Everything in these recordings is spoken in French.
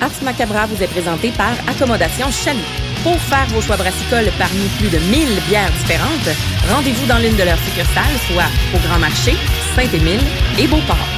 Ars Macabra vous est présenté par Accommodation Chalut. Pour faire vos choix brassicoles parmi plus de 1000 bières différentes, rendez-vous dans l'une de leurs succursales, soit au Grand Marché, Saint-Émile et Beauport.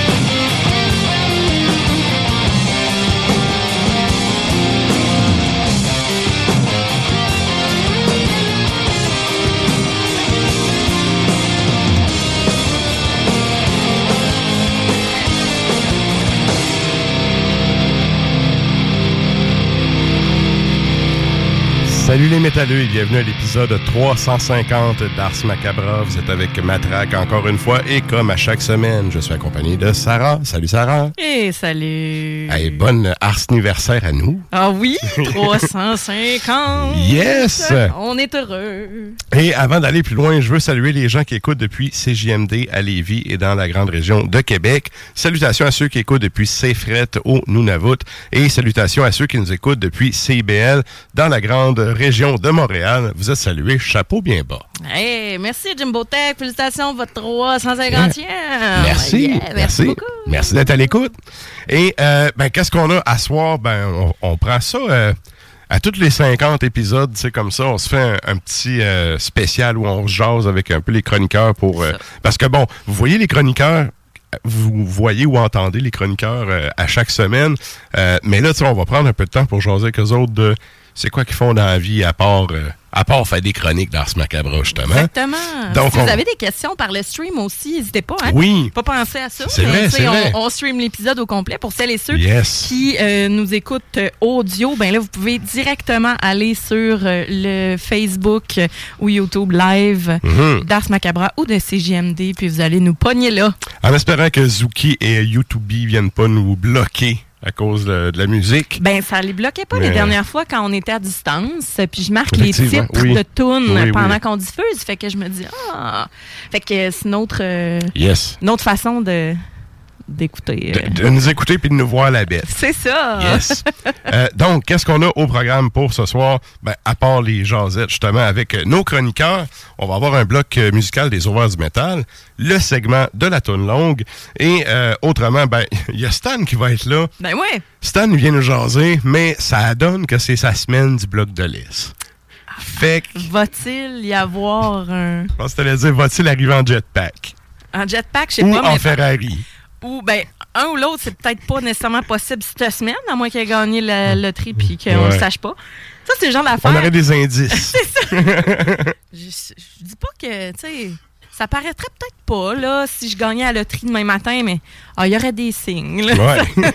Yeah. Salut les métalleux et bienvenue à l'épisode 350 d'Ars Macabra. Vous êtes avec Matraque encore une fois et comme à chaque semaine, je suis accompagné de Sarah. Salut Sarah. Et salut. Hey, bonne Ars anniversaire à nous. Ah oui, 350. Yes. On est heureux. Et avant d'aller plus loin, je veux saluer les gens qui écoutent depuis CJMD à Lévis et dans la grande région de Québec. Salutations à ceux qui écoutent depuis CFRET au Nunavut et salutations à ceux qui nous écoutent depuis CIBL dans la grande région de Montréal. Vous êtes salués, chapeau bien bas. Hey, merci Jimbo Tech. Félicitations, votre 350e. Merci. Yeah, merci. merci. beaucoup. Merci d'être à l'écoute. Et euh, ben, qu'est-ce qu'on a à soir? Ben, on, on prend ça euh, à tous les 50 épisodes, c'est comme ça. On se fait un, un petit euh, spécial où on jase avec un peu les chroniqueurs pour. parce que bon, vous voyez les chroniqueurs. Vous voyez ou entendez les chroniqueurs euh, à chaque semaine. Euh, mais là, tu sais, on va prendre un peu de temps pour jaser avec eux autres de c'est quoi qu'ils font dans la vie à part, euh, à part faire des chroniques d'Ars Macabre, justement? Exactement. Donc, si on- vous avez des questions par le stream aussi, n'hésitez pas. Hein? Oui. Pas penser à ça. C'est vrai, c'est vrai. On, on stream l'épisode au complet. Pour celles et ceux Yes. qui euh, nous écoutent euh, audio, ben là, vous pouvez directement aller sur euh, le Facebook ou YouTube Live Mhm. d'Ars Macabra ou de CGMD, puis vous allez nous pogner là. En espérant que Zuki et YouTube viennent pas nous bloquer à cause de, de la musique. Ben, ça les bloquait pas Mais- les dernières fois quand on était à distance. Puis je marque les titres oui. de tunes Oui, oui. pendant qu'on diffuse. Fait que je me dis, ah! Fait que c'est une autre, euh, Yes. une autre façon de d'écouter. euh. De, de nous écouter puis de nous voir à la bête. C'est ça! Yes. Euh, donc, qu'est-ce qu'on a au programme pour ce soir? Ben, à part les jasettes, justement, avec euh, nos chroniqueurs, on va avoir un bloc musical des Sauveurs du métal, le segment de la toune longue, et euh, autrement, ben, il y a Stan qui va être là. Ben ouais! Stan vient nous jaser, mais ça donne que c'est sa semaine du bloc de lys. Fait que, Va-t-il y avoir un, je pense que t'allais dire, va-t-il arriver en jetpack? un jetpack? Je sais Ou pas, en mais. Ferrari? Ou, ben, un ou l'autre, c'est peut-être pas nécessairement possible cette semaine, à moins qu'il ait gagné la loterie puis qu'on Ouais. le sache pas. Ça, c'est le genre On d'affaire. aurait des indices. je, je dis pas que, tu sais, ça paraîtrait peut-être pas, là, si je gagnais à la loterie demain matin, mais ah, il y aurait des signes. Ouais.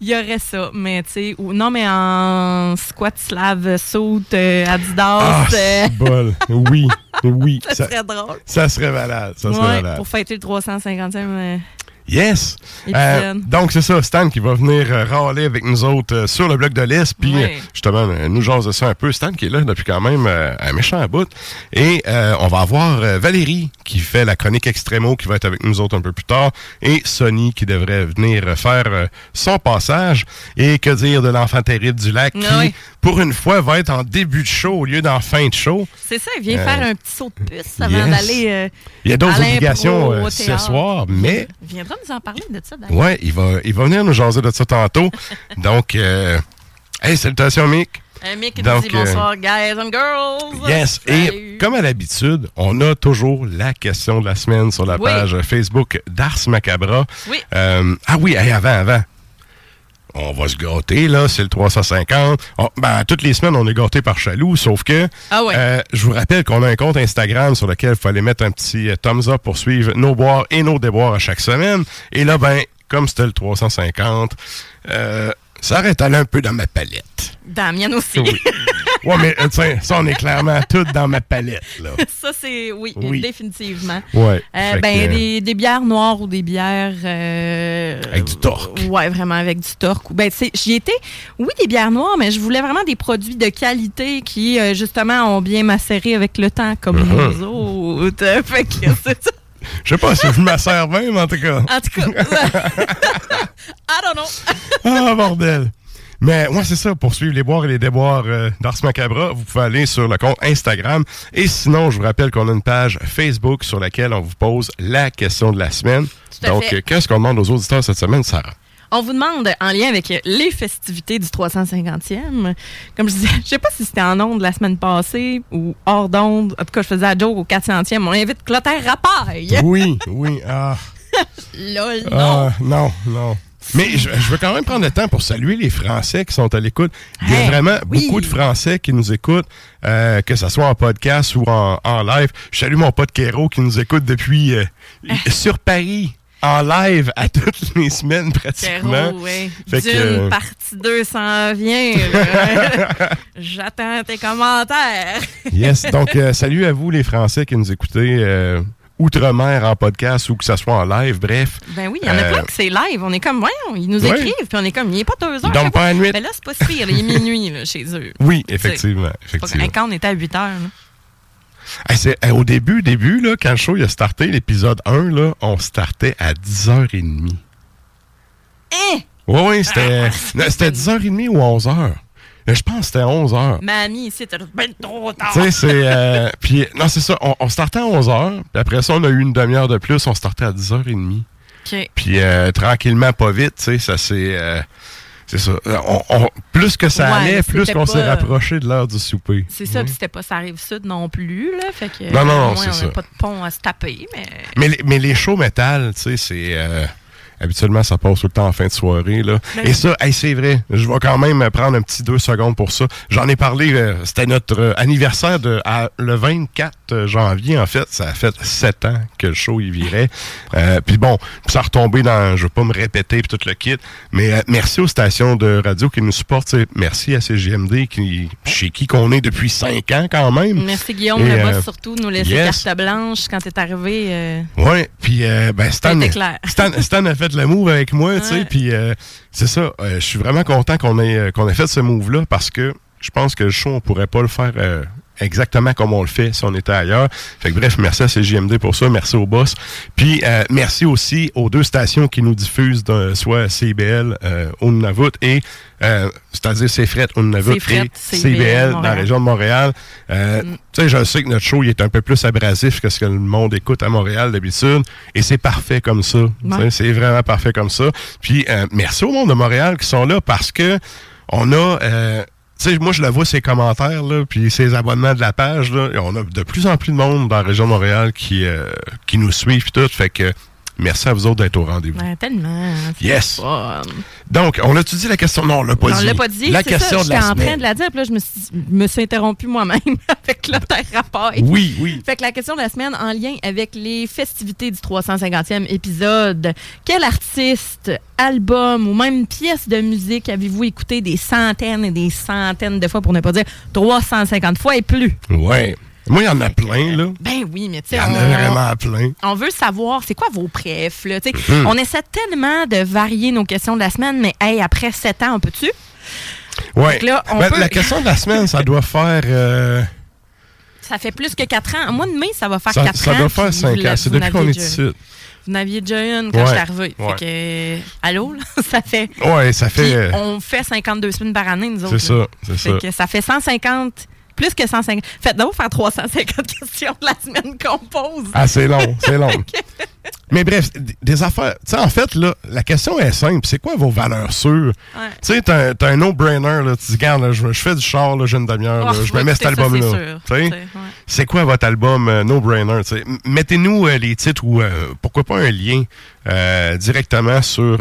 Il y aurait ça. Mais, tu sais, ou- non, mais en squat slave suit, euh, Adidas, Ah, euh, c'est bol. Oui, oui. ça Ça, serait drôle. ça serait malade. Ça serait Ouais, malade. pour fêter le 350e. euh, Yes! Épisode. Euh, donc, c'est ça, Stan qui va venir euh, râler avec nous autres euh, sur le bloc de l'Est, puis euh, justement, euh, nous jaser ça un peu. Stan qui est là depuis quand même euh, un méchant bout. Et euh, on va avoir euh, Valérie qui fait la chronique Extremo qui va être avec nous autres un peu plus tard, et Sonny qui devrait venir euh, faire euh, son passage. Et que dire de l'enfant terrible du lac qui, Oui. pour une fois, va être en début de show au lieu d'en fin de show. C'est ça, il vient Euh, faire un petit saut de puce avant yes. d'aller. euh, Il y a d'autres à obligations euh, ce soir, mais... Il viendra nous en parler de ça, d'ailleurs. Ouais, il va, il va venir nous jaser de ça tantôt. Donc, euh, hey, salutations, Mick. Mec qui Donc, dit bonsoir, guys and girls. Yes. Salut. Et comme à l'habitude, on a toujours la question de la semaine sur la Oui. page Facebook d'Ars Macabra. Oui. Euh, ah oui, hey, avant, avant. On va se gâter, là, c'est le 350. On- ben, toutes les semaines, on est gâté par Chaloux, sauf que Ah ouais. euh, je vous rappelle qu'on a un compte Instagram sur lequel il fallait mettre un petit euh, thumbs up pour suivre nos boires et nos déboires à chaque semaine. Et là, ben, comme c'était le 350, euh, ça aurait allé un peu dans ma palette. Damien aussi. Oui. ouais, mais euh, tiens, ça, on est clairement tout dans ma palette, là. ça, c'est. Oui, Oui. définitivement. Ouais. Euh, ben, que, des, des bières noires ou des bières. euh, Avec du torque. Ouais, vraiment avec du torque. Ben, j'y étais. Oui, des bières noires, mais je voulais vraiment des produits de qualité qui, euh, justement, ont bien macéré avec le temps, comme Mhm. nous autres. Fait que c'est ça. Je sais pas si je me sers mais en tout cas. En tout cas. I don't know. Ah, bordel. Mais moi, c'est ça. Pour suivre les boires et les déboires euh, d'Ars Macabra, vous pouvez aller sur le compte Instagram. Et sinon, je vous rappelle qu'on a une page Facebook sur laquelle on vous pose la question de la semaine. Tout à Donc, fait. euh, qu'est-ce qu'on demande aux auditeurs cette semaine, Sarah? On vous demande, en lien avec les festivités du 350e, comme je disais, je sais pas si c'était en ondes la semaine passée ou hors d'onde. En tout cas, je faisais la joke au 400e. On invite Clotaire Rapaille. Oui, oui. Ah, Lol, non. ah, non, non. Mais je, je veux quand même prendre le temps pour saluer les Français qui sont à l'écoute. Il y a Hey, vraiment oui. beaucoup de Français qui nous écoutent, euh, que ce soit en podcast ou en, en live. Je salue mon pote Kéro qui nous écoute depuis euh, sur Paris, en live à toutes les semaines pratiquement. Ouais. Fait D'une que, euh, partie 2 s'en vient. J'attends tes commentaires. Yes, donc euh, salut à vous les Français qui nous écoutez euh, outre-mer en podcast ou que ce soit en live, bref. Ben oui, il y en a Euh, plein que c'est live. On est comme, voyons, ils nous écrivent, puis on est comme, il n'est pas deux heures. Dorment pas à nuit. Mais là, c'est pas si pire. Il est minuit là, chez eux. Oui, effectivement. Effectivement. Quand on était à 8 heures. là. Hey, c'est- hey, au début, début, là, quand le show il a starté, l'épisode 1, là, on startait à 10h30. Hein? Oui, oui, c'était non, c'était 10h30 ou 11h. Euh, Je pense que c'était 11h. Mamie, ici, t'as ben trop tard. Tu sais, c'est. euh, puis, non, c'est ça. On, on startait à 11h. Puis après ça, on a eu une demi-heure de plus. On startait à 10h30. OK. Puis, euh, tranquillement, pas vite, tu sais, ça c'est. euh, c'est ça. Euh, On, on- plus que ça Ouais, allait, plus qu'on s'est rapproché de l'heure du souper. C'est ça, puis c'était pas ça arrive sud non plus, là. Fait que. Non, non, c'est on ça. n'a pas de pont à se taper, mais. Mais, les- mais les shows métal, tu sais, c'est. euh, habituellement, ça passe tout le temps en fin de soirée. Là. Ben Et oui. ça, hey, c'est vrai. Je vais quand même prendre un petit deux secondes pour ça. J'en ai parlé, euh, c'était notre euh, anniversaire de à- le 24 janvier, en fait. Ça a fait sept ans que le show y virait. Euh, puis bon, ça a retombé dans. Je veux pas me répéter puis tout le kit. Mais euh, merci aux stations de radio qui nous supportent. tu. Merci à CGMD qui, chez qui qu'on est depuis cinq ans quand même. Merci Guillaume Et, Le Boss, surtout, de nous laisser yes. carte blanche quand t'es arrivé. euh, Ouais, puis ben. Stan, Stan a fait le move avec moi, tu sais, puis euh, c'est ça. euh, je suis vraiment content qu'on ait euh, qu'on ait fait ce move là parce que je pense que le show on pourrait pas le faire euh, exactement comme on le fait si on était ailleurs. Fait que bref, merci à CJMD pour ça, merci au boss. Puis euh, merci aussi aux deux stations qui nous diffusent, de- soit CBL euh, au Nunavut et euh, c'est-à-dire CFRET au Nunavut et CBL, dans la région de Montréal. Euh, Mm. Tu sais, je sais que notre show il est un peu plus abrasif que ce que le monde écoute à Montréal d'habitude. Et c'est parfait comme ça. C'est vraiment parfait comme ça. Puis merci au monde de Montréal qui sont là parce que on a. sais, moi, je le vois, ces commentaires, là, puis ces abonnements de la page, là, on a de plus en plus de monde dans la région de Montréal qui, euh, qui nous suivent, tout. Fait que Merci à vous autres d'être au rendez-vous. Ouais, tellement. c'est Yes. fun. Donc, on l'a-tu dit la question? Non, on l'a pas Non, on dit. l'a pas dit. La question ça, de la J'étais en train semaine. de la dire, puis là, je me suis, me suis interrompue moi-même avec le terre rapport. Oui, oui. Fait que la question de la semaine en lien avec les festivités du 350e épisode. Quel artiste, album ou même pièce de musique avez-vous écouté des centaines et des centaines de fois, pour ne pas dire 350 fois et plus? Ouais. Moi, il y en a plein, là. Ben oui, mais tu Il sais, y en a on- vraiment plein. on veut savoir c'est quoi vos préfs. Là? Mhm. On essaie tellement de varier nos questions de la semaine, mais hey, après sept ans, on peut-tu? On Ben, peut- La question de la semaine, ça doit faire. euh, Ça fait plus que quatre ans. Au mois de mai, ça va faire ça, quatre ça ans. doit faire puis 5 vous ans. C'est depuis qu'on est ici. Vous n'aviez déjà une quand Ouais, je suis arrivée. ouais. Fait que, allô, là? ça fait. Ouais, ça fait. euh, on fait 52 semaines par année, nous autres. C'est ça, c'est Fait ça. que ça fait 150, plus que 150. Faites donc faire 350 questions de la semaine qu'on pose. Ah, c'est long, c'est long. Mais bref, des affaires. Tu sais, en fait, là, la question est simple. C'est quoi vos valeurs sûres? Ouais. Tu sais, t'as un- no-brainer, là. Tu dis, regarde, je, fais du char, là, j'ai une demi-heure, Oh, je me mets cet album-là. c'est ouais. Quoi votre album euh, no-brainer? Mettez-nous euh, les titres ou euh, pourquoi pas un lien euh, directement sur,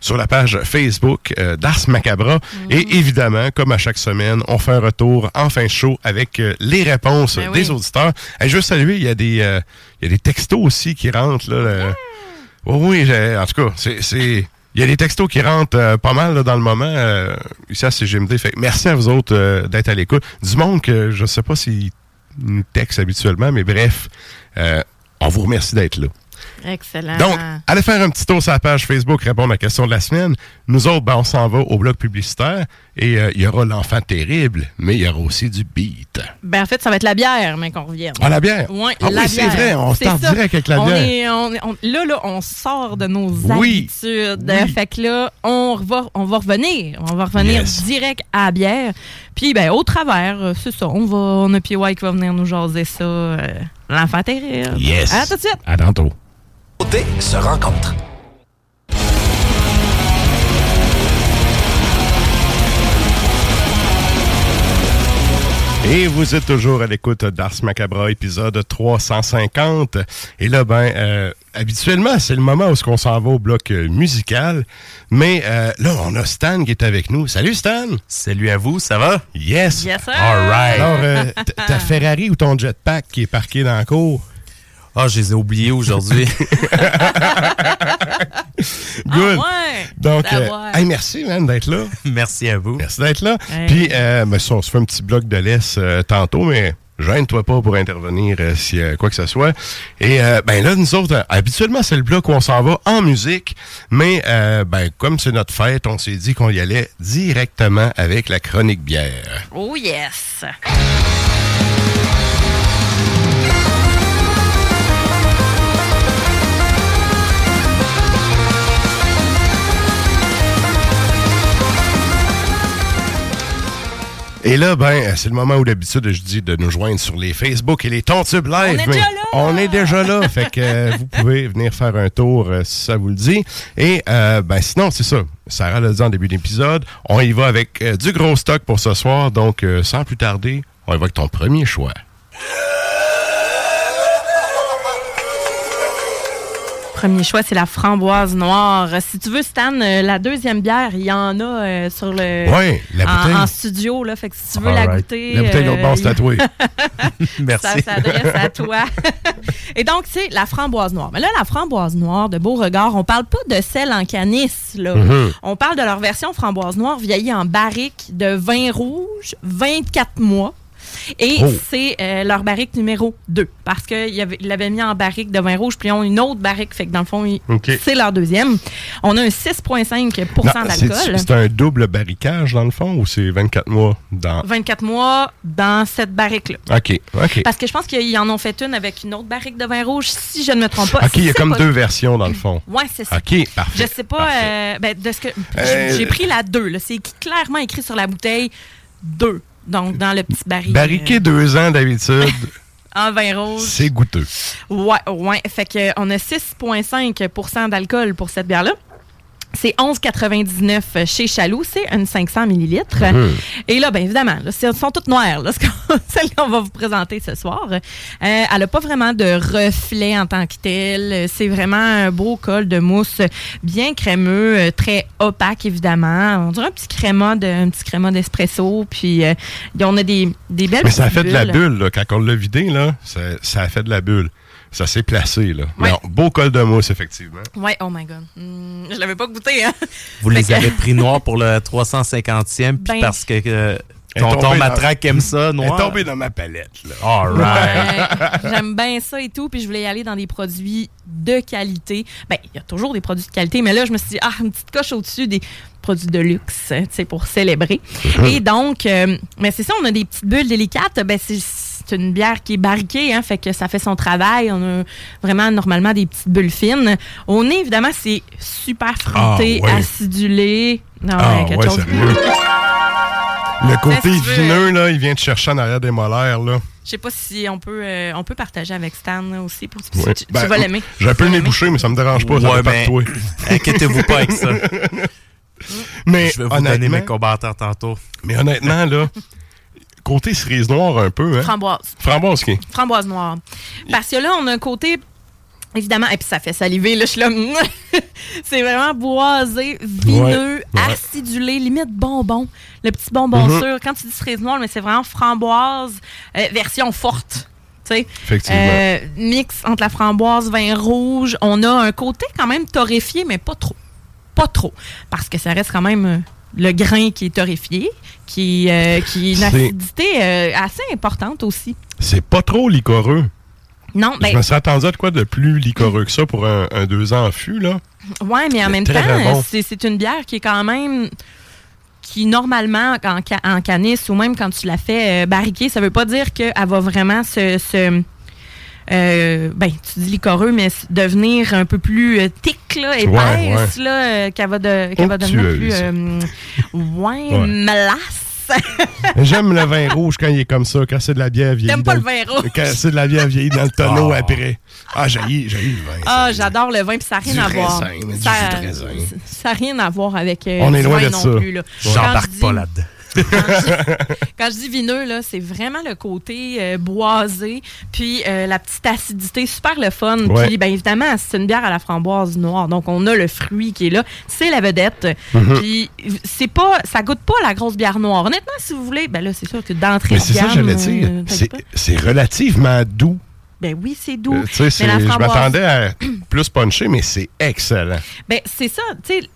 sur la page Facebook euh, d'Ars Macabra. Mhm. Et évidemment, comme à chaque semaine, on fait un retour en fin de show avec euh, les réponses Ben des oui. auditeurs. Et je veux saluer, il y, a des, euh, il y a des textos aussi qui rentrent. Là, Oh oui, en tout cas, c'est... Il y a des textos qui rentrent euh, pas mal là, dans le moment euh, ici à CGMD. Fait merci à vous autres euh, d'être à l'écoute. Du monde que je sais pas s'ils nous textent habituellement, mais bref, on vous remercie d'être là. Excellent. Donc, allez faire un petit tour sur la page Facebook, répondre à la question de la semaine. Nous autres, ben, on s'en va au bloc publicitaire et euh, il y aura l'enfant terrible, mais il y aura aussi du beat. Ben, en fait, ça va être la bière, mais qu'on revienne. Ah, la bière? Ouais, Ah la oui, c'est vrai, on ça. direct avec la On bière. est- on est- on- là, là, on sort de nos Oui. habitudes. Oui. Fait que là, on va, on va revenir. On va revenir Yes. direct à la bière. Puis, ben, au travers, euh, c'est ça. On va, on a PY qui va venir nous jaser ça. euh, L'enfant terrible. Yes. À tout de suite. À tantôt. Côté se rencontrent. Et vous êtes toujours à l'écoute d'Ars Macabra, épisode 350. Et là, ben, euh, habituellement, c'est le moment où on s'en va au bloc euh, musical. Mais euh, là, on a Stan qui est avec nous. Salut Stan! Salut à vous, ça va? Yes! Yes, sir. All right. Alors, euh, ta Ferrari ou ton jetpack qui est parqué dans la cour? Ah, je les ai oubliés aujourd'hui. Good! Ah, ouais. Donc, euh, D'avoir. hey, merci, man, d'être là. Merci à vous. Merci d'être là. Hey. Puis, euh, ben, ça, on se fait un petit bloc de laisse euh, tantôt, mais gêne-toi pas pour intervenir euh, si y a quoi que ce soit. Et euh, ben là, nous autres, euh, habituellement, c'est le bloc où on s'en va en musique, mais euh, ben comme c'est notre fête, on s'est dit qu'on y allait directement avec la chronique bière. Oh, yes. Et là, ben, c'est le moment où d'habitude je dis de nous joindre sur les Facebook et les Tontubes Live. On est mais déjà là! On est déjà là. fait que euh, vous pouvez venir faire un tour euh, si ça vous le dit. Et euh, ben sinon, c'est ça. Sarah l'a dit en début d'épisode. On y va avec euh, du gros stock pour ce soir. Donc, euh, sans plus tarder, on y va avec ton premier choix. Premier choix, c'est la framboise noire. Si tu veux, Stan, euh, la deuxième bière, il y en a euh, sur le. La en- bouteille. En, studio, là. Fait que si tu veux la goûter. La bouteille de l'autre euh, bord, c'est tatoué. ça Merci. s'adresse à toi. Et donc, c'est la framboise noire. Mais là, la framboise noire de Beauregard, on parle pas de celle en canis, là. Mhm. On parle de leur version framboise noire vieillie en barrique de vin rouge, 24 mois. Et Oh. c'est euh, leur barrique numéro 2. Parce qu'ils l'avaient mis en barrique de vin rouge, puis ils ont une autre barrique. Fait que dans le fond, c'est leur deuxième. On a un 6,5 Non, c'est- d'alcool. C'est un double barricage, dans le fond, ou c'est 24 mois dans... 24 mois dans cette barrique-là. OK, OK. Parce que je pense qu'ils en ont fait une avec une autre barrique de vin rouge, si je ne me trompe pas. OK, il y a comme pas- deux versions, dans le fond. Ouais, c'est ça. OK, parfait. Je sais pas, euh, ben, de ce que. Euh, j'ai- J'ai pris la 2, là. C'est clairement écrit sur la bouteille 2. Donc, dans le petit baril. Barriqué deux ans d'habitude, euh, en vin rouge. c'est goûteux. Ouais, ouais. Fait que, on a 6,5% d'alcool pour cette bière-là. C'est 11,99 chez Chaloux. C'est une 500 millilitres. Mhm. Et là, bien évidemment, là, elles sont toutes noires, là, celles qu'on va vous présenter ce soir. Euh, elle n'a pas vraiment de reflet en tant que tel. C'est vraiment un beau col de mousse bien crémeux, euh, très opaque, évidemment. On dirait un petit créma de, un petit créma d'espresso. Puis, euh, on a des, des belles Mais ça a fait de la bulle, là. Quand on l'a vidé, là, ça, ça a fait de la bulle. Ça s'est placé, là. Ouais. Beau col de mousse, effectivement. Ouais, oh my God. Hmm, je l'avais pas goûté, hein? Vous les que- avez pris noirs pour le 350e, puis Ben- parce que euh, tonton dans- Matraque aime ça, Elle est noir. tombée dans ma palette, là. All right. Ouais, J'aime bien ça et tout, puis je voulais y aller dans des produits de qualité. Ben, il y a toujours des produits de qualité, mais là, je me suis dit, ah, une petite coche au-dessus des produits de luxe, tu sais, pour célébrer. Et donc, euh, mais c'est ça, on a des petites bulles délicates. Ben, c'est c'est une bière qui est barriquée, hein, fait que ça fait son travail. On a vraiment normalement des petites bulles fines. Au nez, évidemment, c'est super fruité, Ah, ouais. acidulé. Non, Ah, ouais, ouais, chose. sérieux. Le côté vineux, là, il vient te chercher en arrière des molaires, là. Je sais pas si on peut, euh, on peut partager avec Stan aussi. Pour, tu, Ouais. tu- tu Ben, vas l'aimer. J'ai un peu le nez bouché, mais ça me dérange pas, Ouais, ben, de toi. Inquiétez-vous pas avec ça. Mais Je vais vous donner mes commentaires tantôt. mais honnêtement, là, côté cerise noire un peu, hein? Framboise. Framboise, qui? Framboise noire. Parce que là, on a un côté. Évidemment, et puis ça fait saliver, là, je suis là. c'est vraiment boisé, vineux, Ouais, ouais. acidulé, limite bonbon. Le petit bonbon Mhm. sûr. Quand tu dis cerise noire, mais c'est vraiment framboise, euh, version forte. tu sais. Effectivement. Euh, mix entre la framboise, vin rouge. On a un côté quand même torréfié, mais pas trop. Pas trop. Parce que ça reste quand même euh, le grain qui est torréfié, qui, euh, qui est une acidité euh, assez importante aussi. C'est pas trop liquoreux. Non, Je ben, me suis attendu à de quoi de plus liquoreux que ça pour un, un deux ans en fût, là. Ouais, mais en même temps, bon. c'est une bière qui est quand même qui normalement en, en canisse ou même quand tu la fais euh, barriquer, ça veut pas dire qu'elle va vraiment se, se- euh, ben tu dis liquoreux, mais devenir un peu plus euh, thick là, épaisse ouais. là, euh, qu'elle va de, va devenir plus euh, ouais, Ouais. melasse. J'aime le vin rouge quand il est comme ça, quand c'est de la bière vieillie. T'aimes pas le vin rouge? Quand c'est de la bière vieillie dans le tonneau Ah. après. Ah, j'ai le vin. Ah, j'adore le vin, puis ça n'a rien Du à voir. ça, n'a rien à voir avec On est loin vin de non ça. J'embarque pas là-dedans. Quand je dis vineux, là, c'est vraiment le côté euh, boisé, puis euh, la petite acidité, super le fun. Ouais. Puis, bien évidemment, c'est une bière à la framboise noire, donc on a le fruit qui est là. C'est la vedette. Mhm. Puis, c'est pas, ça goûte pas la grosse bière noire. Honnêtement, si vous voulez, ben là, c'est sûr que d'entrée Mais c'est ça j'allais dire. euh, C'est- relativement doux. Ben oui, c'est doux. Euh, c'est- Mais je m'attendais à plus puncher, mais c'est excellent. Ben, c'est ça, tu sais,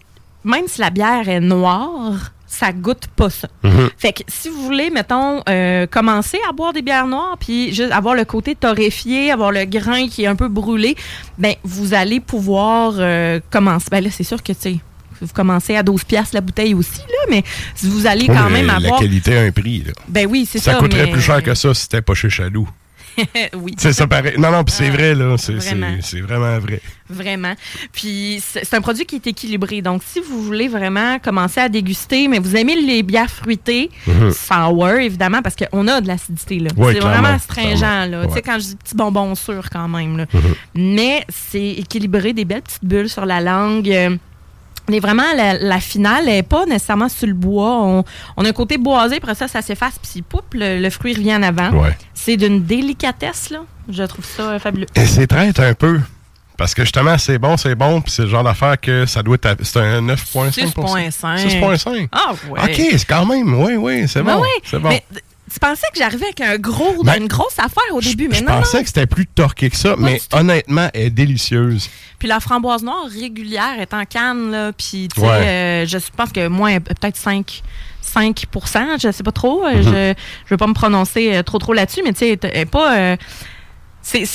même si la bière est noire, ça goûte pas ça. Mhm. Fait que si vous voulez, mettons, euh, commencer à boire des bières noires, puis juste avoir le côté torréfié, avoir le grain qui est un peu brûlé, ben vous allez pouvoir euh, commencer. Ben là, c'est sûr que, tu sais, vous commencez à 12 pièces la bouteille aussi, là, mais si vous allez quand Oui, même la avoir... qualité a un prix. Là. Ben oui, c'est ça. Ça coûterait mais- plus cher que ça si c'était pas chez Chaloux. oui. C'est ça pareil. Non, non, puis c'est Ah, vrai, là. C'est vraiment. vrai. Vraiment. Puis c'est un produit qui est équilibré. Donc, si vous voulez vraiment commencer à déguster, mais vous aimez les bières fruitées, Mhm. sour, évidemment, parce qu'on a de l'acidité. là. Oui, c'est vraiment astringent. Là. Tu sais, quand je dis petit bonbon sûr, quand même. là. Mhm. Mais c'est équilibré, des belles petites bulles sur la langue. Mais vraiment, la, la finale n'est pas nécessairement sur le bois. On, on a un côté boisé, après ça, ça s'efface, puis poup, le, le fruit revient en avant. Ouais. C'est d'une délicatesse, là. Je trouve ça euh, fabuleux. Et c'est traite un peu. Parce que justement, c'est bon, c'est bon, puis c'est le genre d'affaire que ça doit être. C'est un 9,5 6,5. 6,5. Ah, ouais. OK, c'est quand même. Oui, oui, c'est Ben bon. oui, C'est bon. Mais tu pensais que j'arrivais avec un gros, Ben, une grosse affaire au début, mais Je non, pensais non. que c'était plus torqué que ça, mais honnêtement, elle est délicieuse. Puis la framboise noire régulière est en canne, là. Puis, tu sais, Ouais. euh, je pense que moins, peut-être 5, 5 je sais pas trop. euh, Mhm. Je je veux pas me prononcer euh, trop, trop là-dessus, mais tu sais, pas. euh,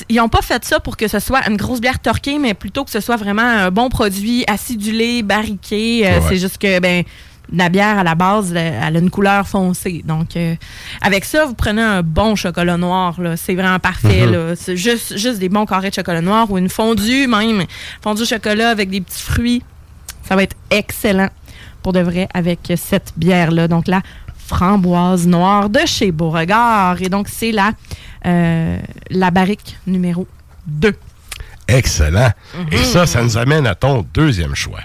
ils n'ont pas fait ça pour que ce soit une grosse bière torquée, mais plutôt que ce soit vraiment un bon produit acidulé, barriqué. Euh, Ouais. C'est juste que, ben, la bière, à la base, elle a une couleur foncée. Donc, euh, avec ça, vous prenez un bon chocolat noir. C'est vraiment parfait. Mhm. là. C'est juste, juste des bons carrés de chocolat noir ou une fondue même. Fondue chocolat avec des petits fruits. Ça va être excellent pour de vrai avec cette bière-là. Donc, la framboise noire de chez Beauregard. Et donc, c'est la, euh, la barrique numéro 2. Excellent. Mhm. Et ça, ça nous amène à ton deuxième choix.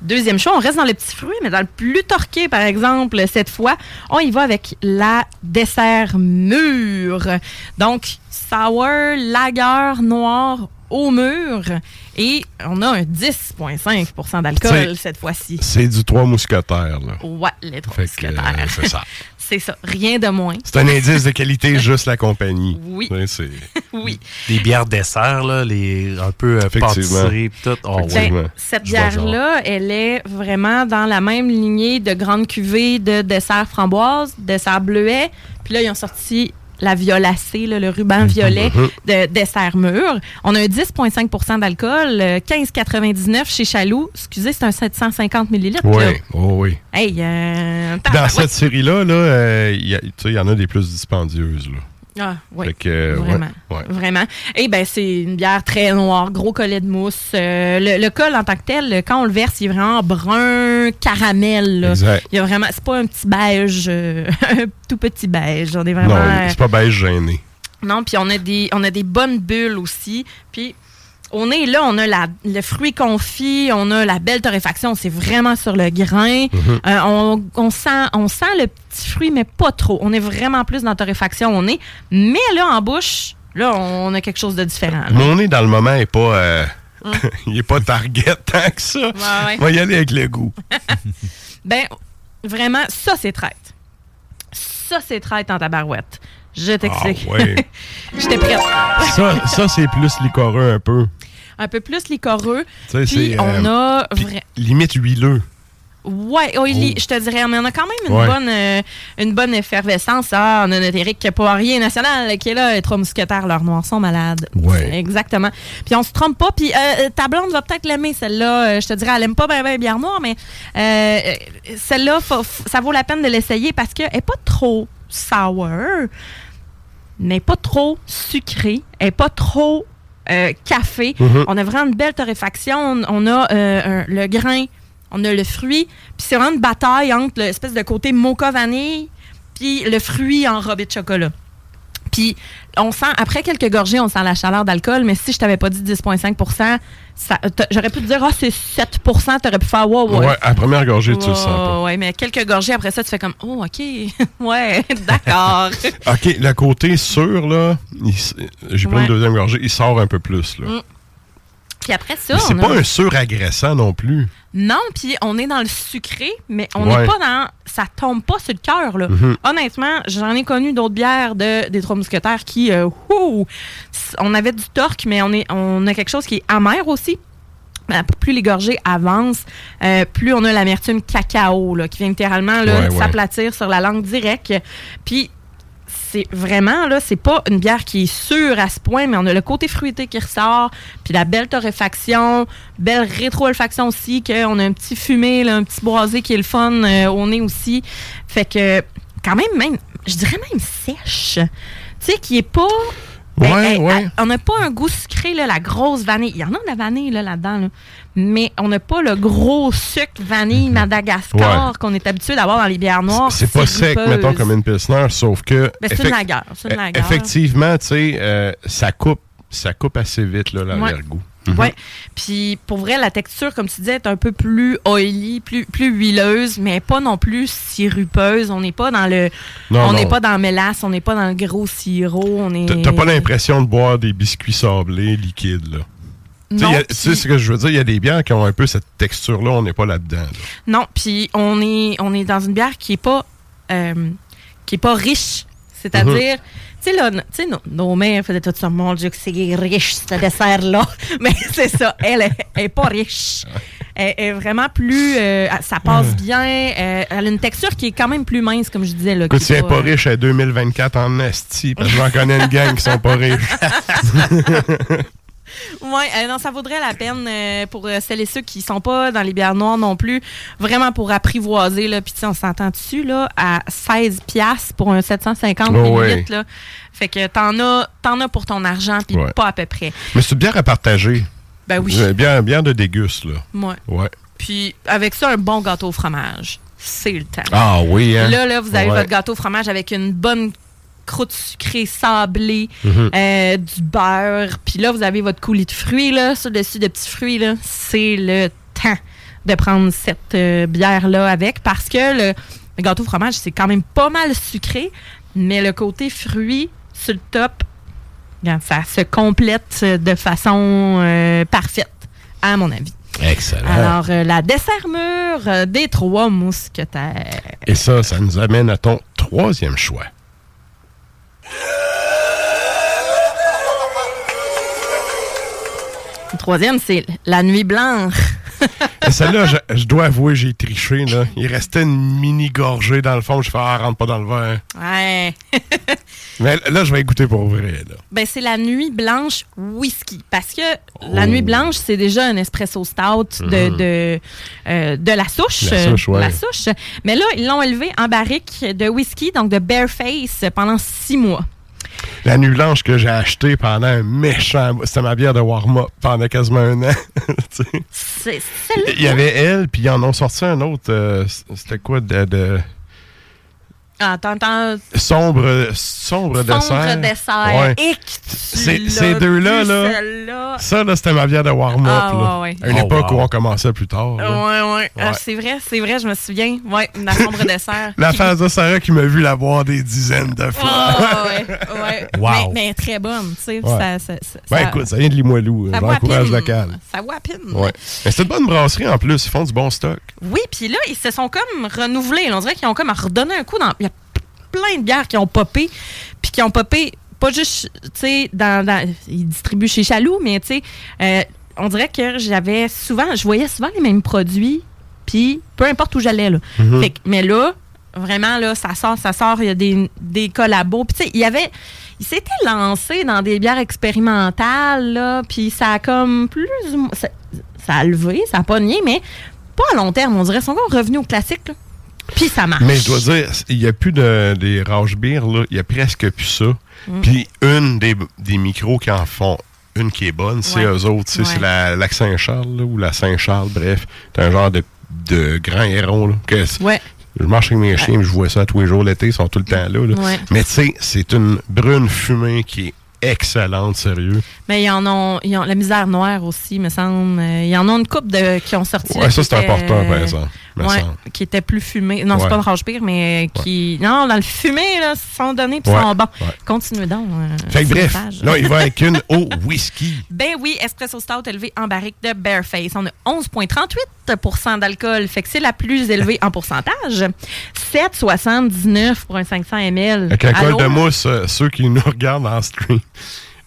Deuxième choix, on reste dans le petit fruit, mais dans le plus torqué, par exemple, cette fois, on y va avec la dessert mûr. Donc, sour, lager, noir au mur. Et on a un 10,5% d'alcool cette fois-ci. C'est du trois mousquetaires, là. Ouais, les trois Fait euh, mousquetaires. c'est ça. C'est ça, rien de moins. C'est un indice de qualité, juste la compagnie. Oui. Ouais, c'est- Oui. Les bières dessert, là, les un peu euh, pis tout. Oh, ouais. Ben, cette bière-là, elle est vraiment dans la même lignée de grandes cuvées de dessert framboise, dessert bleuet. Puis là, ils ont sorti la violacée, là, le ruban violet de dessert mûr. On a un 10,5% d'alcool, euh, 15,99 chez Chaloux. Excusez, c'est un 750 millilitres. Oui, oh oui. Hey, euh, Dans cette série-là, là, euh, il y, y en a des plus dispendieuses. Là. Ah, oui. Fait que, ouais, Vraiment. ouais. Vraiment. Et ben c'est une bière très noire, gros collet de mousse. Euh, le, le col en tant que tel, quand on le verse, il est vraiment brun caramel. là. Exact. Il y a vraiment, c'est pas un petit beige, euh, un tout petit beige. On est vraiment. Non, euh, c'est pas beige gêné. non, puis on a des, on a des bonnes bulles aussi. Puis on est là, on a la, le fruit confit, on a la belle torréfaction, c'est vraiment sur le grain. Mhm. Euh, on, on sent, on sent le petit fruit, mais pas trop. On est vraiment plus dans la torréfaction, on est. Mais là, en bouche, là, on a quelque chose de différent. là. Mon nez dans le moment est pas. euh, Hum. il est pas target tant que ça. ouais. On va y aller avec le goût. Ben, vraiment, ça, c'est traite. Ça, c'est traite en tabarouette. Je t'explique. Ah, ouais. J'étais prête. ça, ça c'est plus licoreux un peu. Un peu plus licoreux. Puis on euh, a... vra- limite huileux. Ouais, oh, il je te dirais, mais on a quand même une, Ouais. bonne, euh, une bonne effervescence. Ah, on a notre Éric Poirier national qui est là, les trois mousquetaires, leurs noirs sont malades. Ouais. Exactement. Puis on se trompe pas. Puis euh, ta blonde va peut-être l'aimer, celle-là. Euh, Je te dirais, elle aime pas bien ben bière noire, mais euh, euh, celle-là, ça vaut la peine de l'essayer parce qu'elle est pas trop sour, n'est pas trop sucrée, elle est pas trop euh, café. Mhm. On a vraiment une belle torréfaction. On, on a euh, un- le grain, on a le fruit. Puis c'est vraiment une bataille entre l'espèce de côté mocha vanille puis le fruit enrobé de chocolat. Puis on sent, après quelques gorgées, on sent la chaleur d'alcool, mais si je t'avais pas dit 10,5 ça- t'as- j'aurais pu te dire, ah, c'est 7% t'aurais pu faire, wow, Ouais. ouais. à première gorgée, tu le sens pas. Ouais, mais quelques gorgées après ça, tu fais comme, oh, OK, ouais, d'accord. OK, le côté sûr, là, j'ai pris Ouais. une deuxième gorgée, il sort un peu plus. Là. Mm. Puis après ça, c'est pas a- un sûr agressant non plus. Non, puis on est dans le sucré, mais on n'est Ouais. pas dans. Ça tombe pas sur le cœur, là. Mhm. Honnêtement, j'en ai connu d'autres bières de, des Trois Mousquetaires qui. euh, on avait du torque, mais on, est, on a quelque chose qui est amer aussi. Euh, Plus les gorgées avancent, euh, plus on a l'amertume cacao, là, qui vient littéralement là, Ouais, ouais. s'aplatir sur la langue directe. Puis c'est vraiment, là, c'est pas une bière qui est sûre à ce point, mais on a le côté fruité qui ressort, puis la belle torréfaction, belle rétro-olfaction aussi, qu'on a un petit fumé, un petit boisé qui est le fun euh, au nez aussi. Fait que, quand même, même, je dirais même sèche. Tu sais, qui est pas. Ouais, elle- elle- ouais. elle- on n'a pas un goût sucré, là, la grosse vanille. Il y en a de la vanille là, là-dedans, là. mais on n'a pas le gros sucre vanille Madagascar Ouais. qu'on est habitué d'avoir dans les bières noires. C'est pas sec, mettons, comme une pilsner, sauf que. Ben, c'est une effect- lagueur, c'est une e- lagueur. Effectivement, tu sais, euh, ça coupe ça coupe assez vite, là, l'arrière-goût. Ouais. Puis pour vrai, la texture, comme tu disais, est un peu plus oily, plus, plus huileuse, mais pas non plus sirupeuse. On n'est pas dans le. Non, on n'est pas dans le mélasse, on n'est pas dans le gros sirop. On est. T'as- pas l'impression de boire des biscuits sablés liquides, là? Tu sais, ce que je veux dire? Il y a des bières qui ont un peu cette texture-là, on n'est pas là-dedans. là. Non, puis on est, on est dans une bière qui est pas, euh, qui est pas riche. C'est-à-dire, tu sais, là, no- tu sais, nos, mères faisaient tout ça. Mon Dieu, que c'est riche, ce dessert-là. Mais c'est ça, elle est, elle est pas riche. Elle est vraiment plus. euh, ça passe bien. euh, elle a une texture qui est quand même plus mince, comme je disais. Là, Écoute, si elle n'est pas euh, riche à 2024 en esti, parce que j'en connais une gang qui sont pas riches. Oui, non, ça vaudrait la peine euh, pour euh, celles et ceux qui sont pas dans les bières noires non plus, vraiment pour apprivoiser. Là. Puis, on s'entend dessus là, à 16 piastres pour un 750 Oh, millilitres. ouais. Là. Fait que t'en as, t'en as pour ton argent, puis Ouais. pas à peu près. Mais c'est une bière à partager. Ben oui. Euh, Bière, bière de déguste, là. Ouais. Ouais. Puis, avec ça, un bon gâteau au fromage. C'est le temps. Ah oui, hein? Là, là, vous avez Ouais. votre gâteau au fromage avec une bonne croûte sucrée sablée, Mhm. euh, du beurre. Puis là, vous avez votre coulis de fruits, là, sur le dessus de petits fruits, là. C'est le temps. de prendre cette euh, bière-là avec parce que le, le gâteau au fromage, c'est quand même pas mal sucré, mais le côté fruit sur le top, ça se complète de façon euh, parfaite, à mon avis. Excellent. Alors, euh, la euh, des trois mousquetaires. Et ça, ça nous amène à ton troisième choix. Troisième, c'est la nuit blanche. Et celle-là, je, je dois avouer, j'ai triché. Là. Il restait une mini gorgée dans le fond. Je fais, ah, rentre pas dans le verre. Ouais. Mais là, je vais écouter pour vrai. Là. Ben, c'est la nuit blanche whisky. Parce que la Oh. nuit blanche, c'est déjà un espresso stout de, Mhm. de, euh, de la souche. La souche, ouais. La souche. Mais là, ils l'ont élevé en barrique de whisky, donc de Bareface, pendant six mois. La nuit blanche que j'ai achetée pendant un méchant. C'était ma bière de warm-up pendant quasiment un an. C'est. Il y avait elle, puis ils en ont sorti un autre. euh, C'était quoi de, de Attends, attends. sombre, sombre, dessert. Sombre dessert. Ouais. L'as ces deux-là, là, celle-là. Ça, là, c'était ma bière de warm-up. Ah, là. ouais, ouais. À une Oh, époque wow. où on commençait plus tard. là. Ouais, ouais. Ah, c'est vrai, c'est vrai, je me souviens. Ouais, la sombre dessert. La phase de Sarah qui m'a vu la boire des dizaines de fois. Ah, ouais, ouais. Wow. Mais, mais très bonne, tu sais. Ouais. Ça, ça, ça, Ben ça- écoute, ça vient de Limoilou. ça J'encourage wapine. local. Ça wapine. Ouais. Mais c'est une bonne brasserie en plus. Ils font du bon stock. Oui, puis là, ils se sont comme renouvelés. On dirait qu'ils ont comme redonné un coup dans. Plein de bières qui ont popé, puis qui ont popé, pas juste, tu sais, dans, dans- Ils distribuent chez Chaloux, mais tu sais, euh, on dirait que j'avais souvent. Je voyais souvent les mêmes produits, puis peu importe où j'allais, là. Mhm. Fait que- mais là, vraiment, là, ça sort, ça sort, il y a des, des collabos. Puis tu sais, il y avait. Il s'était lancé dans des bières expérimentales, là, puis ça a comme plus ou moins. Ça, ça a levé, ça a pas nié, mais pas à long terme. On dirait qu'ils sont encore revenus au classique, là. Puis ça marche. Mais je dois dire, il n'y a plus de, des Rauch Beer, là. Il y a presque plus ça. Mm. Puis une des, des micros qui en font une qui est bonne, c'est Ouais. eux autres. Ouais. C'est la Lac Saint-Charles ou la Saint-Charles, bref. C'est un genre de, de grand héron. Là, que c- Ouais. Je marche avec mes chiens, je vois ça tous les jours l'été, ils sont tout le temps là. là. Mais tu sais, c'est une brune fumée qui est excellente, sérieux. Mais ils en ont, ils ont la misère noire aussi, me semble. Euh, Ils en ont une coupe de, qui ont sorti. Ouais, ça, c'est important, par euh, exemple, me ouais, semble. qui était plus fumé. Non, c'est pas une range pire, mais qui. Non, dans le fumé, là, ils sont donnés puis ils sont bons. Continuez donc. euh, Fait que bref, là, il va avec une au whisky. Ben oui, espresso stout élevé en barrique de Bareface. On a 11,38% d'alcool, fait que c'est la plus élevée en pourcentage. 7,79 pour un 500 ml. Avec de mousse, euh, ceux qui nous regardent en stream.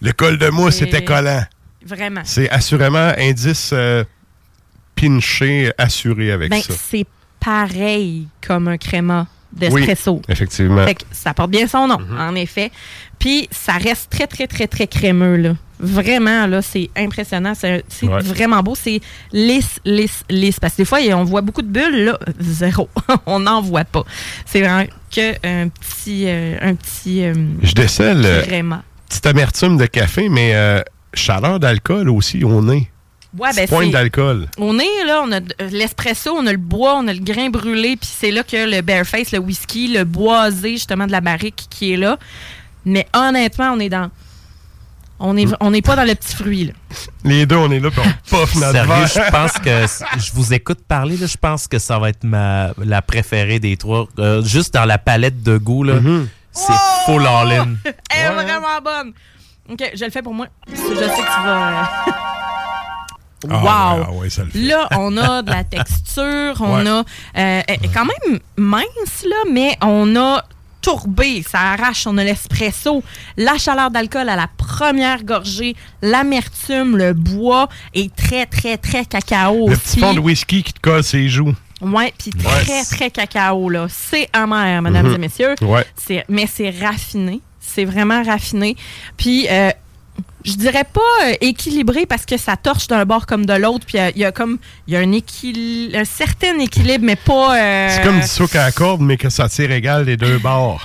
Le col de mousse Et- était collant. Vraiment. C'est assurément indice euh, pinché assuré avec Ben, ça. c'est pareil comme un créma d'espresso. Oui, effectivement. Fait que ça porte bien son nom, en effet. Puis ça reste très, très, très, très crémeux, là. Vraiment, là, c'est impressionnant. C'est Ouais. vraiment beau. C'est lisse, lisse, lisse. Parce que des fois, on voit beaucoup de bulles, là, zéro. on n'en voit pas. C'est vraiment que un petit, euh, un petit euh, Je décèle créma. Petite amertume de café, mais euh, chaleur d'alcool aussi au nez. Ouais, ben, pointe d'alcool. On est là, on a de- l'espresso, on a le bois, on a le grain brûlé, puis c'est là que le bareface, le whisky, le boisé justement de la barrique qui est là. Mais honnêtement, on est dans. On est, on n'est pas dans le petit fruit, là. Les deux, on est là, puis on puff notre Sérieux, je pense que je vous écoute parler, là, je pense que ça va être ma, la préférée des trois. Euh, juste dans la palette de goût, là, Mm-hmm. C'est full all-in. Elle est vraiment bonne. OK, je le fais pour moi. Je sais que tu vas. euh, Ah, wow! ouais, ah ouais, ça le fait. Là, on a de la texture, on Ouais. a. euh, elle est quand même mince, là, mais on a tourbé, ça arrache, on a l'espresso, la chaleur d'alcool à la première gorgée, l'amertume, le bois est très, très, très cacao Le aussi. petit fond de whisky qui te colle ses joues. Ouais, puis très, Ouais. très cacao, là. C'est amer, mesdames Mhm. et messieurs. Ouais. Mais c'est raffiné. C'est vraiment raffiné. Puis, euh, je dirais pas euh, équilibré parce que ça torche d'un bord comme de l'autre. Puis, euh, il y a comme, il y a un, un certain équilibre, mais pas. euh, C'est comme du sucre à corde, mais que ça tire égal les deux bords.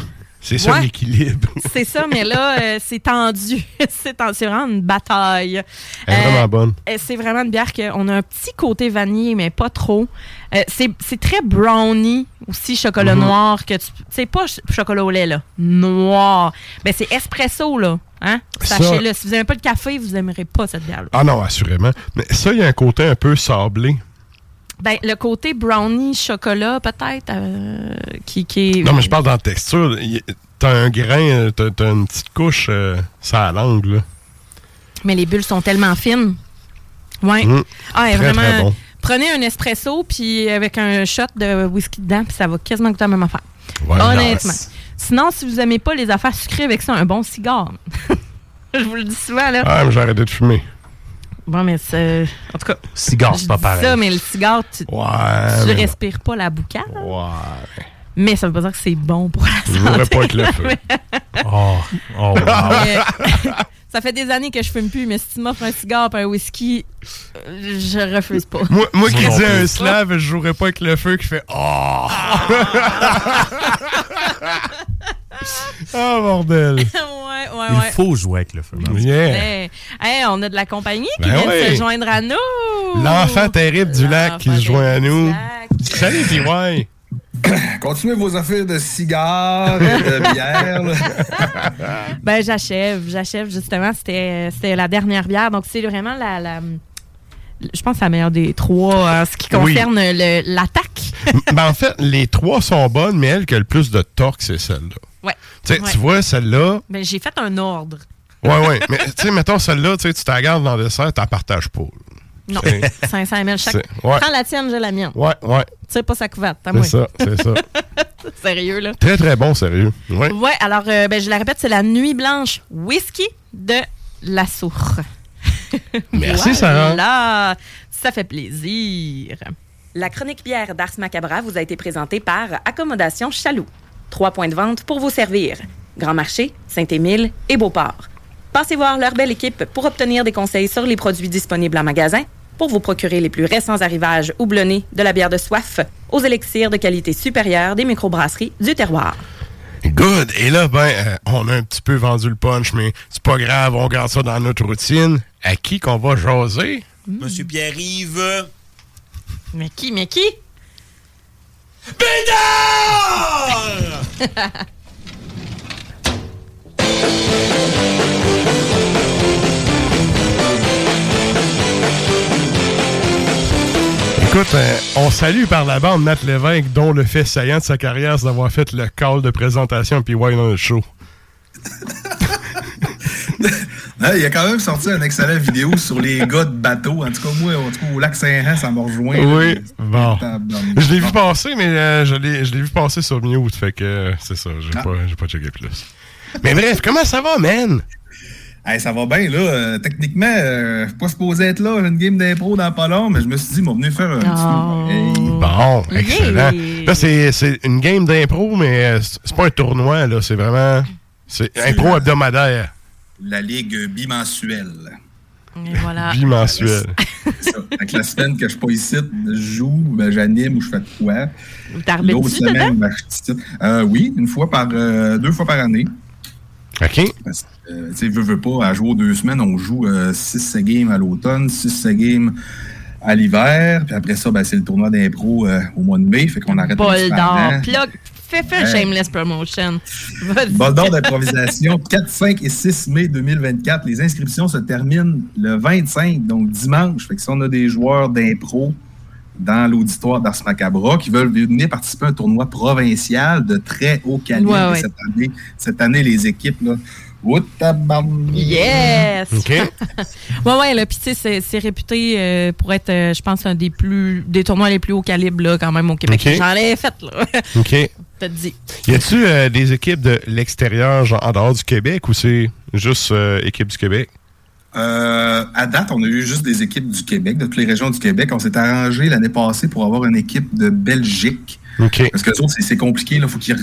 C'est ça Ouais. l'équilibre. C'est ça, mais là, euh, c'est tendu. c'est tendu. Vraiment une bataille. Elle est Euh, vraiment bonne. Euh, C'est vraiment une bière qu'on a un petit côté vanillé, mais pas trop. Euh, c'est très brownie aussi, chocolat Mhm. noir. que tu C'est pas ch- chocolat au lait, là. Noir. Ben, c'est espresso, là. Hein? Sachez-le. Si vous n'aimez pas le café, vous n'aimerez pas cette bière-là. Ah non, assurément. Mais ça, il y a un côté un peu sablé. Ben, le côté brownie chocolat, peut-être, euh, qui, qui est. Non, mais je parle dans la texture. T'as un grain, euh, t'as t'as une petite couche, euh, ça à langue, là. Mais les bulles sont tellement fines. Ouais. Mm. Ah, Très, vraiment. très bon. Prenez un espresso, puis avec un shot de whisky dedans, puis ça va quasiment goûter la même affaire. Ouais, Honnêtement. nice. Sinon, si vous aimez pas les affaires sucrées avec ça, un bon cigare. Je vous le dis souvent, là. Ah, mais j'ai arrêté de fumer. Bon, mais c'est. En tout cas. Cigare, je c'est pas pareil. ça, mais le cigare, tu, Ouais. tu respires pas la boucane. Ouais. Mais ça veut pas dire que c'est bon pour la Je santé. voudrais pas être le feu. Oh, oh, wow. Mais, ça fait des années que je fume plus, mais si tu m'offres un cigare et un whisky, euh, je refuse pas. Moi, moi qui dis un slave, je jouerais pas avec le feu qui fait Oh! Ah, bordel! ouais, ouais, Il ouais. faut jouer avec le feu. Yeah! Hey, hey, on a de la compagnie qui Ben vient de se joindre à nous. L'enfant terrible du lac qui se joint à nous. Salut, PY! Continuez vos affaires de cigares et de bière. là. Ben, j'achève, j'achève justement. C'était c'était la dernière bière. Donc, c'est vraiment la. la- je pense que c'est la meilleure des trois en ce qui concerne l'attaque. ben, en fait, les trois sont bonnes, mais elle qui a le plus de torque, c'est celle-là. Ouais. Tu sais, Ouais. tu vois, celle-là. Ben, j'ai fait un ordre. Ouais, ouais. mais tu sais, mettons celle-là, tu sais, tu t'en gardes dans le dessert, tu partages pas. Non, C'est- 500 ml chaque. ouais. Prends la tienne, j'ai la mienne. Ouais, ouais. Tu sais pas sa couverte, t'as C'est ça, c'est ça. Sérieux, là. Très, très bon, sérieux. Ouais. Ouais, alors, euh, ben, je la répète, c'est la Nuit Blanche Whisky de la Sourre. Merci, Sarah. Là, ça fait plaisir. La chronique bière d'Ars Macabra vous a été présentée par Accommodation Chaloux. Trois points de vente pour vous servir. Grand Marché, Saint-Émile et Beauport. Passez voir leur belle équipe pour obtenir des conseils sur les produits disponibles en magasin, pour vous procurer les plus récents arrivages houblonnés de la bière de soif aux élixirs de qualité supérieure des microbrasseries du terroir. Good. Et là, ben, euh, on a un petit peu vendu le punch, mais c'est pas grave, on garde ça dans notre routine. À qui qu'on va jaser? Monsieur Pierre-Yves. Mais qui, mais qui? Bédard! Écoute, euh, on salue par la bande Nat Lévesque, dont le fait saillant de sa carrière, c'est d'avoir fait le call de présentation puis Wine dans le show. Il a quand même sorti une excellente vidéo sur les gars de bateau. En tout cas, moi, en tout cas, au lac Saint-Jean, ça m'a rejoint. Oui, là. bon. Je l'ai vu passer, mais euh, je l'ai je l'ai vu passer sur Mute, fait que euh, c'est ça, j'ai Ah. pas, j'ai pas checké plus. Mais bref, comment ça va, man? Hey, ça va bien, là. Euh, techniquement, euh, je suis pas supposé être là. J'ai une game d'impro dans pas long, mais je me suis dit, ils m'ont venu faire un petit. Hey. Bon, excellent. Yeah. Là, c'est c'est une game d'impro, mais euh, c'est pas un tournoi, là, c'est vraiment... C'est impro la- hebdomadaire, La ligue bimensuelle. Et voilà. bimensuel. C'est ça. Fait que la semaine que je suis pas ici, je joue, ben, j'anime ou je fais de quoi. L'autre semaine, ben, je. Euh, oui, une fois par... euh, deux fois par année. OK? Parce euh, tu sais, veux, veux pas, à jouer aux deux semaines, on joue 6 games à l'automne, 6 games à l'hiver, puis après ça, ben, c'est le tournoi d'impro euh, au mois de mai, fait qu'on arrête Bol d'or. Plug. Fais, fais Ouais. shameless promotion. Bol d'or d'improvisation, 4, 5 et 6 mai 2024. Les inscriptions se terminent le 25, donc dimanche. Fait que si on a des joueurs d'impro dans l'auditoire d'Ars Macabra qui veulent venir participer à un tournoi provincial de très haut calibre Ouais, ouais. cette année, cette année, les équipes, là. Yes! OK? Ouais, ouais, là, puis tu sais, c'est- c'est réputé euh, pour être, euh, je pense, un des plus des tournois les plus hauts calibre, là, quand même, au Québec. J'en ai fait, là. OK. T'as dit. Y a-tu euh, des équipes de l'extérieur, genre en dehors du Québec, ou c'est juste euh, équipe du Québec? Euh, à date, on a eu juste des équipes du Québec, de toutes les régions du Québec. On s'est arrangé l'année passée pour avoir une équipe de Belgique. Parce que autres, c'est- c'est compliqué. Il faut qu'ils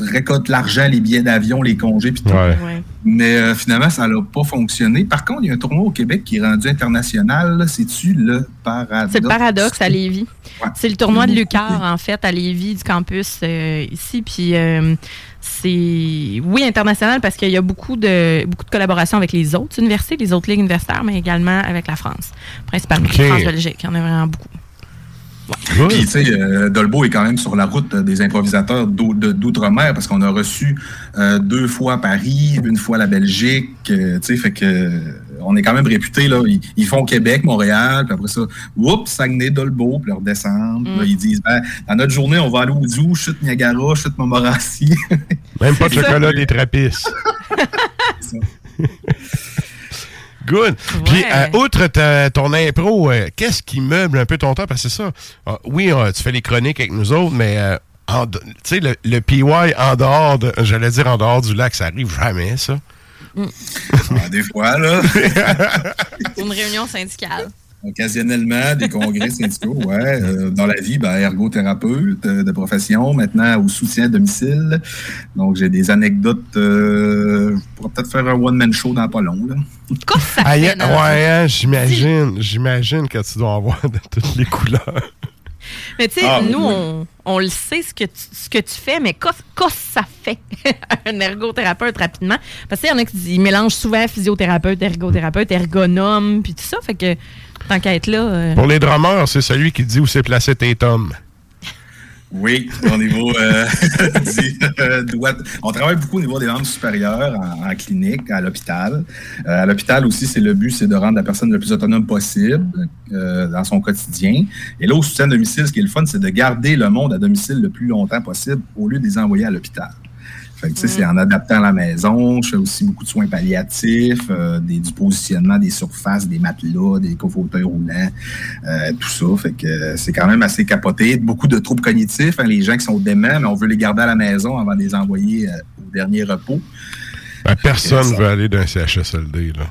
récoltent l'argent, les billets d'avion, les congés, puis tout. Ouais. Ouais. Mais euh, finalement, ça n'a pas fonctionné. Par contre, il y a un tournoi au Québec qui est rendu international. là. C'est-tu le paradoxe? C'est le paradoxe à Lévis. Ouais. C'est le tournoi de Lucar, en fait, à Lévis, du campus euh, ici. Puis euh, c'est, oui, international parce qu'il y a beaucoup de, beaucoup de collaborations avec les autres universités, les autres ligues universitaires, mais également avec la France. Principalement. Ok. France-Belgique. Il y en a vraiment beaucoup. Puis, tu sais, euh, Dolbeau est quand même sur la route des improvisateurs d'outre-mer parce qu'on a reçu euh, deux fois Paris, une fois la Belgique. euh, tu sais, fait que on est quand même réputé. Là. Ils, ils font Québec, Montréal, puis après ça, oups, Saguenay, Dolbeau, puis ils redescendent. Puis là, ils disent, ben, dans notre journée, on va aller au Zoo, chute Niagara, chute Montmorency. Même pas de chocolat des trappistes. Good. Puis, euh, outre ta- ton impro, euh, qu'est-ce qui meuble un peu ton temps? Parce que c'est ça. Ah, oui, euh, tu fais les chroniques avec nous autres, mais euh, tu sais, le, le PY en dehors de. J'allais dire en dehors du lac, ça arrive jamais, ça. Ah, des fois, là. Une réunion syndicale. Occasionnellement, des congrès syndicaux, ouais. Euh, dans la vie, ben, ergothérapeute euh, de profession, maintenant au soutien à domicile. Donc, j'ai des anecdotes. Euh, je pourrais peut-être faire un one-man show dans pas long. Là. Qu'est-ce que ça Ah, fait, ouais, hein, j'imagine. J'imagine que tu dois avoir de toutes les couleurs. Mais tu sais, Ah, nous, oui. on, on le sait ce que tu, ce que tu fais, mais qu'est-ce que ça fait un ergothérapeute rapidement? Parce qu'il y en a qui disent- ils mélangent souvent physiothérapeute, ergothérapeute, ergonome, puis tout ça. Fait que tant qu'à être là. euh, Pour les drummers, c'est celui qui dit où c'est placé tes tomes. Oui, au niveau euh, du, euh, doigt- On travaille beaucoup au niveau des membres supérieurs en, en clinique, à l'hôpital. Euh, à l'hôpital aussi, c'est le but, c'est de rendre la personne le plus autonome possible euh, dans son quotidien. Et là, au soutien à domicile, ce qui est le fun, c'est de garder le monde à domicile le plus longtemps possible au lieu de les envoyer à l'hôpital. Fait que, c'est en adaptant la maison. Je fais aussi beaucoup de soins palliatifs, euh, des, du positionnement des surfaces, des matelas, des cofauteuils roulants, euh, tout ça. Fait que euh, c'est quand même assez capoté. Beaucoup de troubles cognitifs. hein, les gens qui sont déments, mais on veut les garder à la maison avant de les envoyer euh, au dernier repos. Ben, personne Ça- veut aller d'un CHSLD. Là.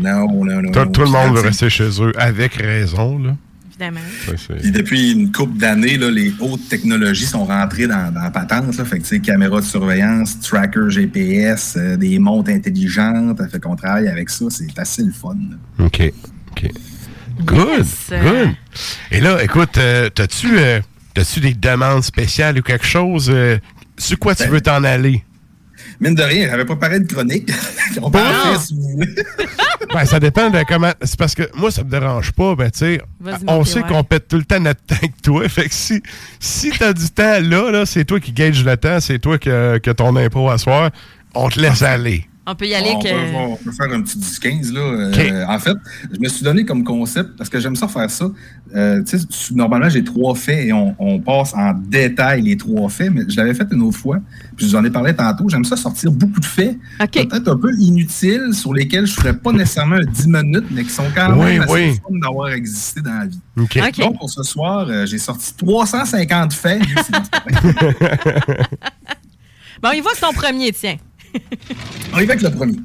Non, non, non. Tout, non. tout le monde veut rester chez eux, avec raison. Là. Évidemment. Ça, c'est- Puis depuis une couple d'années, là, les hautes technologies sont rentrées dans, dans la patente. Là. Fait que, caméras de surveillance, tracker GPS, euh, des montres intelligentes. Fait qu'on travaille avec ça. C'est assez le fun. là. OK. OK. Good. Yes. Good. Et là, écoute, euh, t'as-tu euh, t'as-tu des demandes spéciales ou quelque chose? euh, sur quoi tu Ben- veux t'en aller? Mine de rien, j'avais préparé une chronique. On peut en faire si vous voulez. Ben, ça dépend de comment. C'est parce que moi, ça me dérange pas. Ben, tu sais, on sait qu'on pète tout le temps notre temps avec toi. Fait que si, si t'as du temps là, là c'est toi qui gage le temps, c'est toi qui as qui as ton impôt à soir, on te laisse aller. On peut y aller on, que. peut, on peut faire un petit 10-15. Là. Euh. En fait, je me suis donné comme concept, parce que j'aime ça faire ça. Euh, tu sais, normalement, j'ai trois faits et on, on passe en détail les trois faits, mais je l'avais fait une autre fois, puis je vous en ai parlé tantôt. J'aime ça sortir beaucoup de faits, peut-être un peu inutiles, sur lesquels je ne ferais pas nécessairement un 10 minutes, mais qui sont quand Oui, même assez oui. fun d'avoir existé dans la vie. Donc, pour ce soir, euh, j'ai sorti 350 faits. Oui, Bon, il va ton premier, tiens. On y va avec le premier.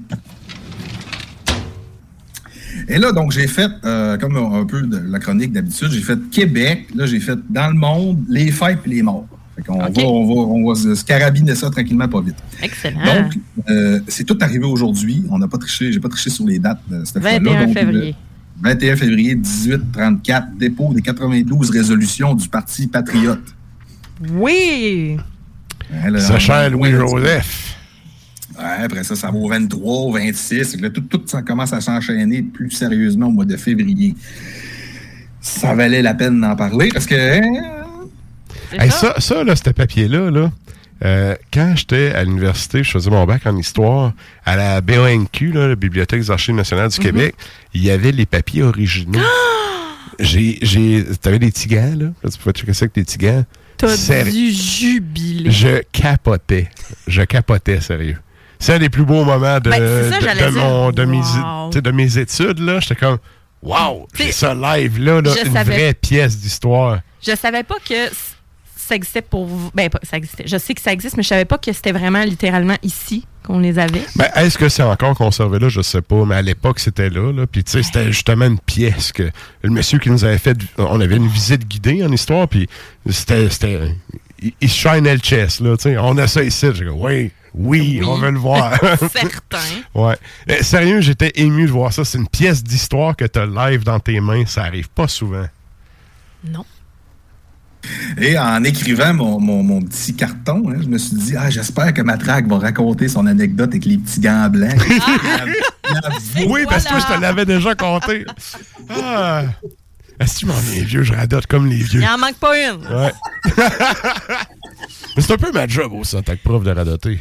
Et là, donc, j'ai fait, euh, comme un peu de la chronique d'habitude, j'ai fait Québec, là, j'ai fait dans le monde, les fêtes et les morts. Fait qu'on OK. va, on va, on va se carabiner ça tranquillement, pas vite. Excellent. Donc, euh, c'est tout arrivé aujourd'hui. On n'a pas triché, j'ai pas triché sur les dates de cette fois-là. 21 Donc, février. le 21 février 1834, dépôt des 92 résolutions du Parti patriote. Oui! On- cher on- Louis-Joseph. Ouais, après ça, ça va au 23, au 26. Fait que là, tout, tout ça commence à s'enchaîner plus sérieusement au mois de février. Ça valait la peine d'en parler parce que. hein, Hey, ça? ça, là, ce papier-là, là, euh, quand j'étais à l'université, je faisais mon bac en histoire, à la BONQ, là, la Bibliothèque des Archives nationales Mhm. du Québec, il y avait les papiers originaux. J'ai, j'ai, t'avais des petits gants, là? Là, Tu pouvais checker ça avec des petits gants. T'as dû jubiler. Je capotais. Je capotais, sérieux. C'est un des plus beaux moments de, Ben, c'est ça, de- j'allais de dire. mon- de mes, Wow. de mes études, là. J'étais comme, wow, j'ai ça live, là, une savais- vraie pièce d'histoire. Je savais pas que ça existait pour vous. Ben, pas, ça existait. Je sais que ça existe, mais je savais pas que c'était vraiment littéralement ici qu'on les avait. Ben, est-ce que c'est encore conservé là? Je sais pas, mais à l'époque, c'était là, là. Puis, tu sais, c'était justement une pièce que le monsieur qui nous avait fait, on avait une visite guidée en histoire, puis c'était, il, il shinait le chest, là, tu sais. On a ça ici. J'ai dit, oui, oui, Oui. on veut le voir. Certain. ouais. Euh, sérieux, j'étais ému de voir ça. C'est une pièce d'histoire que t'as live dans tes mains. Ça arrive pas souvent. Non. Et en écrivant mon, mon- mon petit carton, hein, je me suis dit, ah, j'espère que Matraque va raconter son anecdote avec les petits gants blancs. La- la- Oui, parce que toi, je te l'avais déjà compté. Ah. Est-ce que tu m'en viens vieux? Je radote comme les vieux. Il en manque pas une. Ouais. Mais c'est un peu ma job aussi en tant que prof de radoter.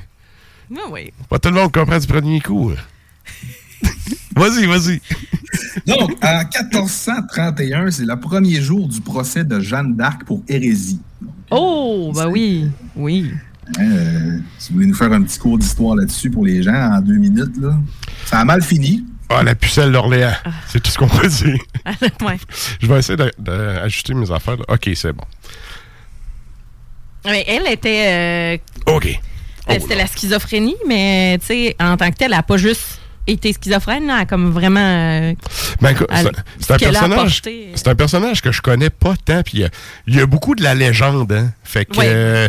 Oui, oui. Pas tout le monde comprend du premier coup. hein. Vas-y, vas-y. Donc, en 1431, c'est le premier jour du procès de Jeanne d'Arc pour hérésie. Oh, ben oui, oui. Euh, si vous voulez nous faire un petit cours d'histoire là-dessus pour les gens en deux minutes, là. ça a mal fini. Ah, la pucelle d'Orléans. C'est tout ce qu'on peut dire. ouais. Je vais essayer d'ajuster mes affaires. là. OK, c'est bon. Mais elle était. euh, OK. Euh, C'était la schizophrénie, mais tu sais, en tant que telle, elle n'a pas juste été schizophrène, là, elle a comme vraiment. euh, Ben, c'est- un personnage. C'est un personnage que je connais pas tant. Puis il y a- il y, a beaucoup de la légende. Hein? Fait que. Euh,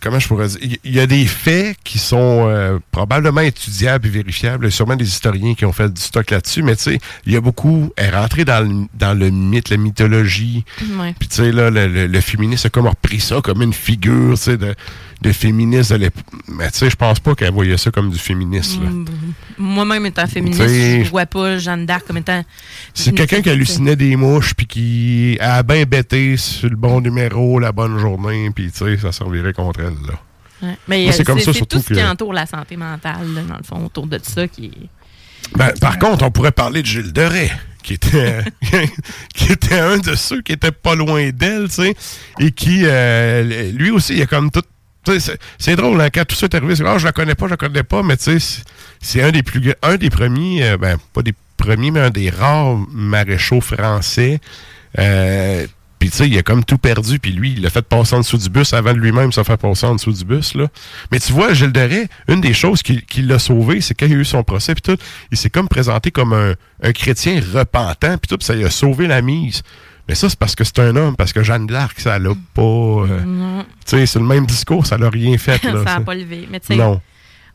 comment je pourrais dire? Il y a des faits qui sont euh, probablement étudiables et vérifiables. Il y a sûrement des historiens qui ont fait du stock là-dessus. Mais tu sais, il y a beaucoup. Elle est rentrée dans le, dans le mythe, la mythologie. Ouais. Puis tu sais, là, le, le, le féministe a comme repris ça comme une figure, tu sais, de, de féministe de l'époque. Mais tu sais, je pense pas qu'elle voyait ça comme du féminisme. là. Mm, Moi-même étant féministe, T'sais, je vois pas Jeanne d'Arc comme étant. C'est quelqu'un qui hallucinait des mouches puis qui a bien bêté sur le bon numéro, la bonne journée, puis tu sais, ça servirait contre elle, là. Ouais. Mais Moi, euh, c'est comme ça, c'est surtout tout ce qui entoure la santé mentale, là, dans le fond, autour de ça qui. Ben, par contre, on pourrait parler de Gilles Deray, qui était, qui était un de ceux qui était pas loin d'elle, tu sais, et qui, euh, lui aussi, il a comme tout. C'est drôle, hein, quand tout ça est arrivé, c'est ah, je la connais pas, je la connais pas, mais tu sais, c'est- un des plus un des premiers, euh, ben, pas des premiers, mais un des rares maréchaux français. Euh, puis tu sais, il a comme tout perdu, puis lui, il l'a fait passer en dessous du bus avant de lui-même se faire passer en dessous du bus, là. Mais tu vois, Gilles Deray, une des choses qui, qui l'a sauvé, c'est quand il a eu son procès, puis tout, il s'est comme présenté comme un, un chrétien repentant, puis tout, puis ça lui a sauvé la mise. Mais ça, c'est parce que c'est un homme, parce que Jeanne d'Arc, ça l'a pas... euh, Non. tu sais, c'est le même discours, ça l'a rien fait, là. ça n'a pas levé. Mais tu sais, Non.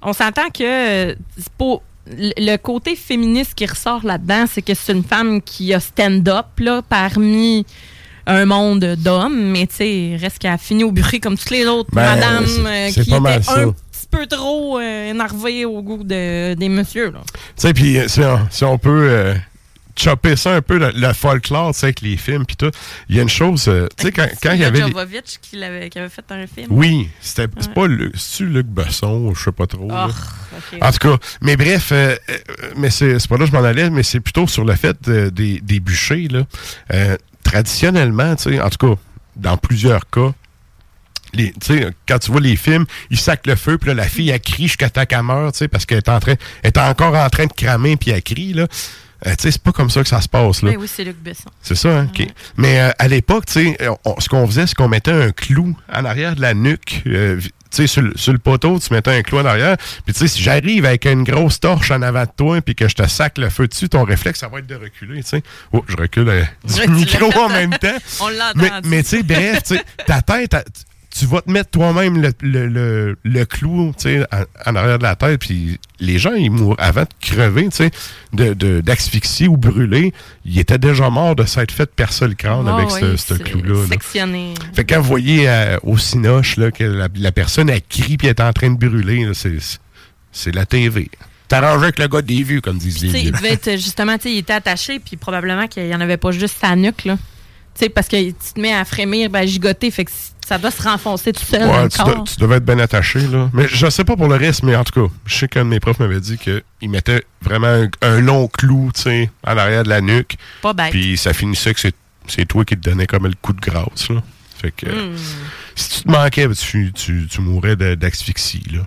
on s'entend que euh, le côté féministe qui ressort là-dedans, c'est que c'est une femme qui a stand-up parmi un monde d'hommes, mais tu sais, reste qu'elle a fini au bureau comme toutes les autres Ben, madames euh, qui étaient un petit peu trop euh, énervées au goût de, des messieurs. Tu sais, puis si, on- si on peut chopper ça un peu, le, le folklore, tu sais, avec les films, puis tout, il y a une chose, euh, tu sais, quand, quand il y avait... les- Jovovich qui, l'avait- qui avait fait un film. Oui, c'était Ouais. pas Luc, c'est-tu Luc Besson, je sais pas trop. Oh, ok. En tout cas, mais bref, euh, euh, mais c'est c'est pas là que je m'en allais, mais c'est plutôt sur le fait des, des bûchers. Là. Euh, traditionnellement, tu sais, en tout cas, dans plusieurs cas, les, tu sais, quand tu vois les films, ils sacent le feu, puis là, la fille, elle crie jusqu'à tu sais, parce qu'elle est, en train, elle est encore en train de cramer, puis elle crie, là. Euh, tu sais, c'est pas comme ça que ça se passe, là. Ben oui, c'est Luc Besson. C'est ça, hein? OK. Mais euh, à l'époque, tu sais, ce qu'on faisait, c'est qu'on mettait un clou en arrière de la nuque. euh, tu sais, sur, le- sur le poteau, tu mettais un clou en arrière. Puis, tu sais, si j'arrive avec une grosse torche en avant de toi puis que je te sac le feu dessus, ton réflexe, ça va être de reculer, tu sais. Oh, je recule du micro en même temps. On l'a Mais, mais tu sais, bref, tu sais, ta tête, tu vas te mettre toi-même le, le, le, le clou, en, en arrière de la tête, puis les gens, ils mourent avant de crever, de- de- d'asphyxie ou brûler. Ils étaient déjà morts de s'être fait percer le crâne Ah avec oui, ce, ce clou-là. là. Sectionné. Fait que quand vous voyez euh, au cinoche là, que la, la personne elle crie puis est en train de brûler, c'est, la TV. T'arranges avec le gars des vues, comme disent les Tu sais, il devait être justement, il était attaché, puis probablement qu'il n'y en avait pas juste sa nuque, là. Tu sais, parce que tu te mets à frémir, ben, gigoter, fait que ça doit se renfoncer tout seul dans Ouais, le tu, corps. dois- tu devais être bien attaché, là. Mais je sais pas pour le reste, mais en tout cas, je sais qu'un de mes profs m'avait dit qu'il mettait vraiment un, un long clou, tu sais, en arrière de la nuque. Pas bête. Puis ça finissait que c'est, c'est toi qui te donnais comme le coup de grâce, là. Fait que Hmm. si tu te manquais, ben, tu, tu, tu mourrais de- d'asphyxie, là.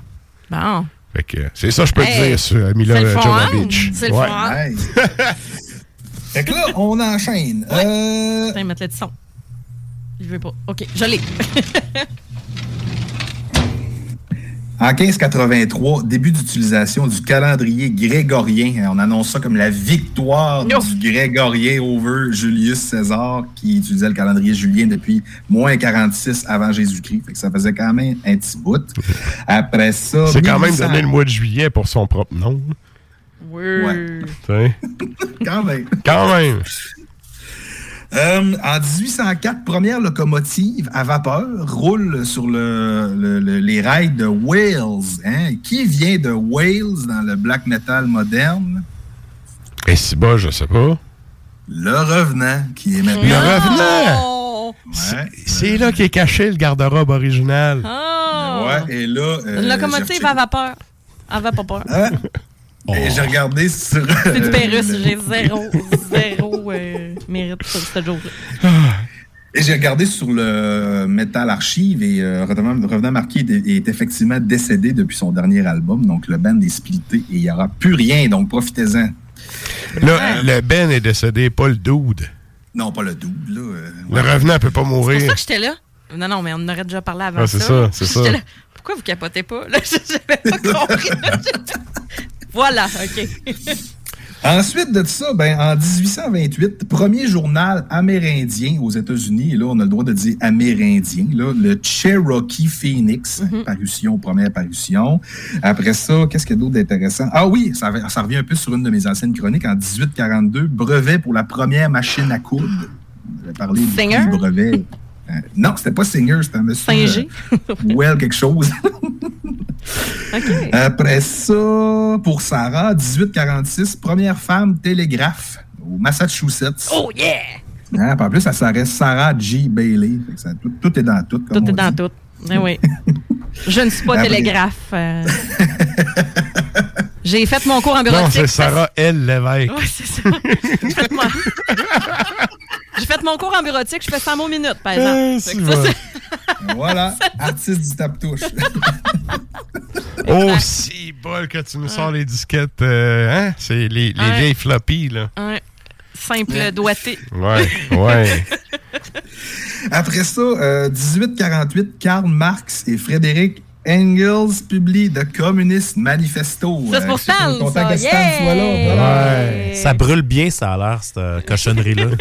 Bon. Fait que c'est ça que je peux te dire sur Mila c'est le fun, Jovovich. c'est le Ouais. fun. Fait que là, on enchaîne. Euh, Putain, mettre le son. Je veux pas. OK, je l'ai. En 1583, début d'utilisation du calendrier grégorien. On annonce ça comme la victoire du grégorien over Julius César, qui utilisait le calendrier julien depuis moins 46 avant Jésus-Christ. Fait que ça faisait quand même un petit bout. Après ça... C'est quand même 1800 donné le mois de juillet pour son propre nom. Oui. Tu sais. Quand même. Quand même. Euh, en 1804, première locomotive à vapeur roule sur le, le- le- les rails de Wales. Hein? Qui vient de Wales dans le black metal moderne? Et si bas, je sais pas. Le Revenant, qui est maintenant... Le revenant! Ouais. C'est là qu'est caché le garde-robe original. Oh! Ouais, et là... euh, Une locomotive à vapeur. À vapeur. Et j'ai regardé sur. C'est du Pérus, le- j'ai zéro, zéro euh, mérite sur ce jour-là. Et j'ai regardé sur le Metal Archive et euh, Revenant, Revenant Marquis est, est effectivement décédé depuis son dernier album. Donc le band est splitté et il n'y aura plus rien. Donc profitez-en. Là, le Ben est décédé, pas le dude. Non, pas le double. Là, euh, Le revenant peut pas C'est pour mourir. ça que j'étais là. Non, non, mais on en aurait déjà parlé avant Ah, c'est ça. ça, c'est ça. J'étais là, Pourquoi vous capotez pas? Là, j'avais pas compris. Voilà, OK. Ensuite de ça, ben, en 1828, premier journal amérindien aux États-Unis, et là, on a le droit de dire amérindien, là, le Cherokee Phoenix, parution, première parution. Après ça, qu'est-ce qu'il y a d'autre d'intéressant? Ah oui, ça, ça revient un peu sur une de mes anciennes chroniques. En 1842, brevet pour la première machine à coudre. J'avais parlé du Singer? brevet. Euh, non, c'était pas Singer, c'était un monsieur. Singer? euh, well, quelque chose. Après ça, pour Sarah, 1846, première femme télégraphe au Massachusetts. Oh, yeah! Hein, en plus, ça s'arrête Sarah G. Bailey. Ça- tout, tout est dans tout. comme Tout est dans dit. tout. Eh oui. Je ne suis pas Après- télégraphe. euh. J'ai fait mon cours en Non, bureautique. c'est Sarah L. Lévesque. Oui, c'est ça. J'ai fait, mon... Cours en bureautique, je fais 100 mots minutes, par exemple. Ça, c'est- Voilà, artiste du tape-touche. Oh, si bol que tu nous sors les disquettes. euh, hein? C'est les, les Ouais. vieilles floppies, là. un simple doigté. Ouais, ouais. Après ça, euh, 1848, Karl Marx et Frédéric Engels publient The Communist Manifesto. Ça, c'est pour Euh, suis Stan, content ça. que Stan Yeah! soit là. Ouais. Ça brûle bien, ça a l'air, cette euh, cochonnerie-là.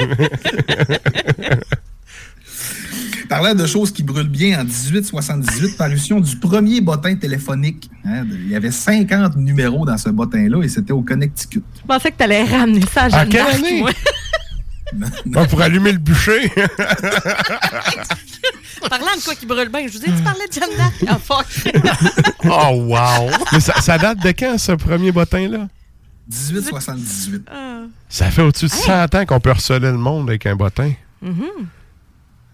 Parlant de choses qui brûlent bien, en 1878, parution du premier bottin téléphonique. Hein, de- il y avait 50 numéros dans ce bottin-là et c'était au Connecticut. Je pensais que tu allais ramener ça à Jeanne quelle année? moi. Ah, pour allumer le bûcher? Parlant de quoi qui brûle bien, je vous ai dit, tu parlais de Jeanne d'Arc. Ah, fuck. oh, wow! Mais ça, ça date de quand, ce premier bottin-là? 1878. Ah. Ça fait au-dessus de 100 ans qu'on peut harceler le monde avec un bottin. Mhm.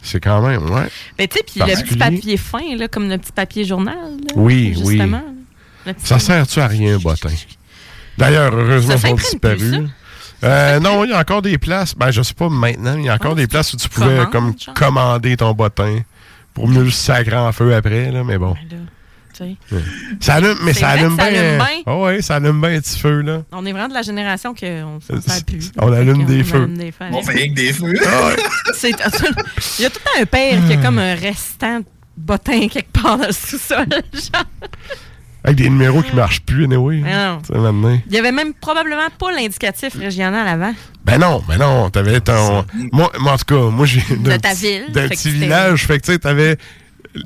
C'est quand même, ouais. Ben, tu sais, puis le petit papier fin, là, comme le petit papier journal. là, Oui, oui. justement. Petit- Ça sert-tu à rien, un bottin? D'ailleurs, heureusement, Ça ils plus, disparus. Euh, non, il y a encore des places. Ben, je sais pas maintenant, mais il y a encore des places où tu pouvais commandes, comme genre? commander ton bottin pour mieux le sacrer en feu après, là, mais bon. Ben là, tu sais. Ça allume, mais C'est ça allume ça bien. allume bien. Oh, ouais, ça allume bien un petit feu, là. On est vraiment de la génération qu'on s'en sert plus. On allume des feux. allume des feux. On fait rien que des feux. Ah ouais. Il y a tout le temps un père qui a comme un restant de bottin quelque part dans le sous-sol. Avec des numéros qui marchent plus, anyway. Mais non. Il y avait même probablement pas l'indicatif régional avant. Ben non, ben non, t'avais ton... Moi, moi, en tout cas, moi, j'ai... De d'un ta petit- ville, D'un petit village, fait que tu sais, t'avais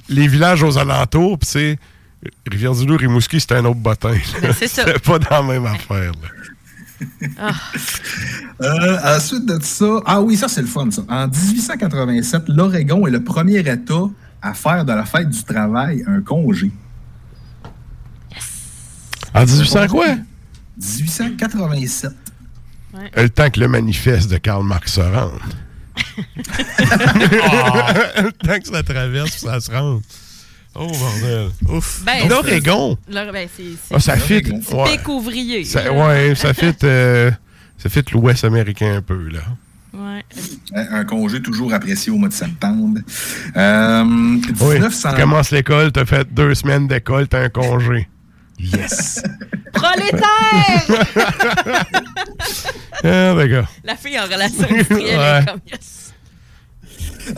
les villages aux alentours, pis c'est... Rivière-du-Loup, Rimouski, c'était un autre bottin. Ben, c'est ça. C'était pas dans la même affaire, là. Euh, ensuite de ça, ah oui, ça c'est le fun, ça. En 1887, l'Oregon est le premier État à faire de la fête du travail un congé. En 1800 quoi? 1887. Le temps que le manifeste de Karl Marx se rende. le temps que ça traverse, ça se rende. Oh, bordel. Ouf. Ben, L'Oregon. L'Or- ben, Ah, ça fit. ouvrier. Ça, ouais, ça fit, euh, ça fit l'Ouest américain un peu, là. Ouais. Hein, Un congé toujours apprécié au mois de septembre. Euh, Oui, 1900... tu commences l'école, t'as fait deux semaines d'école, t'as un congé. Yes! Prolétaire! Ah, d'accord. La fille en relation industrielle Ouais. est comme yes.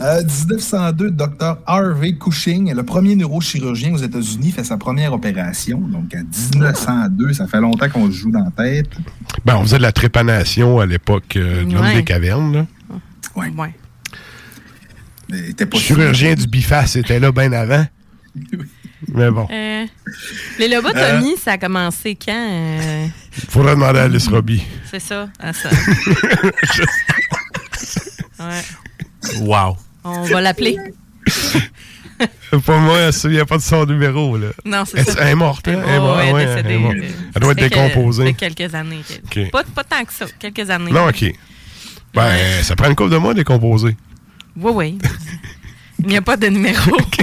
Euh, 1902, Dr. Harvey Cushing, le premier neurochirurgien aux États-Unis, fait sa première opération. Donc, en 1902, ça fait longtemps qu'on se joue dans la tête. Ben, on faisait de la trépanation à l'époque euh, de l'homme Ouais. des cavernes. Ouais. Pas Le chirurgien du biface était là bien avant. Mais bon, Euh, les lobotomies, ça a commencé quand? euh, faudrait demander à Alice Robbie. c'est ça? Ah, ça. ouais. Wow! On va l'appeler. Pas moi, elle se souvient pas de son numéro, là. Non, c'est ça. elle est morte, hein? Elle est morte, elle est ouais, décédée, elle est morte. euh, Elle doit être que- décomposée. quelques années. Ok. Pas, pas tant que ça, quelques années. Non, OK. Ben, ça prend une couple de mois à décomposer. Oui, oui. Il n'y a pas de numéro. ça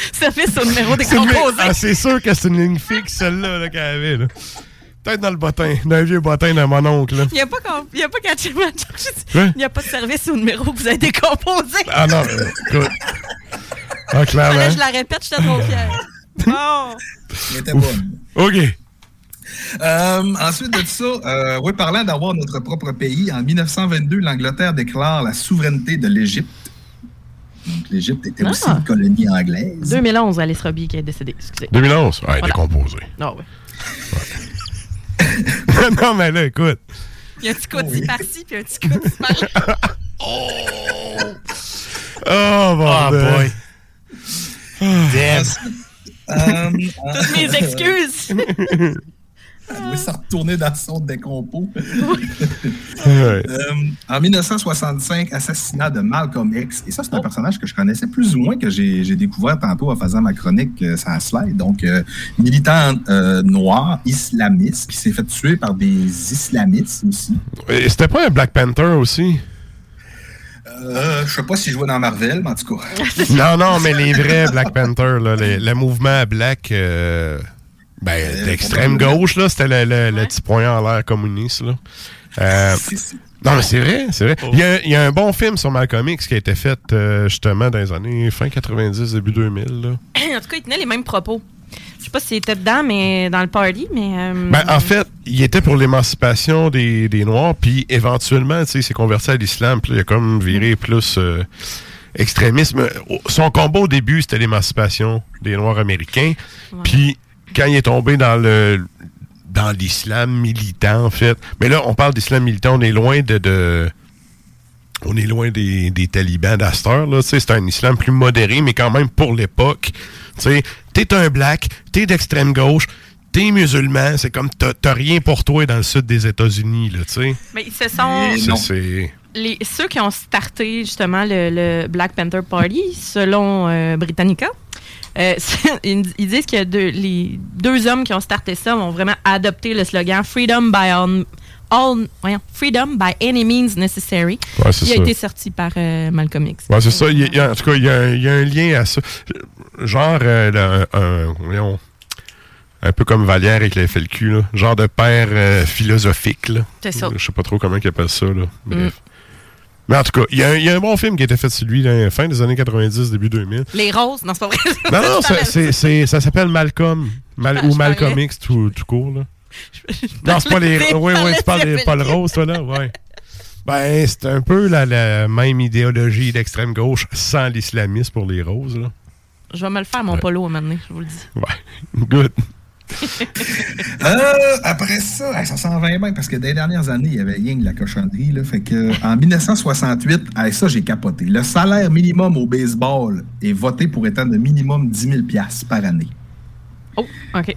fait son numéro décomposé. Ah, c'est sûr que c'est une ligne fixe, celle-là, là, qu'elle avait, là. Peut-être dans le bottin, dans un vieux bottin de mon oncle. là. Il n'y a, pas il y a pas Quoi? Il n'y a pas de service au numéro que vous avez décomposé. Ah non, écoute. Ah, clairement. je la répète, j'étais trop fière. Bon. Elle était bonne. OK. Euh, ensuite de ça, euh, oui, parlant d'avoir notre propre pays, en 1922, l'Angleterre déclare la souveraineté de l'Égypte. Donc, l'Égypte était aussi Ah. une colonie anglaise. 2011, Alice Robbie qui est décédée. Excusez. 2011. Ouais, Voilà. décomposé. Non, oui. non, mais là, écoute. Il y a un petit coup par-ci, puis un petit coup par-là. Oh, bordel. boy. Damn. Euh, Toutes mes excuses. Oui, ça retourner dans son décompos. Ouais. Euh, en 1965, assassinat de Malcolm X. Et ça, c'est un personnage que je connaissais plus ou moins que j'ai découvert tantôt en faisant ma chronique euh, la slide. Donc, euh, militant euh, noir, islamiste, qui s'est fait tuer par des islamistes aussi. Et C'était pas un Black Panther aussi? Euh, je sais pas si je vois dans Marvel, mais en tout cas. non, non, mais les vrais Black Panther, là, les- le mouvement black, euh, ben, d'extrême gauche, là, c'était le, le- le petit point en l'air communiste, là. Euh, non, mais c'est vrai, c'est vrai. Il y, a, il y a un bon film sur Malcolm X qui a été fait, euh, justement, dans les années fin 90, début 2000, là. en tout cas, il tenait les mêmes propos. Je sais pas s'il était dedans, mais dans le party, mais. euh, Ben, en fait, il était pour l'émancipation des, des Noirs, puis éventuellement, tu sais, il s'est converti à l'islam, puis il a comme viré plus euh, extrémisme. Son combat au début, c'était l'émancipation des Noirs américains, puis quand il est tombé dans le dans l'islam militant, en fait, mais là, on parle d'islam militant, on est loin de... de- on est loin des, des talibans d'Astor, là, c'est un islam plus modéré, mais quand même pour l'époque, tu sais, t'es un black, t'es d'extrême gauche, t'es musulman, c'est comme t'as rien pour toi dans le sud des États-Unis, là, tu sais. mais ils se sont. Ça, c'est... les, ceux qui ont starté justement le, le Black Panther Party, selon euh, Britannica, euh, ils, disent que deux- les deux hommes qui ont starté ça ont vraiment adopté le slogan Freedom by all, all- voyons, Freedom by any means necessary, Ouais, qui a ça. été sorti par euh, Malcolm X. Ouais, c'est ça. Il y a- il y a- en tout cas, il y, a un- il y a un lien à ça. Genre, euh, un, voyons, un peu comme Vallière avec la FLQ, là. genre de père philosophique. Là. C'est ça. Je sais pas trop comment ils appellent ça. Là. Bref. Mm. Mais en tout cas, il y, a un- il y a un bon film qui a été fait sur lui, là, fin des années 90, début 2000. Les roses, non, c'est pas vrai. Non, non, ça, s'appelle Malcolm. Mal- Je ou parlais- Malcolm X tout, tout court. Là. Non, c'est pas les. Oui, oui, tu parles des Paul Rose, toi, là, ouais. Ben, c'est un peu la, la même idéologie d'extrême gauche sans l'islamisme pour les roses, là. Je vais me le faire, mon polo, à un moment donné, je vous le dis. Ouais. Good. Euh, après ça, ça s'en va bien parce que les dernières années, il y avait de la cochonnerie. Là, fait que, en 1968, hey, ça, j'ai capoté. Le salaire minimum au baseball est voté pour étant de minimum 10 000 par année. Oh, OK.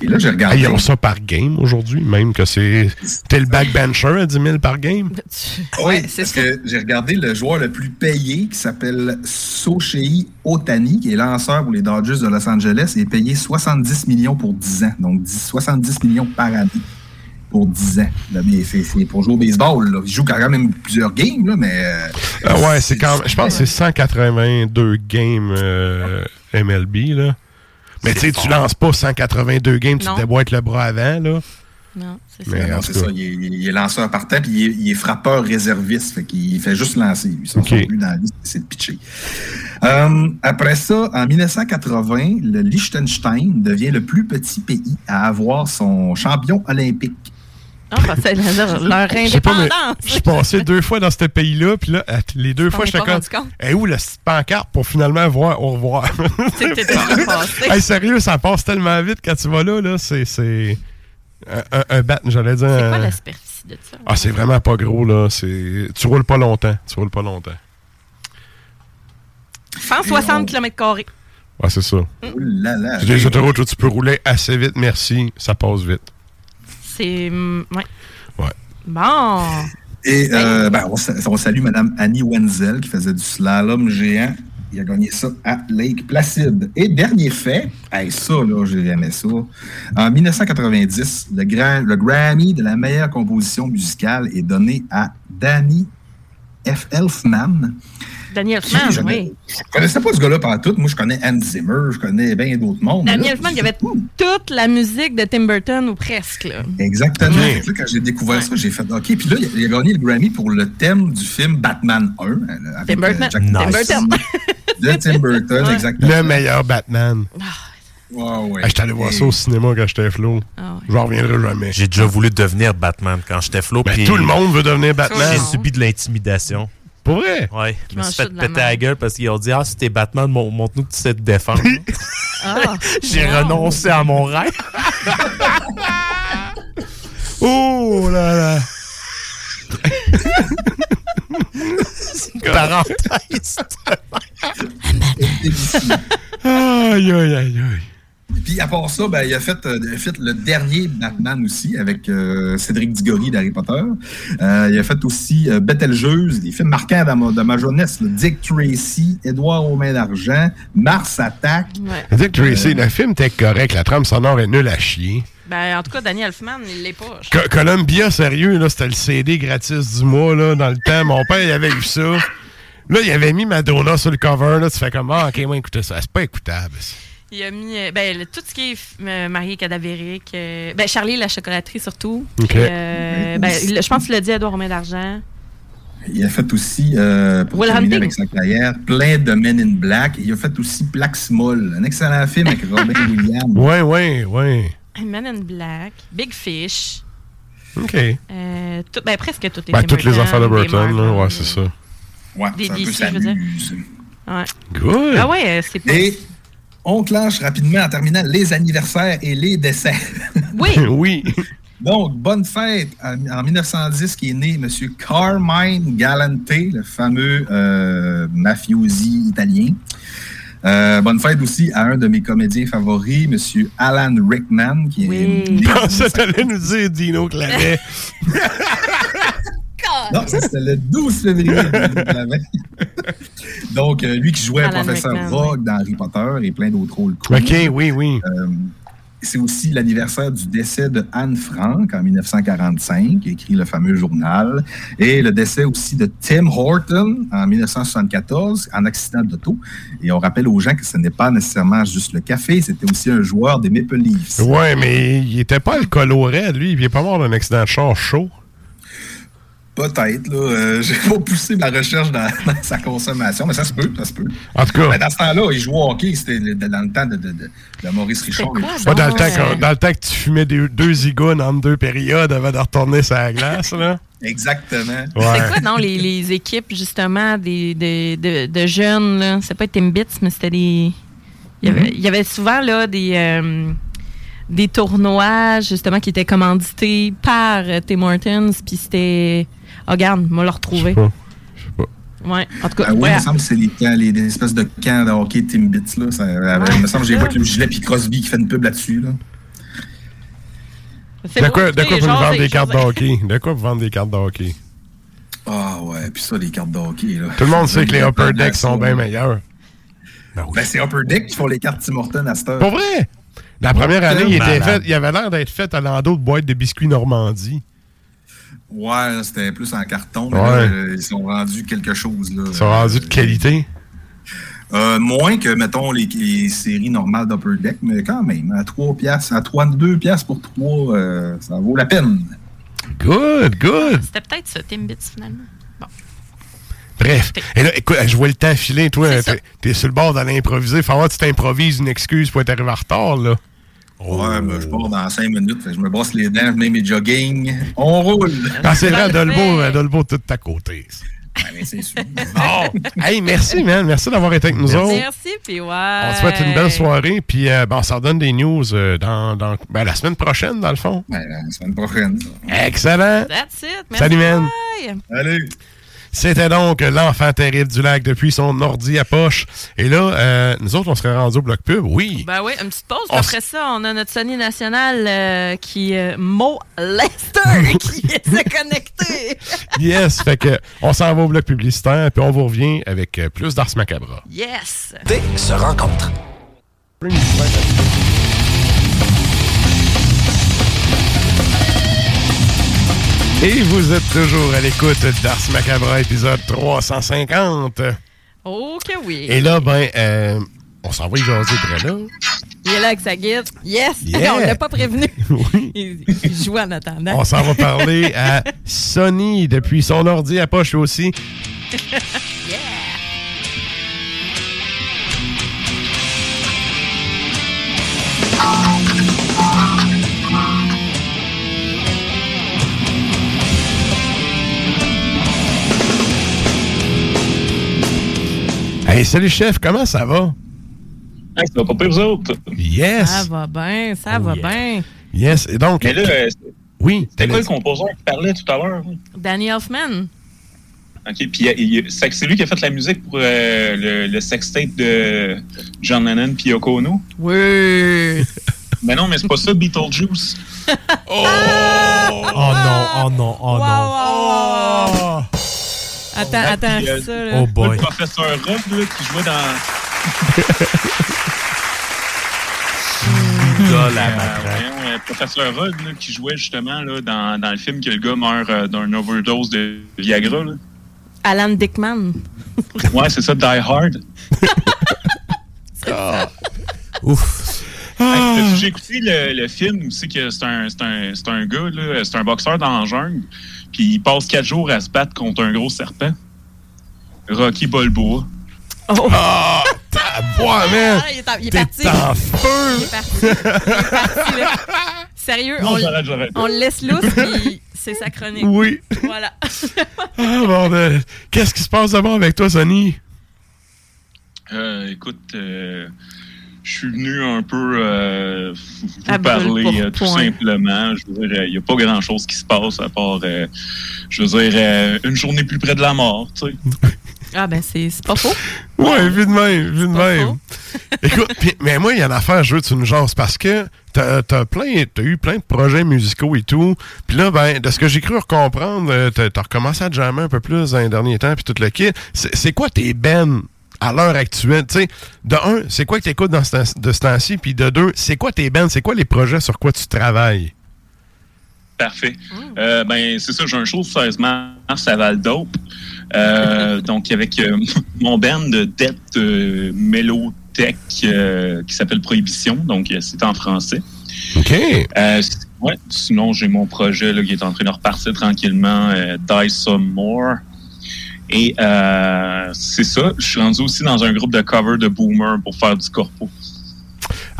Et là, j'ai Ah, regardé. ils ont ça par game aujourd'hui, même que c'est. T'es le backbencher à 10 000 par game? Oui, parce que j'ai regardé le joueur le plus payé qui s'appelle Soshei Otani, qui est lanceur pour les Dodgers de Los Angeles, et est payé 70 millions pour 10 ans. Donc 10 70 millions par année pour 10 ans. Là, mais c'est c'est pour jouer au baseball. Là. Il joue quand même plusieurs games, là, mais. euh, Ah ouais, c'est quand Je pense que c'est 182 games euh, MLB, là. Mais tu sais, tu lances pas 182 games, tu Non. te déboîtes le bras avant, là. Non, c'est cas. ça. Il est, il est lanceur partant, puis il est, il est frappeur réserviste. Fait qu'il fait juste lancer. lui. Son, dans la vie, c'est de pitcher. Euh, après ça, en 1980, le Liechtenstein devient le plus petit pays à avoir son champion olympique. Ah, leur, leur Je indépendance. suis passé deux fois dans ce pays-là, puis là, les deux fois, j'étais comme. rendu compte? Eh où la petite pancarte pour finalement voir au revoir? C'est que t'étais pas passé. hey, sérieux, ça passe tellement vite quand tu vas là, là. C'est. c'est un, un, un bat, j'allais dire. C'est quoi un- la superficie de ça? Ah, c'est vraiment pas gros, là. C'est... Tu roules pas longtemps. Tu roules pas longtemps. 160 km. Ouais, c'est ça. Là là. C'est des autoroutes où tu peux rouler assez vite, merci. Ça passe vite. C'est. hum, Ouais. Ouais. Bon. Et euh, ben, on, sa- on salue Mme Annie Wenzel qui faisait du slalom géant. Il a gagné ça à Lake Placid. Et dernier fait, hey, ça, là, j'ai aimé ça. En 1990, le, grand, le Grammy de la meilleure composition musicale est donné à Danny F. Elfman. Daniel Elfman, je, oui. je connaissais pas ce gars-là pendant tout. Moi, je connais Hans Zimmer, je connais bien d'autres mondes. Daniel là, Elfman, il y avait toute la musique de Tim Burton, ou presque. Là. Exactement. Là, quand j'ai découvert ça, j'ai fait OK. Puis là, il a, gagné le Grammy pour le thème du film Batman 1. euh, Avec, Tim Burton. euh, Jack Nice. Tim Burton. De Tim Burton, Ouais. exactement. Le meilleur Batman. Ouais, ouais. Ah, J'étais allé voir ça au cinéma quand j'étais flot. Ah ouais. J'en reviendrai jamais. J'ai déjà voulu devenir Batman quand j'étais flot. Ben, puis tout le monde veut devenir Batman. J'ai subi de l'intimidation. Pour vrai? Ouais. Je me suis fait la péter la gueule parce qu'ils ont dit Ah, si t'es Batman, mon- montre-nous que tu sais te défendre. Ah, J'ai wow. renoncé à mon rêve. Oh là là. Parenthèse. Aïe, aïe, aïe, aïe. Puis à part ça, ben, il, a fait, euh, il a fait le dernier Batman aussi avec euh, Cédric Diggory d'Harry Potter. Euh, il a fait aussi euh, Betelgeuse, des films marquants de ma, de ma jeunesse. là. Dick Tracy, Édouard aux mains d'argent, Mars Attack. Ouais. Dick Tracy, le film était correct, la trame sonore est nulle à chier. Ben, en tout cas, Daniel Elfman, il l'est pas. Co- Columbia, sérieux, là, c'était le CD gratis du mois, là, dans le temps. Mon père, il avait eu ça. Là, il avait mis Madonna sur le cover, là. Tu fais comme, ah, ok, moi, écoutez ça. C'est pas écoutable. Il a mis euh, ben, le- tout ce qui est euh, marié cadavérique. euh, ben, Charlie la chocolaterie surtout. Ok. Puis, euh, ben, je pense qu'il l'a dit à Edouard Romain d'Argent. Il a fait aussi, euh, pour Will terminer Hunting. avec sa carrière, plein de Men in Black. Il a fait aussi Black Small, un excellent film avec Robin Williams. Ouais, ouais, ouais. Man in Black, Big Fish, OK. euh, tout- ben, presque toutes les Ben, toutes les affaires de Burton, là, ouais, c'est ça. Ouais, Des c'est un peu DC, sa je veux dire. Ouais. Good. Ah ouais, c'est pas. Et on clenche rapidement en terminant les anniversaires et les décès. Oui! oui. Donc, bonne fête en en 1910 qui est né M. Carmine Galante, le fameux euh, mafiosi italien. Euh, bonne fête aussi à un de mes comédiens favoris, M. Alan Rickman, qui est Oui. Je pensais que nous dire Dino Claret. Non, ça c'était le 12 février. Donc, euh, lui qui jouait Alan professeur Rickman, Rogue dans Harry Potter et plein d'autres rôles cool. OK, oui, oui. Euh, c'est aussi l'anniversaire du décès de Anne Frank en 1945, qui a écrit le fameux journal, et le décès aussi de Tim Horton en 1974 en accident d'auto. Et on rappelle aux gens que ce n'est pas nécessairement juste le café, c'était aussi un joueur des Maple Leafs. Ouais, mais il était pas alcooloré, lui. Il est pas mort d'un accident de char chaud. Peut-être, là. Euh, J'ai pas poussé ma recherche dans, dans sa consommation, mais ça se peut, ça se peut. En tout cas, Mais dans ce temps-là, il jouait au hockey, c'était dans le temps de, de- de- de Maurice Richard. quoi, pas dans, le temps euh, que, dans le temps que tu fumais des- deux zigounes en deux périodes avant de retourner sur la glace, là. Exactement. C'est Ouais. quoi, non, les, les équipes, justement, des, de, de, de jeunes, là? C'est pas Timbits, mais c'était des. Il y, avait, il y avait souvent, là, des. euh, des tournois, justement, qui étaient commandités par euh, Tim Hortons, puis c'était. Oh, regarde, moi le Je sais retrouver. pas. Je sais pas. Ouais, en tout cas, Ah ouais. il me semble que c'est les, camps, les, des espèces de camps de hockey Timbits. Là. Ça, il me semble que j'ai vu le gilet puis Crosby qui fait une pub là-dessus. Là. De quoi, de quoi vous vendre des cartes de hockey? De quoi vous vendre des cartes de hockey? Ah ouais, puis ça, les cartes de hockey. Là. Tout le monde sait que les upper decks sont bien meilleurs. Ben oui. Ben, c'est Upper Deck qui font les cartes Tim Hortons à cette heure. Pour vrai? La première année, il, était Malade. fait, il avait l'air d'être fait à l'endos de boîte de biscuits Normandie. Ouais, c'était plus en carton. Mais Ouais. là, euh, ils sont rendus quelque chose. Là. Ils sont rendus de qualité. Euh, moins que, mettons, les, les séries normales d'Upper Deck, mais quand même, à 3 piastres, à 3, 2 piastres pour 3, euh, ça vaut la peine. Good, good. C'était peut-être ça, Timbits, finalement. Bon. Bref. Et là, écoute, je vois le temps filer. Toi, t'es sur le bord d'aller improviser. Faut voir que tu t'improvises une excuse pour être arrivé en retard, là. Ouais, mais je pars dans 5 minutes. je me brosse les dents, je mets mes jogging. On roule! Ah, c'est vrai. Dolbeau, euh, Dolbeau, tout à côté. Ouais, mais c'est sûr. Bon. Hey, merci, man. Merci d'avoir été avec nous autres. Merci, puis ouais. On te souhaite une belle soirée. Puis, euh, ben, on s'en donne des news euh, dans, dans ben, la semaine prochaine, dans le fond. Ben, la semaine prochaine. Excellent. That's it. Merci. Salut, man. bye. C'était donc l'enfant terrible du lac depuis son ordi à poche. Et là, euh, nous autres, on serait rendus au bloc pub. Oui. Ben oui, une petite pause. On Après ça, on a notre Sony national euh, qui euh, Mo Lester qui vient de se connecter. Yes. fait que on s'en va au bloc publicitaire, puis on vous revient avec euh, plus d'Ars Macabra. Yes. se rencontrent. Et vous êtes toujours à l'écoute d'Ars Macabra, épisode 350. Oh que oui. Et là, ben, euh, on s'en va y jaser près là. Il est là avec sa guide. Yes! Yeah. on l'a pas prévenu. Oui. Il, il joue en attendant. On s'en va parler à Sonny depuis son ordi à poche aussi. Hey, salut chef, comment ça va? Hey, ça va pas pire, vous autres? Yes! Ça va bien, ça Oh, va yeah. bien. Yes, et donc, Mais là, euh, oui, c'était quoi le composeur qui parlait tout à l'heure? Danny Elfman. OK, puis a- c'est lui qui a fait la musique pour euh, le, le sextape de John Lennon puis Yoko Ono? Oui. Mais non, mais c'est pas ça, Beetlejuice. Oh non, oh non, oh Wow, non. wow, wow, wow. Oh! Attends, Ah, attends, puis, euh, ça, là. Oh Le boy. professeur Rock là, qui jouait dans. Là, la Euh, professeur Rock là, qui jouait justement là, dans, dans le film que le gars meurt euh, d'un overdose de Viagra. Là. Alan Dickman. Ouais, c'est ça, Die Hard. Ouf. Ah! Hey, J'ai écouté le, le film c'est que c'est un, c'est un, c'est un gars, là, c'est un boxeur dans la jungle, puis il passe quatre jours à se battre contre un gros serpent. Rocky Balboa. Oh. Ah! Tabois, man! Ah, il est, en- il est T'es parti. en Il feu! est parti. Il est parti, là. Sérieux, on, Non, j'arrête, j'arrête. on le laisse lousse, puis c'est sa chronique. Oui. Voilà. Ah, bordel. Qu'est-ce qui se passe d'abord avec toi, Sonny? Euh, écoute, euh, je suis venu un peu euh, vous À parler euh, tout point. simplement. Je veux dire, il n'y a pas grand-chose qui se passe à part, euh, je veux dire, euh, une journée plus près de la mort, tu sais. Ah, ben, c'est pas faux. Ouais, vu de même, vu de même. Écoute, pis- mais moi, il y a une affaire, je veux que tu nous jases, parce que t'as as plein, t'as eu plein de projets musicaux et tout. Puis là, ben, de ce que j'ai cru comprendre, t'as as recommencé à jammer un peu plus dans les derniers temps, puis tout le kit. C'est c'est quoi tes bennes? À l'heure actuelle? Tu sais, de un, c'est quoi que dans ce temps- de ce temps-ci? Puis de deux, c'est quoi tes bennes? C'est quoi les projets sur quoi tu travailles? Parfait. Euh, ben, c'est ça, j'ai un show le 16 mars à Val d'Aupe. Euh, donc, avec euh, mon band de dette Mélotech qui s'appelle Prohibition. Donc, c'est en français. OK. Ouais, sinon, j'ai mon projet là, qui est en train de repartir tranquillement, Die Some More. Et euh, c'est ça, je suis rendu aussi dans un groupe de cover de Boomer pour faire du corpo.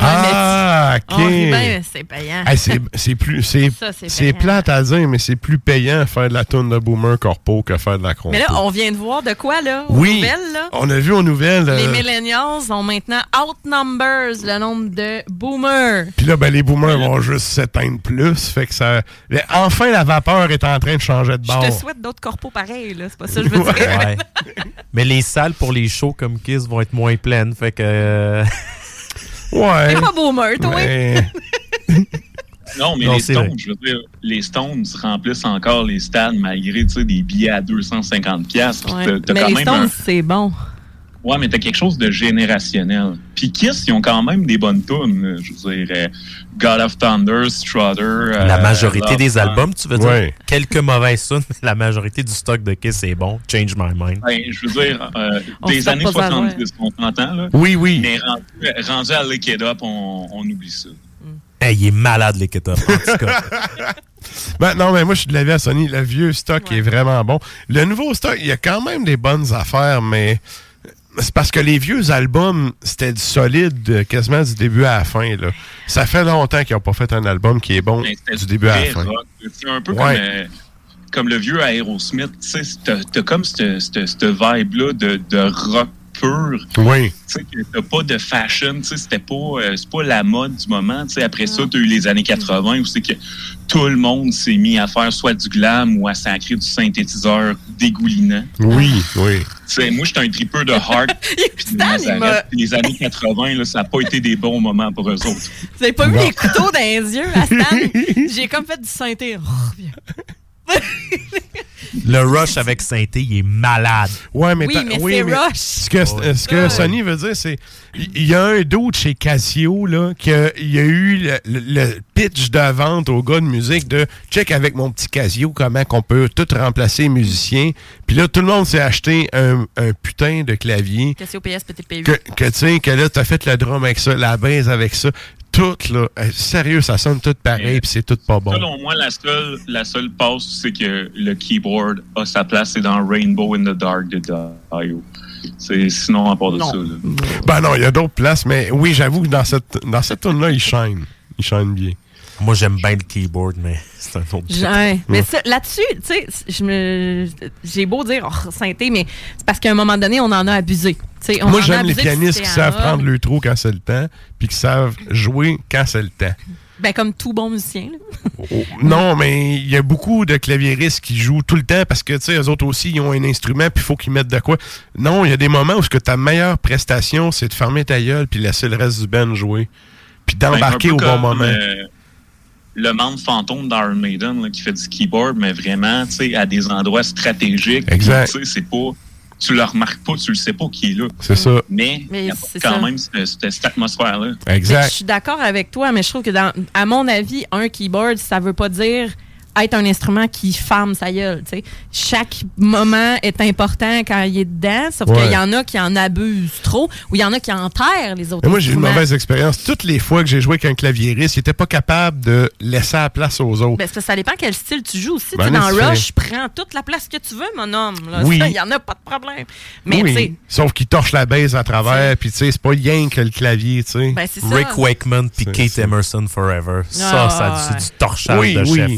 Ah, OK. On rit bien, mais c'est payant. Hey, c'est plus c'est plate à dire mais c'est plus payant faire de la tonne de boomer corpo que faire de la compo. Mais là, on vient de voir de quoi, là? aux oui, nouvelles, là? on a vu aux nouvelles. Les euh, millennials ont maintenant outnumbers le nombre de boomers. Puis là, ben, les boomers vont juste s'éteindre plus. Fait que ça. mais enfin, la vapeur est en train de changer de Je bord. te souhaite d'autres corpos pareils, là. C'est pas ça que je veux dire. Ouais. Mais les salles pour les shows comme Kiss vont être moins pleines. Fait que. Ouais. T'es pas boomer, toi? Mais- Non, mais Non, les Stones, vrai. je veux dire, les Stones remplissent encore les stades malgré tu sais, des billets à 250$. piastres. Ouais. Puis t'as- t'as Mais quand les même Stones, un- c'est bon. Ouais, mais t'as quelque chose de générationnel. Puis Kiss, ils ont quand même des bonnes tunes. là. Je veux dire, euh, God of Thunder, Strutter. euh, la majorité des albums, tu veux dire? Ouais. Quelques mauvaises tunes, mais la majorité du stock de Kiss est bon. Change my mind. Ben, je veux dire, euh, des années pas ça à 70, on s'entend, là. Oui, oui. Mais rendu, rendu à Lick It Up, on, on oublie ça. Hey, il est malade, les Get Up, en tout cas. Ben, non, mais moi, je suis de l'avis à Sony. Le vieux stock est vraiment bon. Le nouveau stock, il y a quand même des bonnes affaires, mais c'est parce que les vieux albums, c'était du solide euh, quasiment du début à la fin. Là. Ça fait longtemps qu'ils n'ont pas fait un album qui est bon Mais c'était du début à la fin. C'est un peu Ouais. comme, euh, comme le vieux Aerosmith. Tu sais, comme cette vibe-là de, de rock pur. Oui. Tu sais, que t'as pas de fashion. Tu sais, c'était pas, euh, c'est pas la mode du moment. Tu sais, après ça, t'as eu les années 80 où c'est que tout le monde s'est mis à faire soit du glam ou à sacrer du synthétiseur dégoulinant. Oui, oui. Tu sais, moi, j'étais un tripeur de hard. les années 80, là, ça n'a pas été des bons moments pour eux autres. Vous avez pas vu Non. les couteaux dans les yeux à Stan? J'ai comme fait du synthé. Oh. Le rush avec synthé, il est malade. Ouais, mais Oui, t'as- mais c'est rush. Ce que, ce que Sony veut dire, c'est il y a un doute chez Casio là qu'il y a eu le, pitch de vente au gars de musique de check avec mon petit Casio comment qu'on peut tout remplacer les musiciens. Puis là tout le monde s'est acheté un, un putain de clavier Casio PS PTP8. que, que tu sais que là t'as fait le drum avec ça, la baisse avec ça, tout là, euh, sérieux ça sonne tout pareil puis c'est tout pas bon. Selon moi, la seule, la seule passe, c'est que le keyboard a sa place, c'est dans Rainbow in the Dark de Dio. C'est sinon à part de Non. ça. là. Ben non, il y a d'autres places, mais oui, j'avoue que dans cette dans cette tune là il shine, il shine bien. Moi, j'aime bien le keyboard, mais c'est un autre Ouais. Mais là-dessus, tu sais, je me, j'ai beau dire oh, synthé, mais c'est parce qu'à un moment donné, on en a abusé. Tu sais, on en Moi, a j'aime les pianistes qui savent en prendre le trou quand c'est le temps, puis qui savent jouer quand c'est le temps. Ben, comme tout bon musicien. là. Oh, non, mais il y a beaucoup de claviéristes qui jouent tout le temps parce que, tu sais, eux autres aussi, ils ont un instrument, puis il faut qu'ils mettent de quoi. Non, il y a des moments où ce que ta meilleure prestation, c'est de fermer ta gueule, puis laisser le reste du band jouer. Puis d'embarquer Ben, un au bon moment. euh, le membre fantôme d'Iron Maiden là, qui fait du keyboard, mais vraiment, tu sais, à des endroits stratégiques. Exact. Tu sais, c'est pas. Tu le remarques pas, tu le sais pas qui est là. C'est ça. Mais, Mais il y a c'est quand ça. même cette, cette- cette atmosphère-là. Mais Je suis d'accord avec toi, mais je trouve que, dans, à mon avis, un keyboard, ça veut pas dire être un instrument qui ferme sa gueule. Chaque moment est important quand il est dedans, sauf Ouais. qu'il y en a qui en abusent trop ou il y en a qui enterrent les autres Mais moi, j'ai eu une mauvaise expérience. Toutes les fois que j'ai joué avec un claviériste, il était pas capable de laisser la place aux autres. Ben, c'est parce que ça dépend quel style tu joues aussi. Ben, Tu sais, dans. Rush, prends toute la place que tu veux, mon homme. Oui. Il y en a pas de problème. Mais oui, sauf qu'il torche la base à travers, puis tu sais, c'est pas rien que le clavier. Ben, ça. Rick Wakeman puis Kate ça. Emerson Forever. Ah, Ça, ça c'est ouais. du torchage Oui, de oui, chef.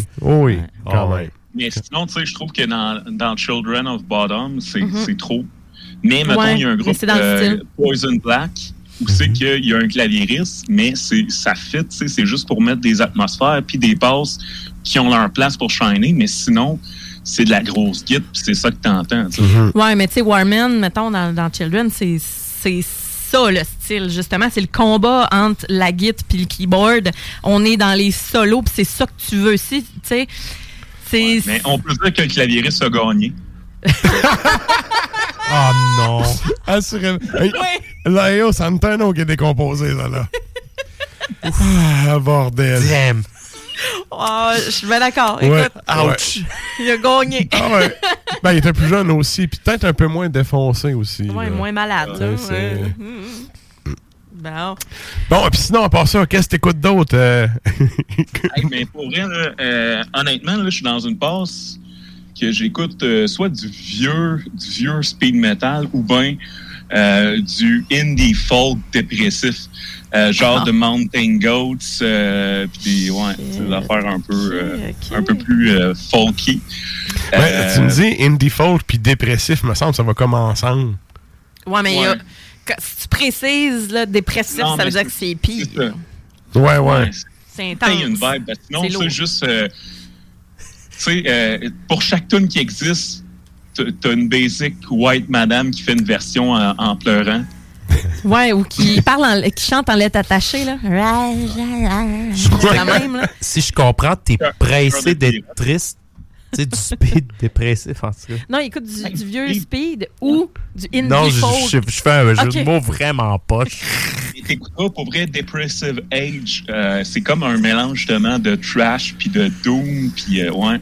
Oui, quand Ah, même. ouais. Mais sinon, tu sais, je trouve que dans, dans Children of Bottom, c'est Mhm. c'est trop. Mais mettons, Ouais, il y a un groupe euh. Poison Black où c'est qu'il y a un claviériste, mais c'est ça fit, tu sais, c'est juste pour mettre des atmosphères puis des passes qui ont leur place pour shiner, mais sinon, c'est de la grosse guide puis c'est ça que t'entends. Mhm. ouais, mais tu sais, Warman, mettons, dans, dans Children, c'est c'est ça le style, justement. C'est le combat entre la guitare puis le keyboard. On est dans les solos, puis c'est ça que tu veux aussi, tu sais. C'est. Mais on peut dire que le claviériste a gagné. Oh non. Assurément. Hey, Là, yo, Santano qui est décomposé, ça, là. ah, bordel. Damn. Oh, je suis bien d'accord. Ouais. Écoute, Ouch. il a gagné. Ah ouais. Ben, il était plus jeune aussi, puis peut-être un peu moins défoncé aussi. Ouais, là. moins malade. Ouais, ouais. Mhm. Bon. Bon, puis sinon, à part ça, qu'est-ce que t'écoutes d'autre? euh? Hey, mais pour vrai, là, euh, honnêtement, là, je suis dans une passe que j'écoute euh, soit du vieux, du vieux speed metal ou bien euh, du indie folk dépressif, euh, genre Ah. de Mountain Goats, euh, puis des, ouais, des affaires un peu, euh, un peu plus euh, folky. Ben, Euh, tu me dis indie folk puis dépressif, me semble, ça va comme ensemble. Ouais, mais il y a- quand- si tu précises, là, dépressif, Non, ça veut dire c'est- que c'est pire. c'est ça. Ouais, ouais. C'est T'as intense. une vibe. parce que sinon, C'est c'est lourd. juste. euh, tu sais, euh, pour chaque tune qui existe, t'as t'as une basic white madame qui fait une version en, en pleurant. Ouais, ou qui parle, en- qui chante en lettres attachées, là. C'est la même, là. Si je comprends, t'es pressé d'être triste. Tu sais, du speed dépressif, en tout cas. Non, écoute du, du vieux speed ou du indie Non, je, folk. je, je fais un jeu Ok. de mots vraiment poche. Et T'écouteras pour vrai Depressive Age. euh, c'est comme un mélange justement de trash puis de doom puis euh, ouais.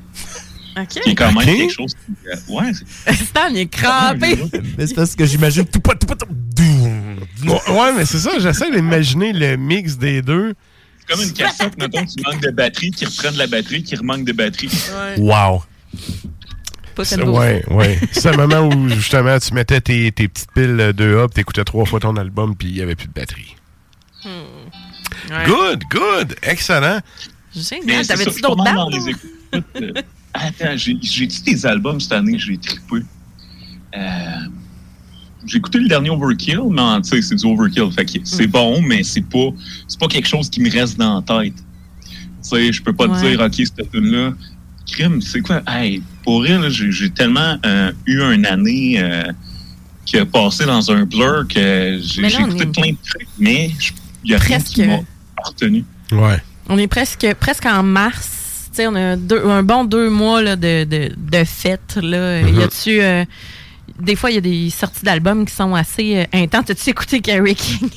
OK. Qui est quand même quelque chose. qui, euh, ouais. c'est- Stan, il est crampé. Mais c'est parce que j'imagine tout pas, tout pas, tout. Ouais, ouais, mais c'est ça, j'essaie d'imaginer le mix des deux. C'est comme une cassette, mettons, qui manque de batterie, qui reprend de la batterie, qui remanque de batterie. Wow. Pas C'est- tellement. Ouais, ouais. C'est le moment où, justement, tu mettais tes, tes petites piles de up, t'écoutais trois fois ton album, puis il n'y avait plus de batterie. Ouais. Good, good, excellent. Génial. T'avais-tu je d'autres. Euh, Attends, j'ai- j'ai-tu des albums cette année que j'ai trippé? Euh, j'ai écouté le dernier Overkill, mais tu sais, c'est du Overkill. Fait que c'est Mm. bon, mais c'est pas, c'est pas quelque chose qui me reste dans la tête. Tu sais, je peux pas te dire, OK, cette tune-là, crime, c'est quoi? Hey, pour là, j'ai j'ai tellement euh, eu une année euh, qui a passé dans un blur que j'ai écouté est plein de trucs, mais il y a rien qui presque- m'a retenu. Ouais. On est presque, presque en mars. Tu sais, on a deux- un bon deux mois là, de, de, de fêtes. Là. Mhm. Y a-tu. euh, des fois, il y a des sorties d'albums qui sont assez euh, intenses. T'as-tu écouté Carrie King?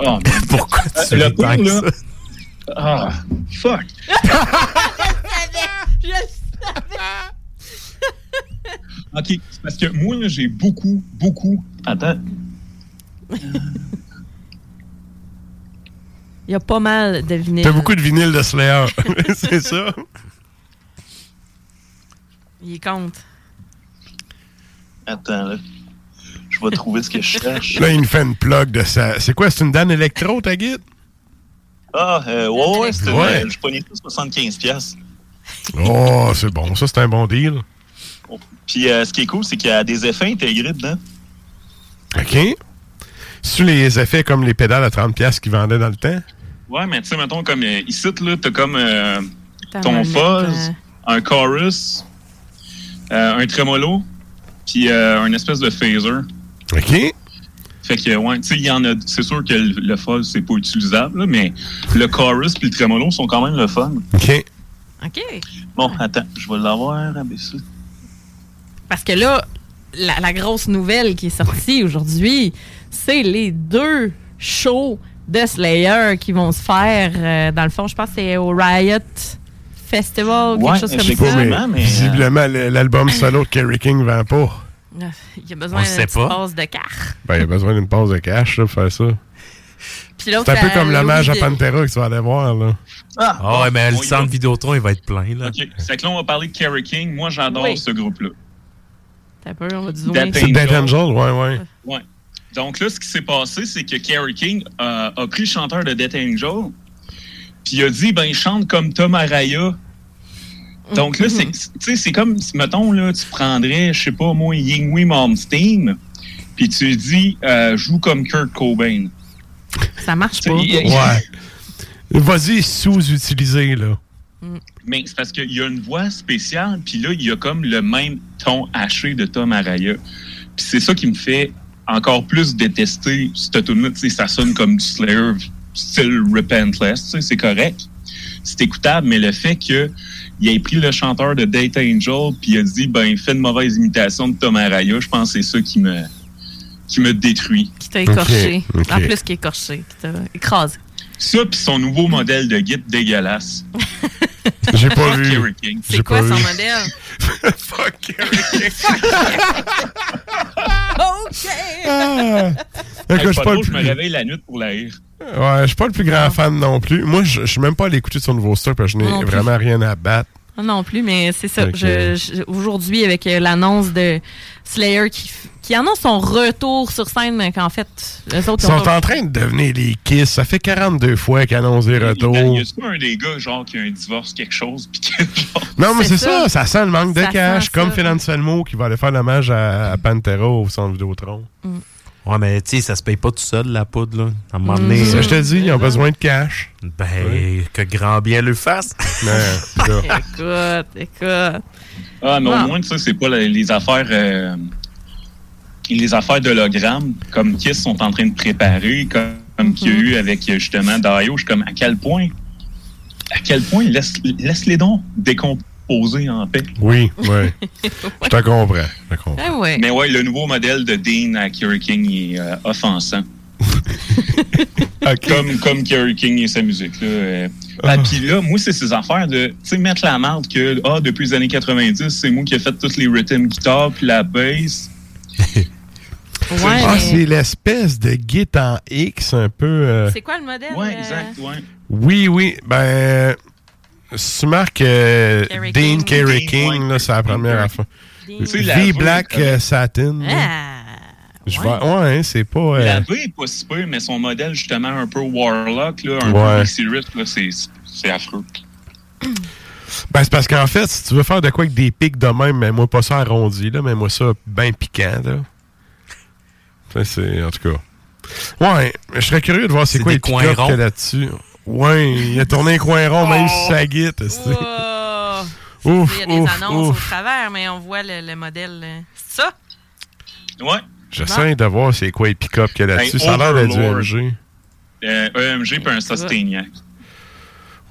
Oh, Pourquoi tu le ris pire, tant que là. ça? Ah, fuck. Je OK, c'est parce que moi, j'ai beaucoup, beaucoup. Attends. Il y a pas mal de vinyles. T'as beaucoup de vinyle de Slayer. c'est ça? Il compte. Attends, là. Je vais trouver ce que je cherche. Là, il me fait une plug de ça. C'est quoi? C'est une Dan Electro, ta guide? Ah, euh, ouais, ouais, c'était Ouais. une- je pognais ça 75 pièces. Oh, c'est bon. Ça, c'est un bon deal. Puis euh, ce qui est cool, c'est qu'il y a des effets intégrés dedans. OK. C'est-tu les effets comme les pédales à 30$ piastres qu'ils vendaient dans le temps? Ouais, mais tu sais, mettons, comme euh, ici, là, t'as comme euh, ton fuzz, un chorus, euh, un tremolo, puis euh, un espèce de phaser. OK. Fait que, ouais, tu sais, il y en a. C'est sûr que le, le fuzz, c'est pas utilisable, là, mais le chorus puis le tremolo sont quand même le fun. OK. OK. Bon, attends, je vais l'avoir abaissé. Parce que là, la, la grosse nouvelle qui est sortie aujourd'hui, c'est les deux shows de Slayer qui vont se faire. euh, dans le fond, je pense que c'est au Riot Festival, quelque Ouais, chose comme ça. pas, mais- euh, Visiblement, le- l'album solo de Kerry King vend pas. Il y a besoin On d'une sait petite pas. passe de carte. Ben, il a besoin d'une pause de cash là, pour faire ça. C'est un peu ça- comme l'hommage à Pantera que tu vas aller voir. Là. Ah, Ah ouais, mais le y centre va. Vidéotron, il va être plein, là. OK. C'est que là, on va parler de Kerry King. Moi, j'adore Oui. ce groupe-là. T'as on va C'est Angel. Angel, ouais, ouais. Ouais. Donc là, ce qui s'est passé, c'est que Kerry King euh, a pris le chanteur de Death Angel, puis il a dit, ben, il chante comme Tom Araya. Donc là, c'est, tu sais, c'est comme, mettons, là, tu prendrais, je sais pas, moi, Yingwi Malmsteen, puis tu dis, euh, joue comme Kurt Cobain. Ça marche pas. Ouais. Vas-y, sous-utilisé, là. Mais c'est parce qu'il y a une voix spéciale, puis là, il y a comme le même ton haché de Tom Araya. Puis c'est ça qui me fait encore plus détester cette tune là Tu sais, ça sonne comme du Slayer, style Repentless, tu sais, c'est correct. C'est écoutable, mais le fait que il ait pris le chanteur de Data Angel, puis il a dit, ben, fais une mauvaise imitation de Tom Araya, je pense que c'est ça qui me, qui me détruit. Qui t'a écorché. En plus, qui est écorché. Qui t'a écrasé. Ça, puis son nouveau modèle de guide dégueulasse. J'ai pas vu. Kerry King. C'est quoi son modèle? Fuck Kerry King. OK! Ah. Hey, je suis pas drôle, je me réveille la nuit pour la rire. Ouais, je suis pas le plus grand fan non plus. Moi, je suis même pas allé écouter son nouveau stock parce que je n'ai vraiment rien à battre. Ah Non plus, mais c'est ça. Je- je- Aujourd'hui, avec euh, l'annonce de Slayer qui, qui annonce son retour sur scène, mais qu'en fait, les autres Ils sont en train de devenir les Kiss. Ça fait 42 fois qu'ils annoncent des retours. Il y a un des gars, genre, qui a un divorce, quelque chose, puis Non, mais C'est c'est ça. ça, sent le manque de Ça cash. Comme ça. Phil Anselmo qui va aller faire l'hommage à, à Pantera au centre Vidéotron. Ouais, mais tu sais, ça se paye pas tout seul, la poudre, là. À un moment Mm. donné. Ça, je te euh, dis, ils ont besoin de cash. Ben, Ouais. que grand bien le fasse. Mais, là. Écoute, écoute. Ah, mais Non. au moins, tu sais, c'est pas les, les affaires. euh, les affaires d'hologramme, comme Kiss sont en train de préparer, comme, comme qu'il y a eu avec euh, justement Dio. Je suis comme, à quel point. À quel point laisse, laisse les dons décomposer en paix. Oui, oui. Je te comprends. Je te comprends. Ah ouais. Mais ouais, le nouveau modèle de Dean à Kerry King est euh, offensant. Comme, comme Kerry King et sa musique. Là. Euh, ah, Puis là, moi, c'est ces affaires de tu sais, mettre la marde que ah, depuis les années 90, c'est moi qui ai fait toutes les rhythm guitars puis la bass. Ouais, ah, mais- c'est l'espèce de git en X un peu. euh, C'est quoi le modèle? Ouais, euh, exact, ouais. Oui, oui. Ben, si tu marques euh, Dean King. Kerry Dean, King, là, c'est la première affaire. V Black euh, Satin. Ah, Je vois- ouais, hein, c'est pas. euh, La V est pas si peu, mais son modèle, justement, un peu Warlock, là, un Ouais. peu Rift, là, c'est, c'est affreux. Ben, c'est parce qu'en fait, si tu veux faire de quoi avec des pics de même, mais moi pas ça arrondi, là, mais moi ça bien piquant, là. Ça, c'est, en tout cas. Ouais, je serais curieux de voir c'est C'est quoi les coins ronds. qu'il y a là-dessus. Ouais, il a tourné un coin rond, même si ça guite. c'est- wow. Ouf, Il y a des ouf, annonces ouf. au travers, mais on voit le, le modèle. euh, C'est ça? Ouais. J'essaie de voir c'est quoi les pick-up qu'il y a là-dessus. Ben, ça a l'air d'être du. MG. Euh, EMG puis un Sustainiac.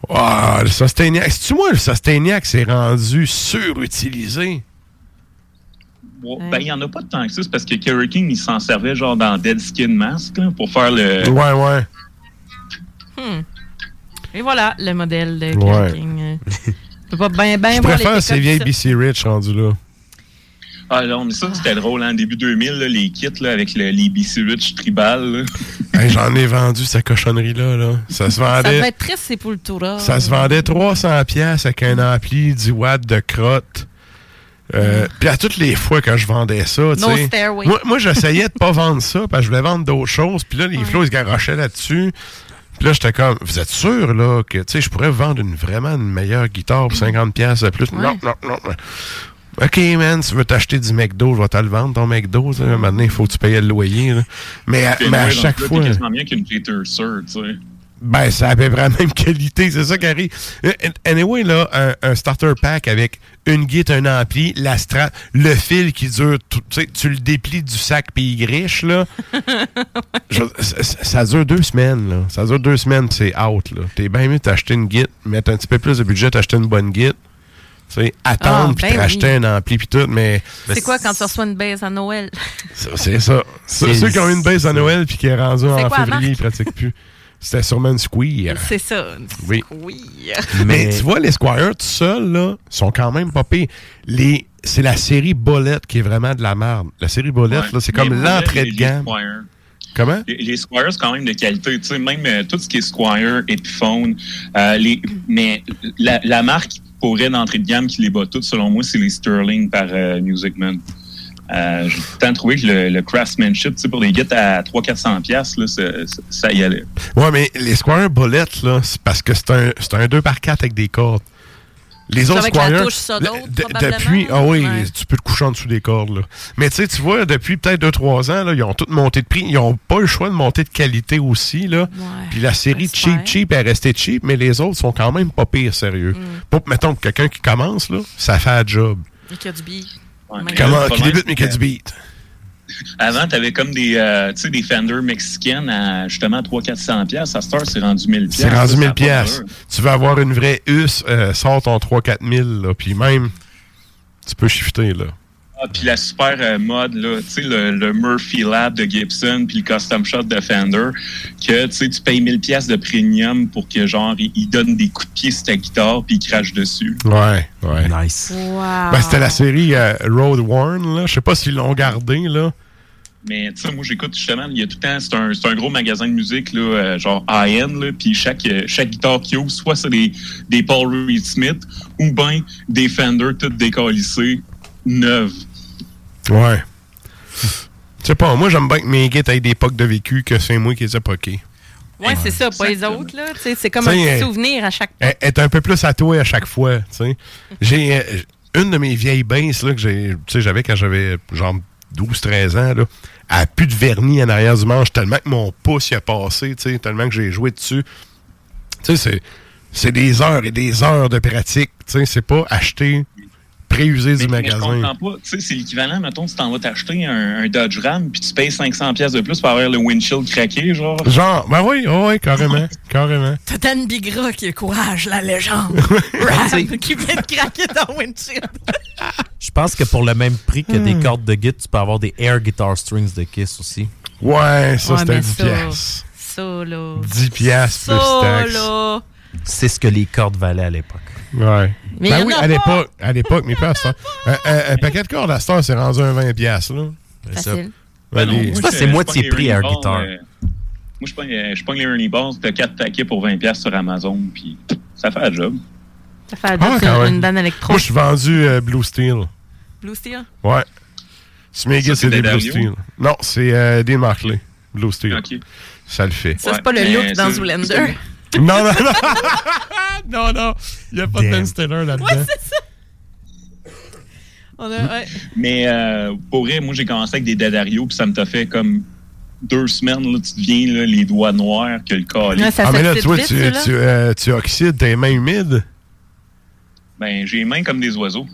Ah, le Sustaineac. C'est-tu moi, le Sustaineac s'est rendu surutilisé? Ben, il n'y en a pas tant que ça. C'est parce que Kerry King, il s'en servait genre dans Dead Skin Mask là, pour faire le. Ouais, ouais. Hmm. Et voilà, le modèle de Ouais. King. Euh, Je peux pas bien, bien Je préfère ces vieilles BC Rich rendues là. Ah non, mais ça, c'était drôle, hein, début 2000, là, les kits là, avec le- les BC Rich tribal. Hey, J'en ai vendu cette cochonnerie-là. Là. Ça se Ça vendait. devait être très Sepultura. Ça se vendait 300 pièces avec un ampli 10 watts de crotte. Euh, Puis à toutes les fois que je vendais ça, tu No moi, moi j'essayais de pas vendre ça parce que je voulais vendre d'autres choses. Puis là, les flots, ils se garochaient là-dessus. Puis là, j'étais comme, vous êtes sûr là que tu sais, je pourrais vendre une vraiment une meilleure guitare pour 50 pièces de plus? Non, non, non. non. OK, man, tu veux t'acheter du McDo, je vais te le vendre, ton McDo. Maintenant, il faut que tu payes le loyer. là. Mais, à- mais à chaque fois. T'es quasiment mieux qu'une Jeter Sur, tu sais. Ben, ça avait vraiment la même qualité, c'est ça qui arrive. Euh, Anyway, là, un, un starter pack avec une guitare, un ampli, la strat, le fil qui dure, tu tu sais, tu le déplies du sac puis il griche, là. Je- ça, dure deux semaines, là. Ça dure deux semaines puis c'est out, là. T'es bien mieux d'acheter une guitare, mettre un petit peu plus de budget, t'acheter une bonne guitare. Tu sais, attendre puis ben racheter oui. un ampli puis tout, mais... C'est quoi quand tu reçois une baisse à Noël? C'est ça. Ceux C'est- qui ont eu une baisse à Noël puis qui est rendu en quoi février, ils pratiquent plus. C'était sûrement une squeer. C'est ça. Oui. Oui. Mais, tu vois, les Squire tout seuls, là, sont quand même pas pires. Les, c'est la série Bolette qui est vraiment de la merde. La série Bolette, Ouais. là, c'est comme l'entrée de gamme. Squire, Comment? Les, les Squires, c'est quand même de qualité. Tu sais, même euh, tout ce qui est Squire, Epiphone, euh, les, mais la, la marque pourrait d'entrée de gamme qui les bat toutes, selon moi, c'est les Sterling par euh, Music Man. Euh, J'ai tout le temps trouvé que le, le craftsmanship, pour les guitares à 300-400$, piastres, là, ça, ça- ça y allait. Ouais, mais les Squire Bolette, là, c'est parce que c'est un, c'est un 2x4 avec des cordes. Les autres avec la touche depuis, ah oui, Ouais. tu peux te coucher en dessous des cordes, là. Mais tu sais, tu vois, depuis peut-être 2-3 ans, là, ils ont toutes monté de prix. Ils ont pas le choix de monter de qualité aussi, là. Puis la série Cheap Cheap est restée cheap, mais les autres sont quand même pas pire sérieux. Pour, mettons, quelqu'un qui commence, là, ça fait un job. Et qu'il y a du. Comment, qui débute, mais qui a du beat. Avant, tu avais comme des, euh, tu sais, des Fender mexicaines à justement 300-400$. piastres. À cette heure, c'est rendu 1000$. C'est rendu Ça, ça 1000 a pas pièces. d'allure. Tu veux avoir une vraie US, euh, sors ton 3-4 000, là, puis même, tu peux shifter, là. Ah, puis la super euh, mode, là, tu sais, le, le Murphy Lab de Gibson, puis le Custom Shot de Fender, que tu sais, tu payes 1000 pièces de premium pour que, genre, il, il donne des coups de pied sur ta guitare, puis il crache dessus. Ouais, ouais. Nice. Wow. Ben, c'était la série euh, Road Worn, là. Je sais pas s'ils l'ont gardé, là. Mais tu sais, moi, j'écoute justement, il y a tout le temps, c'est un, c'est un gros magasin de musique, là, euh, genre high-end, là, puis chaque, chaque guitare qui ouvre, soit c'est des, des Paul Reed Smith, ou bien des Fender toutes décalissées, neuves. Ouais. Je sais pas, moi, j'aime bien que mes guides aient des pocs de vécu que c'est moi qui les ai poqués. Ouais, c'est ça, pas les autres, là. Tu sais, C'est comme T'sais, un petit souvenir à chaque Elle est un peu plus à toi à chaque fois, tu sais. J'ai euh, une de mes vieilles basses, là, que j'ai, tu sais, j'avais quand j'avais genre 12-13 ans, là. Elle a plus de vernis en arrière du manche, tellement que mon pouce y a passé, tu sais, tellement que j'ai joué dessus. Tu sais, c'est, c'est des heures et des heures de pratique, tu sais, c'est pas acheter préusé du Mais- mais je magasin. comprends pas. Tu sais, c'est l'équivalent, mettons, tu t'en vas t'acheter un, un Dodge Ram, puis tu payes 500 pièces de plus pour avoir le windshield craqué, genre. Genre, ben oui, oh oui, carrément, carrément. T'as Dan Bigra qui est courage, la légende. Ram qui vient de craquer ton windshield. Je pense que pour le même prix que Hmm. des cordes de guitare, tu peux avoir des air guitar strings de Kiss aussi. Ouais, ça, Ouais, c'était mais 10 ça, piastres. Ça, là. 10 piastres plus Ça, taxes. là. C'est ce que les cordes valaient à l'époque. Ouais. Mais ben oui, à l'époque, à l'époque, mais pas à heure. un, un- un paquet de cordes à cette heure, c'est rendu un 20 piastres, là. Facile. Ben, les- moi, Ça, je- c'est moitié prix à un guitare. Euh, Moi, je pogne, euh, je pogne les Ernie Balls, t'as 4 paquets pour 20$ piastres sur Amazon, puis ça fait le job. Ça fait la Ah, date quand une, même. une bande électro. Moi, je suis vendu euh, Blue Steel. Blue Steel? Ouais. Ça, gars, c'est c'est des des Blue? Steel. Non, c'est euh, Dean Markley. Blue Steel. Ça le fait. Ça, Ouais, c'est pas le look dans c'est- Zoolander. Non, non, non. non, non. Il n'y a pas de. Ben Stiller là-dedans. Ouais, c'est ça. On a, ouais. Mais euh, pour vrai, moi, j'ai commencé avec des Dadario, puis ça me t'a fait comme deux semaines, là, tu deviens là, les doigts noirs que le. Ouais, ça ah, mais là, s'oxyde tu vois, vite, tu, ça, là. tu, euh, tu oxydes tes mains humides? Ben, j'ai les mains comme des oiseaux.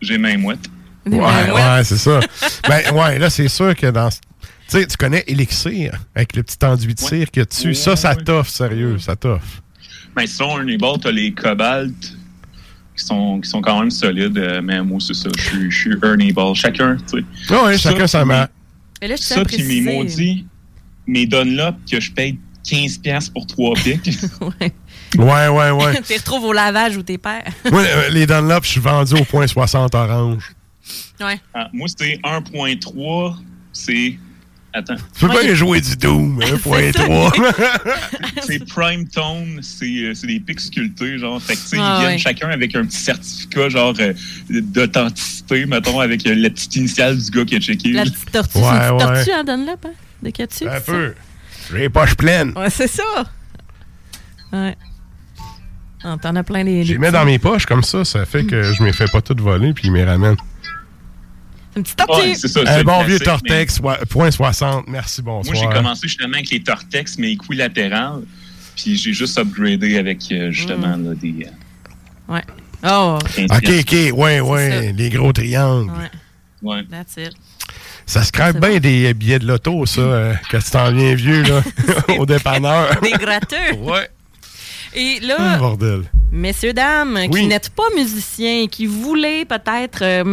J'ai les mains mouettes. Des Ouais, moites. ouais, c'est ça. ben, ouais, là, c'est sûr que dans. Tu sais, tu connais Elixir, avec le petit enduit de Ouais. cire qu'il y a dessus. Ouais, ça, ça ouais. t'offre, sérieux, ça t'offre. Ben, sinon, Ernie Ball, t'as les Cobalt qui sont, qui sont quand même solides, euh, mais moi, c'est ça. Je suis- je suis Ernie Ball. Chacun, tu sais. Ah ouais, chacun sa puis main. Mais là, je Ça, puis mes maudits, mes Dunlop que je paye 15$ piastres pour 3 pics. Ouais, ouais, ouais. tu les retrouves au lavage ou tes pères. Moi, euh, les Dunlop, je suis vendu au point 60 orange. Ouais. Ah, moi, c'est 1.3. C'est. Attends. Tu peux pas y jouer du Doom, hein, point 3. c'est Prime Tone, c'est euh, c'est des pics sculptés, genre. Fait que, tu sais, Ah, ils viennent ouais. chacun avec un petit certificat, genre, euh, d'authenticité, mettons, avec euh, la petite initiale du gars qui a checké. La petite tortue, Ouais, c'est une petite ouais. tortue en Dunlop, hein? De Catsu? Un peu. J'ai les poches pleines. Ouais, c'est ça. Ouais. Ah, T'en as plein les. Je les les mets dans mes poches comme ça, ça fait que je me fais pas tout voler puis ils me les ramènent. Une petite tortue. Ouais, c'est ça, c'est Un bon vieux Tortex, point 60. Merci, Moi, j'ai bonsoir. commencé justement avec les Tortex, mais équilatérales. Puis j'ai juste upgradé avec euh, justement là, des. euh, Ouais. Oh. 15 Ok, ok, ouais, ouais, les gros triangles. Ouais. Ouais. That's it. Ça scrape bien des billets de loto, ça, euh, quand tu t'en viens vieux, là, au dépanneur. Des gratteux. ouais. Et Ah, là, bordel. messieurs, dames, Oui. qui n'êtes pas musiciens, qui voulez peut-être euh,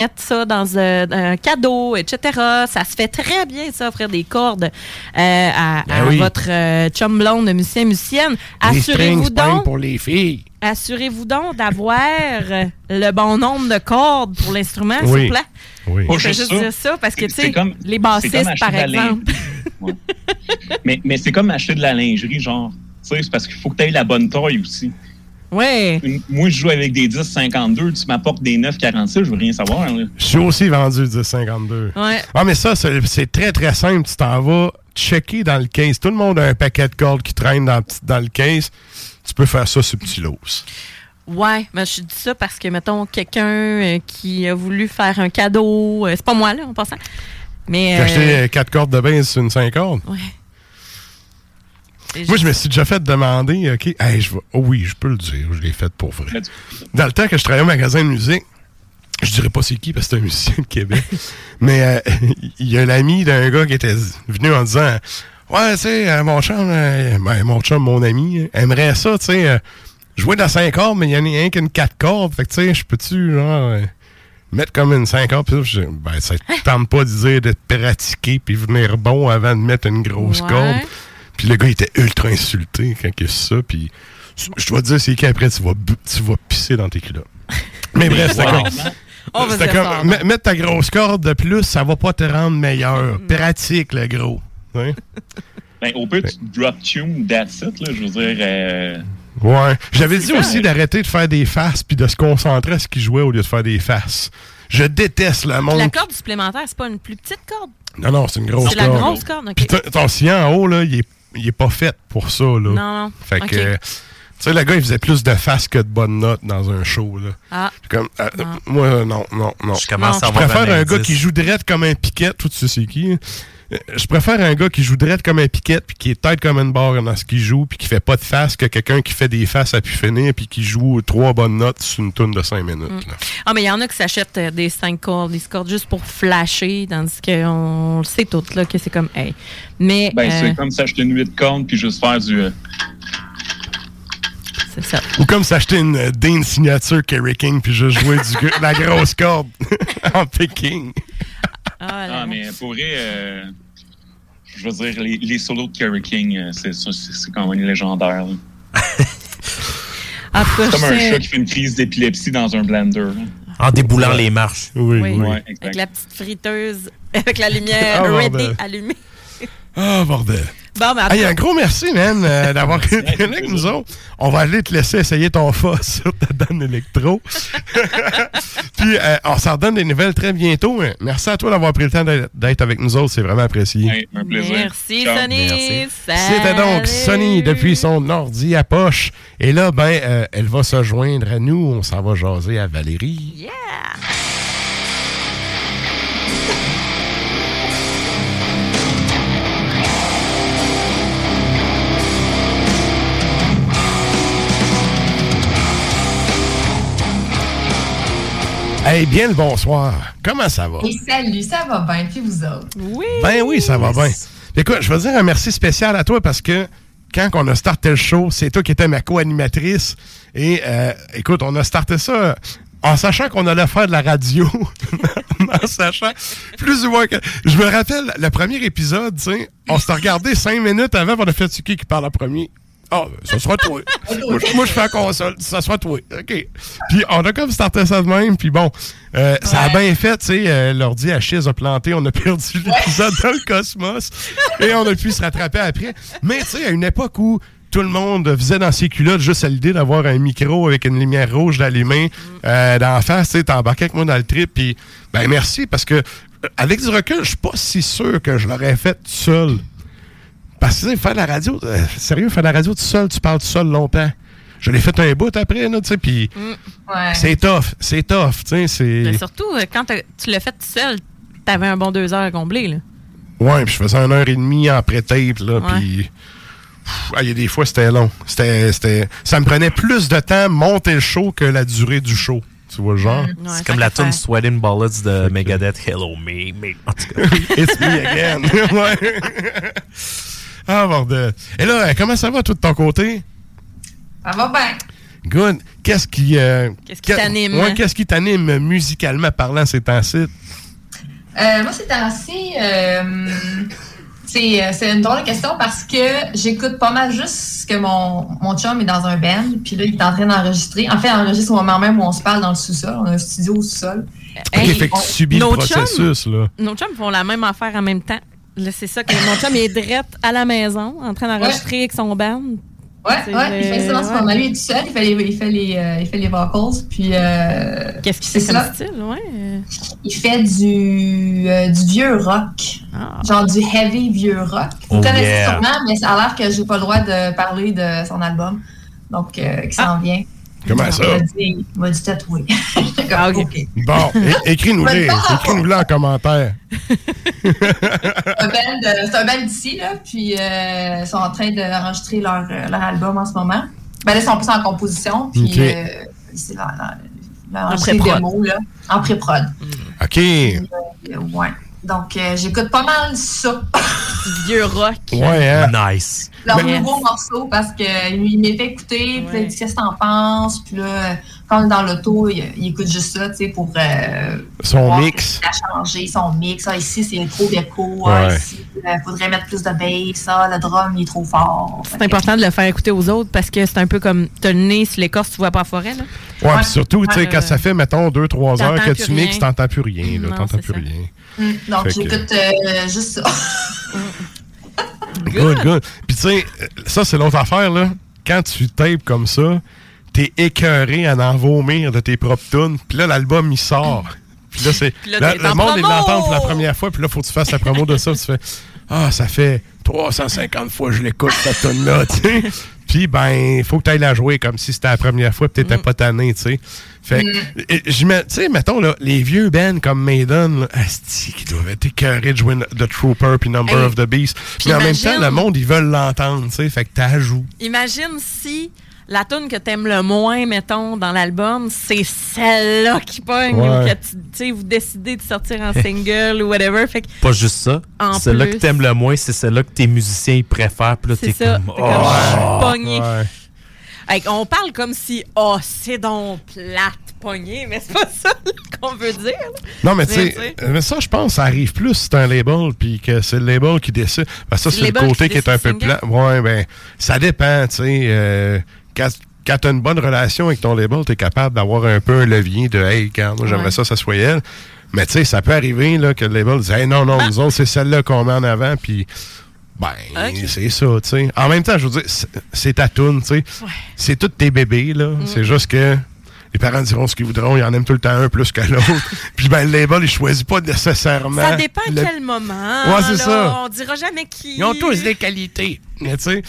Mettre ça dans un, un cadeau, etc. Ça se fait très bien, ça, offrir des cordes euh, à, à Ben oui. votre euh, chum blonde, musicien, musicienne. Assurez-vous donc, pour les filles. assurez-vous donc d'avoir euh, le bon nombre de cordes pour l'instrument, Oui. s'il vous plaît? Oui. Pas Je vais juste ça. dire ça parce que, tu sais, les c'est bassistes, comme acheter par de la exemple. Ouais. mais mais c'est comme acheter de la lingerie, genre. Tu sais, c'est parce qu'il faut que tu aies la bonne taille aussi. Ouais. Moi, je joue avec des 10-52, tu m'apportes des 9-46, je veux rien savoir. là. Je suis aussi vendu 1052. Ouais. Ah, mais ça, c'est c'est très, très simple. Tu t'en vas checker dans le case. Tout le monde a un paquet de cordes qui traîne dans, le petit- dans le case. Tu peux faire ça subtilos. Ouais, mais je dis ça parce que, mettons, quelqu'un euh, qui a voulu faire un cadeau, euh, c'est pas moi, là, en passant. Mais. J'ai acheté euh, 4 cordes de base sur une 5 cordes? ouais. Moi, je me suis déjà fait demander, OK, hey, je vais- oh oui, je peux le dire, je l'ai fait pour vrai. Dans le temps que je travaillais au magasin de musique, je dirais pas c'est qui parce que c'est un musicien de Québec, mais euh, il y a l'ami d'un gars qui était venu en disant Ouais, tu sais, euh, mon chum, euh, ben, mon chum, mon ami, aimerait ça, tu sais, euh, jouer la 5 cordes, mais il y en a rien qu'une 4 cordes. Fait que, tu sais, je peux-tu, genre, mettre comme une 5 cordes? Puis je- ben, ça te tente pas de dire de pratiquer puis venir bon avant de mettre une grosse corde. Puis le gars il était ultra insulté quand il a ça. Puis je dois te dire, c'est qu'après, tu vas, tu vas pisser dans tes culottes. Mais bref, c'était Wow. comme. C'était comme, mettre ta grosse corde de plus, ça va pas te rendre meilleur. Pratique, le gros. Hein? Ben, au pire, tu drop tune, that's it, là, je veux dire. euh, Ouais. J'avais dit ça, aussi d'arrêter de faire des faces puis de se concentrer à ce qu'il jouait au lieu de faire des faces. Je déteste le monde. La corde supplémentaire, c'est pas une plus petite corde? Non, non, c'est une grosse C'est la corde. grosse corde, ok. Puis ton- ton sillon en haut, là, il est, il est pas fait pour ça, là. Non, non. Fait que, euh, tu sais, le gars, il faisait plus de faces que de bonnes notes dans un show, là. Ah. Comme, euh, Ah. moi, non, non, non. Je commence à Je préfère un un gars qui joue drette comme un piquet, tout sais qui. Euh, Je préfère un gars qui joue drette comme un piquet, puis qui est tête comme une barre dans ce qu'il joue, puis qui fait pas de face, que quelqu'un qui fait des faces à pu finir, puis qui joue trois bonnes notes sur une tourne de cinq minutes. Mm. Ah, mais il y en a qui s'achètent euh, des 5 cordes, des cordes juste pour flasher, tandis qu'on le sait toutes, là, que c'est comme, hey. Mais. Ben, euh, c'est comme s'acheter une 8 cordes puis juste faire du. euh, c'est ça. Ou comme s'acheter une euh, Dean signature Kerry King, puis juste jouer du, la grosse corde en picking. Ah, là, Ah, mais pour vrai, euh, je veux dire, les, les solos de Kerry King, euh, c'est quand même légendaire. C'est comme un chat qui fait une crise d'épilepsie dans un blender. En déboulant les marches. Oui, Oui. Ouais. Avec la petite friteuse, avec la lumière Ah, ready allumée. Ah, bordel. Bon, mais Hey, un gros merci, man, euh, d'avoir été avec nous autres. On va aller te laisser essayer ton fa sur ta donne électro. Puis, euh, on s'en redonne des nouvelles très bientôt. hein. Merci à toi d'avoir pris le temps d'être- d'être avec nous autres. C'est vraiment apprécié. Hey, un plaisir. Merci, Ciao. Sonny. Merci. C'était donc Sonny depuis son ordi à poche. Et là, ben, euh, elle va se joindre à nous. On s'en va jaser à Valérie. Yeah! Hey, bien le bonsoir. Comment ça va? Et salut, ça va bien, puis vous autres? Oui! Ben oui, ça va bien. Écoute, je veux dire un merci spécial à toi parce que quand on a starté le show, c'est toi qui étais ma co-animatrice. Et euh, écoute, on a starté ça en sachant qu'on allait faire de la radio. en sachant plus ou moins que. Je me rappelle, le premier épisode, tu sais, on s'est regardé cinq minutes avant, on a fait qui qui parle en premier? Ah, ben, ça sera toi. moi, je- moi, je fais la console. Ça sera toi. OK. Puis, on a comme starté ça de même. Puis, bon, euh, ça a bien fait, tu sais. euh, L'ordi à a planté. On a perdu l'épisode dans le cosmos. Et on a pu se rattraper après. Mais, tu sais, à une époque où tout le monde faisait dans ses culottes juste à l'idée d'avoir un micro avec une lumière rouge allumée euh, d'en face, tu sais, t'embarquais avec moi dans le trip. Puis, ben, merci parce que, euh, avec du recul, je suis pas si sûr que je l'aurais fait tout seul. Parce que tu sais, faire de la radio, euh, sérieux, faire de la radio tout seul, tu parles tout seul longtemps. Je l'ai fait un bout après, là, tu sais, puis Ouais. c'est tough, c'est tough, tu sais, surtout, euh, quand tu l'as fait tout seul, t'avais un bon deux heures à combler. Là. Ouais, puis je faisais une heure et demie en pré-tape, là, puis... ah, Il y a des fois, c'était long. C'était, c'était, ça me prenait plus de temps monter le show que la durée du show. Tu vois le genre? C'est comme la tune Sweating Bullets de Megadeth, Hello Me. me. En tout cas. It's me again. ouais. ah, bordel. Et là, euh, comment ça va, tout de ton côté? Ça va bien. Good. Qu'est-ce qui... euh, Qu'est-ce qui t'anime? Ouais, qu'est-ce qui t'anime musicalement parlant ces temps-ci? Euh, moi, ces temps-ci, euh, c'est euh, c'est une drôle de question parce que j'écoute pas mal juste que mon, mon chum est dans un band, puis là, il est en train d'enregistrer. En fait, il enregistre au moment même où on se parle dans le sous-sol. On a un studio au sous-sol. OK, Hey, fait que on- tu subis le nos processus, là. Nos chums font la même affaire en même temps. Là, c'est ça que mon chum il est drette à la maison, en train d'enregistrer avec son band. Ouais, ouais, il fait ça en ce moment. ouais. Lui, il est tout seul, il fait les, il fait les, euh, il fait les vocals, puis... euh, Qu'est-ce qu'il c'est fait comme ça. style, ouais? Il fait du, euh, du vieux rock. Ah. Genre du heavy vieux rock. Vous Oh, connaissez yeah. sûrement, mais ça a l'air que j'ai pas le droit de parler de son album. Donc, euh, qui s'en vient. Comment ça? Il m'a dit, il m'a dit tatouer. Ok. Bon, é- écris-nous-les. Écris-nous-les en commentaire. C'est un band de- c'est un band d'ici, là. Puis, euh, ils sont en train d'enregistrer leur, euh, leur album en ce moment. Ben là, ils sont plus en composition. Puis, euh, c'est leur, leur, leur enregistré des pré-prod. là. En pré-prod. OK. Euh, ouais. Donc, euh, j'écoute pas mal ça. Du vieux rock. Ouais, hein? Nice. leur nouveau morceau parce qu'il m'est fait écouter, puis là, il dit qu'est-ce que t'en penses, puis là, quand on est dans l'auto, il, il écoute juste ça, tu sais, pour euh, Son voir mix. a changé, son mix. Ah, ici, c'est trop d'écho. Ouais. Ah, ici, il faudrait mettre plus de bass. Ah, le drum, il est trop fort. C'est important de le faire écouter aux autres parce que c'est un peu comme t'as le nez sur l'écorce, tu vois pas la forêt. Là. Ouais, puis surtout, tu sais, Ouais. quand ça fait, mettons, 2-3 heures que tu mixes, t'entends plus rien, là. T'entends plus ça. rien. Hum, Donc, j'écoute euh, juste ça. Good, good. Puis tu sais, ça, c'est l'autre affaire, là. Quand tu tapes comme ça, t'es écœuré à en vomir de tes propres tunes. Puis là, l'album, il sort. Puis là, c'est. Le en monde, il l'entend pour la première fois. Puis là, faut que tu fasses la promo de ça. puis tu fais Ah, ça fait 350 fois que je l'écoute, cette tune-là, tu sais. Puis, ben, il faut que tu ailles la jouer comme si c'était la première fois, puis t'étais pas tanné, tu sais. Fait que, et- je tu sais, mettons, là, les vieux bands comme Maiden, là, asti, qui doivent être écœurés de jouer The Trooper puis Number Hey, of the Beast. puis Mais en même temps, le monde, ils veulent l'entendre, tu sais. Fait que t'ajoutes. Imagine si la tune que t'aimes le moins, mettons, dans l'album, c'est celle-là qui pogne Ouais. ou que tu sais, vous décidez de sortir en single ou whatever. Fait que Pas juste ça. En Celle-là que t'aimes le moins, c'est celle-là que tes musiciens ils préfèrent. Puis là, t'es comme. T'es comme, je suis oh. pogné. Ouais. On parle comme si, oh, c'est donc plate pogné, mais c'est pas ça qu'on veut dire. Non, mais tu sais, mais ça, je pense, ça arrive plus si c'est un label, puis que c'est le label qui décide. Parce que ça, C'est le côté qui qui est un peu plat. Ouais, ben, ça dépend, tu sais. euh, quand quand tu as une bonne relation avec ton label, tu es capable d'avoir un peu un levier de Hey, regarde, moi, j'aimerais Ouais. ça, ça soit elle. Mais tu sais, ça peut arriver là, que le label dise Hey, non, non, Ben nous autres, c'est celle-là qu'on met en avant, puis. Ben, c'est ça, tu sais. En même temps, je veux dire, c'est- ta toune, tu sais. C'est tous tes bébés, là. Mm. C'est juste que les parents diront ce qu'ils voudront, ils en aiment tout le temps un plus que l'autre. Puis ben, le label, il choisit pas nécessairement. Ça dépend à le- quel moment. Ouais, c'est ça. On dira jamais qui. Ils ont tous des qualités. Mais tu sais,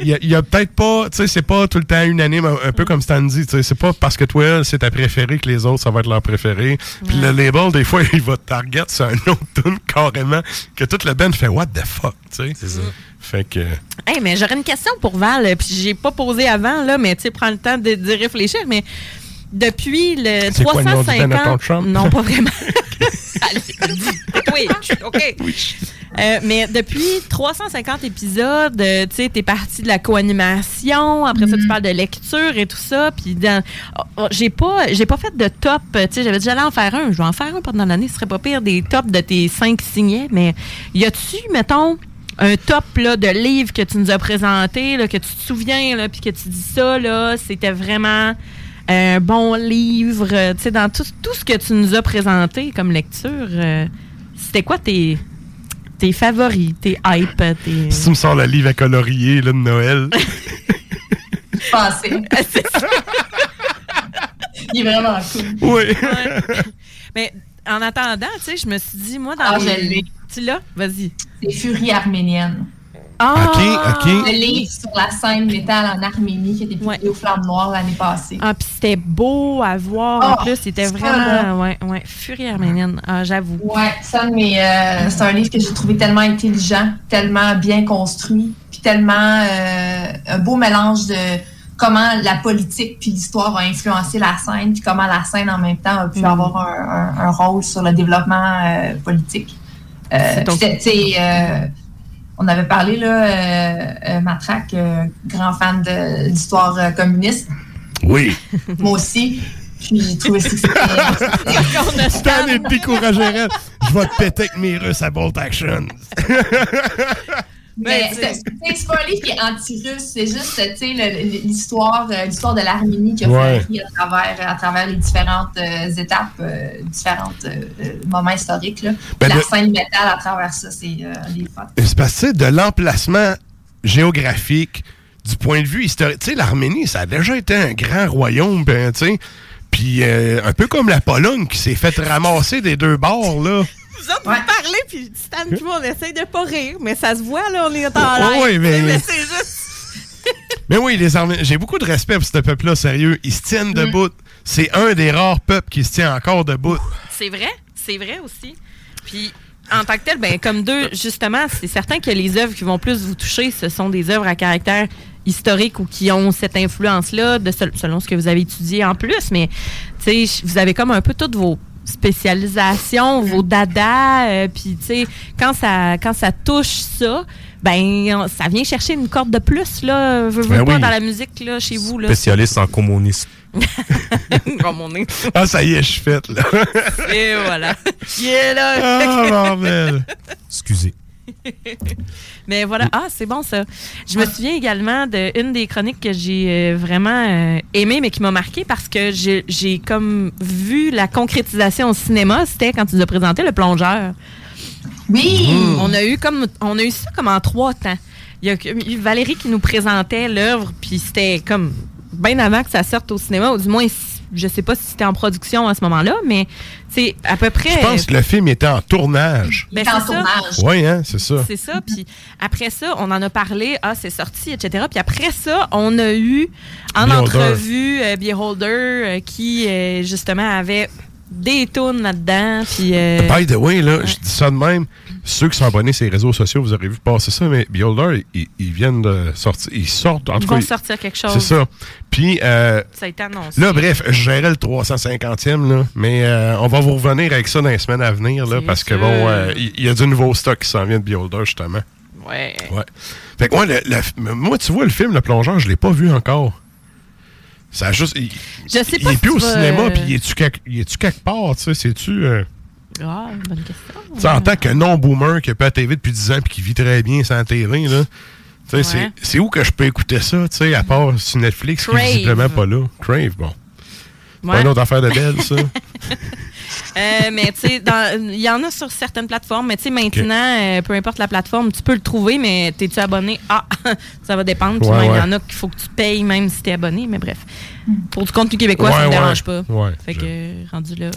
il y a, il y a peut-être pas, tu sais, c'est pas tout le temps unanime, un, un peu comme Stan dit, tu sais, c'est pas parce que toi, c'est ta préférée que les autres, ça va être leur préféré. Puis le label, des fois, il va te target sur un autre tune carrément, que toute la band fait what the fuck, tu sais. C'est ça. Fait que. Hey, mais j'aurais une question pour Val, euh, puis j'ai pas posé avant, là, mais tu sais, prends le temps de- d'y réfléchir, mais depuis le C'est quoi le nom du band à 350... Donald Trump? Non, pas vraiment. Allez, oui, OK. Euh, mais depuis 350 épisodes, euh, tu sais, t'es parti de la co-animation, après ça, tu parles de lecture et tout ça, puis dans... oh, oh, j'ai pas j'ai pas fait de top, tu sais, j'avais j'allais en faire un, je vais en faire un pendant l'année, ce serait pas pire des tops de tes cinq signets, mais y a-tu, mettons, un top là, de livres que tu nous as présenté, là, que tu te souviens, puis que tu dis ça, là, c'était vraiment un bon livre, euh, tu sais, dans tout, tout ce que tu nous as présenté comme lecture, euh, c'était quoi tes, tes favoris, tes hype, tes... Si tu me sors le livre à colorier là, de Noël. Passé. Il est vraiment cool. oui. Mais en attendant, tu sais, je me suis dit, moi, dans Ah, les-. Tu l'as? Vas-y. C'est Furie arménienne. Ah! OK, OK. Le livre sur la scène métal en Arménie qui a été publié au Flamme Noire l'année passée. Ah, puis c'était beau à voir Oh, en plus. C'était vraiment. Ouais, ouais. Furie arménienne. Ah, j'avoue. Ouais, ça, mais euh, c'est un livre que j'ai trouvé tellement intelligent, tellement bien construit, puis tellement euh, un beau mélange de comment la politique puis l'histoire a influencé la scène, puis comment la scène en même temps a pu Mm. avoir un, un- un rôle sur le développement euh, politique. Euh, C'est on avait parlé, là, euh, euh, Matraque, euh, grand fan de l'histoire euh, communiste. Oui. Moi aussi. Puis j'ai trouvé ça que c'était. Stan est découragé. Je vais te péter avec mes Russes à Bolt Action. Mais c'est pas un livre qui est anti-russe, c'est juste l'histoire euh, l'histoire de l'Arménie qui a Ouais. fait à travers, à travers les différentes euh, étapes, euh, différents moments historiques. Là. Ben, la de- scène métal à travers ça, c'est euh, des fun. C'est parce que de l'emplacement géographique, du point de vue historique. Tu sais, l'Arménie, ça a déjà été un grand royaume, ben, tu sais. Puis euh, un peu comme la Pologne qui s'est fait ramasser des deux bords, là. Vous autres, vous parlez, puis Stan et moi, on essaye de pas rire, mais ça se voit, là, on est en l'air. Oui, mais- Mais c'est juste. Mais oui, les Arméniens, j'ai beaucoup de respect pour ce peuple-là, sérieux. Ils se tiennent Mm. debout. C'est un des rares peuples qui se tient encore debout. C'est vrai, c'est vrai aussi. Puis, en tant que tel, ben, comme deux, justement, c'est certain que les œuvres qui vont plus vous toucher, ce sont des œuvres à caractère historique ou qui ont cette influence-là, selon ce que vous avez étudié en plus. Mais, tu sais, vous avez comme un peu toutes vos spécialisations, vos dadas, euh, puis tu sais, quand ça, quand ça touche ça, ben, ça vient chercher une corde de plus, là, veux, veux Ben pas, oui. dans la musique, là, chez vous, là. Spécialiste en communisme. Comme on est. Ah, ça y est, je suis faite, là. Et voilà. Il est là. Ah, bordel. Excusez. Mais voilà, ah, c'est bon ça. Je me souviens également d'une des chroniques que j'ai euh, vraiment euh, aimée, mais qui m'a marqué parce que j'ai comme vu la concrétisation au cinéma. C'était quand tu nous as présenté Le Plongeur. Oui! On a eu comme on a eu ça comme en trois temps. Il y a eu Valérie qui nous présentait l'œuvre, puis c'était comme bien avant que ça sorte au cinéma, ou du moins, je sais pas si c'était en production à ce moment-là, mais c'est à peu près. Je pense que le film était en tournage. Ben, en ça. tournage. Oui, hein, c'est ça. C'est ça. Puis après ça, on en a parlé. Ah, c'est sorti, etc. Puis après ça, on a eu en Beholder. entrevue euh, Beholder euh, qui, euh, justement, avait des tunes là-dedans. Puis. euh, By the way, là, je dis ça de même. Ceux qui sont abonnés sur les réseaux sociaux, vous aurez vu passer ça, mais Beholder, ils, ils viennent de sortir. Ils sortent, en Ils tout vont cas, sortir quelque chose. C'est ça. Puis, euh, ça a été annoncé. là, bref, je gérais le 350e, là, mais euh, on va vous revenir avec ça dans les semaines à venir, là, parce que, bon, euh, il il y, a du nouveau stock qui s'en vient de Beholder, justement. Ouais. Ouais. Fait que moi, le- le- moi, tu vois, le film Le Plongeur, je l'ai pas vu encore. Ça a juste. Il, Je sais il pas est si plus au vas, cinéma, puis il est-tu quelque, il part, tu sais, c'est-tu. euh, Ah, bonne question. tu en tant que non-boomer qui a pas la TV depuis 10 ans puis qui vit très bien sans télé, là. c'est- Ouais. C'est où que je peux écouter ça, tu sais, à part sur Netflix, qui est visiblement pas là? Crave, bon. C'est Ouais. Pas une autre affaire de belle, ça. Euh, mais tu sais, il y en a sur certaines plateformes, mais tu sais, maintenant, euh, peu importe la plateforme, tu peux le trouver, mais t'es-tu abonné? Ah, ça va dépendre. Puis Ouais, même, il y en a qu'il faut que tu payes même si t'es abonné, mais bref. Pour du contenu québécois, Ouais, ça me ouais. dérange pas. Ouais, fait que, rendu là.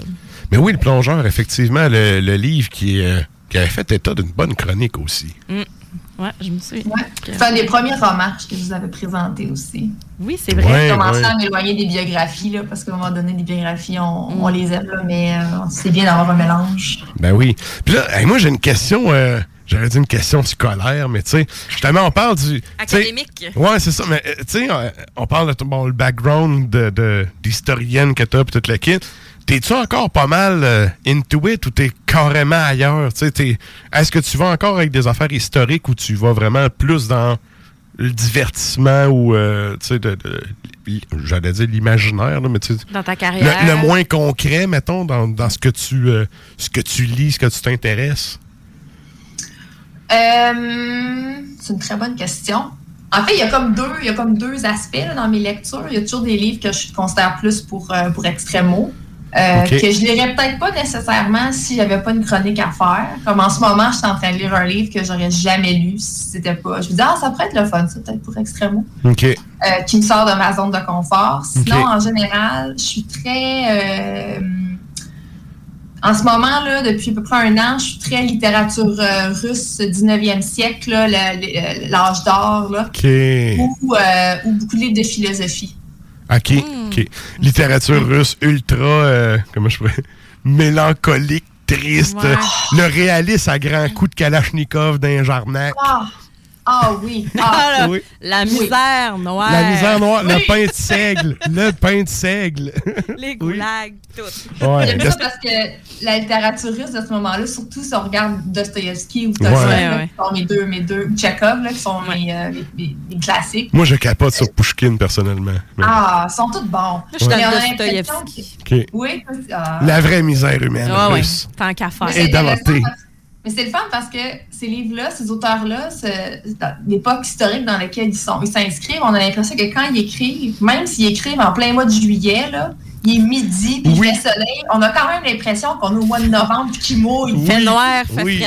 Mais oui, le plongeur, effectivement, le, le livre qui, euh, qui avait fait état d'une bonne chronique aussi. Mm. Ouais, je me souviens. Ouais. C'est un des premiers romans que je vous avais présenté aussi. Oui, c'est vrai. Ouais, J'ai commencé ouais. à m'éloigner des biographies, là, parce qu'à un moment donné, les biographies, on, on les aime, là, mais euh, c'est bien d'avoir un mélange. Ben oui. Puis là, hey, moi, j'ai une question. euh, J'aurais dit une question scolaire, mais tu sais, justement, on parle du. tu Académique. Ouais, c'est ça. Mais euh, tu sais, on parle de ton bon, le background de- de- d'historienne que t'as, puis toute la kit. T'es-tu encore pas mal euh, into it ou t'es carrément ailleurs? Est-ce que tu vas encore avec des affaires historiques ou tu vas vraiment plus dans le divertissement ou, euh, tu sais, de, de- li- j'allais dire l'imaginaire, là, mais tu sais, Dans ta le, carrière. le moins concret, mettons, dans, dans ce, que tu, euh, ce que tu lis, ce que tu t'intéresses? Euh, c'est une très bonne question. En fait, il y a comme deux, il y a comme deux aspects là, dans mes lectures. Il y a toujours des livres que je considère plus pour, euh, pour extrêmement. Euh, que je lirais peut-être pas nécessairement si j'avais pas une chronique à faire. Comme en ce moment, je suis en train de lire un livre que j'aurais jamais lu si c'était pas. Je me dis, ah, ça pourrait être le fun, ça, peut-être pour extrêmement. OK. Euh, qui me sort de ma zone de confort. Sinon, en général, je suis très. euh, en ce moment, là, depuis à peu près un an, je suis très littérature euh, russe 19e siècle, l'âge d'or, là, OK. ou, euh, ou beaucoup de livres de philosophie. OK. OK. Littérature russe ultra, euh, comment je pourrais, mélancolique, triste. Ouais. Le réalisme à grands coups de Kalachnikov d'un jarnac. Ah, oui. Ah, Ah, Oui. La misère noire. La misère noire, le pain de seigle. le pain de seigle. Les goulags, tout. Ouais. J'aime ça parce que la littérature russe de ce moment-là, surtout si on regarde Dostoïevski ou. Tolstoï, qui sont mes deux, mes deux, ou Tchekhov, là, qui sont mes, euh, mes- classiques. Moi, je capote sur Pushkin, personnellement. Mais- Ah, ils sont tous bons. je que- Oui, ah. La vraie misère humaine russe. tant qu'à faire. Et. Mais c'est le fun parce que ces livres-là, ces auteurs-là, l'époque historique dans laquelle ils sont, ils s'inscrivent, on a l'impression que quand ils écrivent, même s'ils écrivent en plein mois de juillet, là, il est midi, puis Oui. il fait soleil, on a quand même l'impression qu'on est au mois de novembre, puis qu'il mouille. Il fait noir, fait Oui.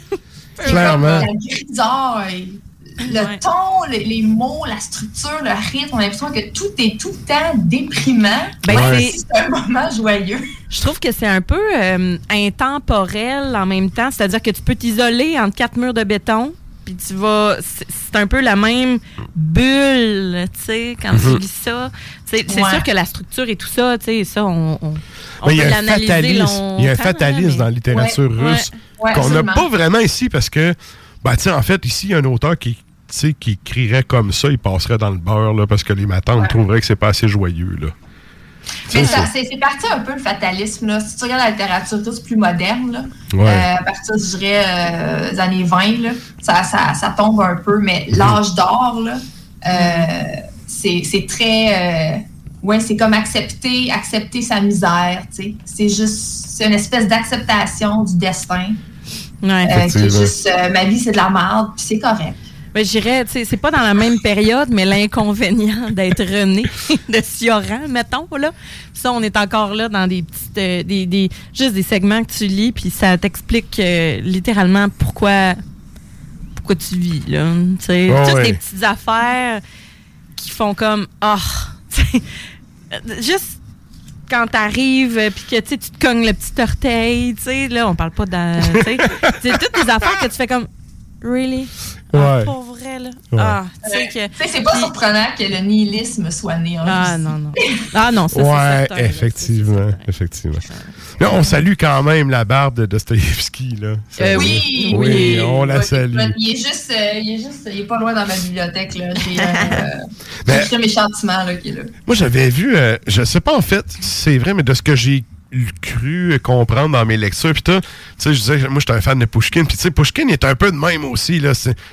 Clairement. La le ton, le- les mots, la structure, le rythme, on a l'impression que tout est tout le temps déprimant. Ben, même c'est- si c'est un moment joyeux. Je trouve que c'est un peu euh, intemporel en même temps. C'est-à-dire que tu peux t'isoler entre quatre murs de béton, puis tu vas. C'est un peu la même bulle, tu sais, quand tu Mhm. lis ça. C'est Ouais. sûr que la structure et tout ça, tu sais, ça, on, on, il y a un fatalisme, il y a un longtemps, fatalisme mais- dans la littérature Ouais, russe ouais, ouais, qu'on n'a pas vraiment ici parce que, ben, tu en fait, ici, il y a un auteur qui, qui écrirait comme ça, il passerait dans le beurre, là, parce que les matins trouveraient que c'est pas assez joyeux, là. Mais Ça, c'est- parti un peu le fatalisme. Là. Si tu regardes la littérature plus moderne, là, Ouais. euh, à partir, je dirais, euh, des années 20, là, ça, ça, ça tombe un peu. Mais l'âge d'or, là, euh, c'est c'est très. ouais, c'est comme accepter, accepter sa misère. C'est juste. C'est une espèce d'acceptation du destin. Ouais. euh, qui est Effectivement. juste. euh, ma vie, c'est de la merde, puis c'est correct. Ben, je dirais, tu sais, c'est pas dans la même période, mais l'inconvénient d'être rené de Sioran, mettons, là. Ça, on est encore là dans des petites, euh, des, des, juste des segments que tu lis, puis ça t'explique euh, littéralement pourquoi, pourquoi tu vis, là. Tu sais, Oh, toutes ouais. des petites affaires qui font comme, ah, tu sais, euh, juste quand t'arrives euh, puis que tu sais, tu te cognes le petit orteil, tu sais, là, on parle pas de, tu sais, c'est toutes des affaires que tu fais comme, really? Ah, Ouais. pour vrai, là. Ouais. Ah, tu sais que. Tu sais, c'est pas surprenant que le nihilisme soit né en Ah, Russie. non, non. Ah, non, ça, c'est ouais, là. effectivement, effectivement. Là, on salue quand même la barbe de Dostoïevski, là. Euh, oui, oui, on la salue. Il est juste, euh, il est juste, il est pas loin dans ma bibliothèque là. J'ai euh, Ben- là qui est là. Moi, j'avais vu, euh, je sais pas en fait, si c'est vrai, mais de ce que j'ai cru comprendre dans mes lectures, puis tout, tu sais, je disais, moi, j'étais un fan de Pushkin, puis tu sais, Pushkin, il est un peu de même aussi, là,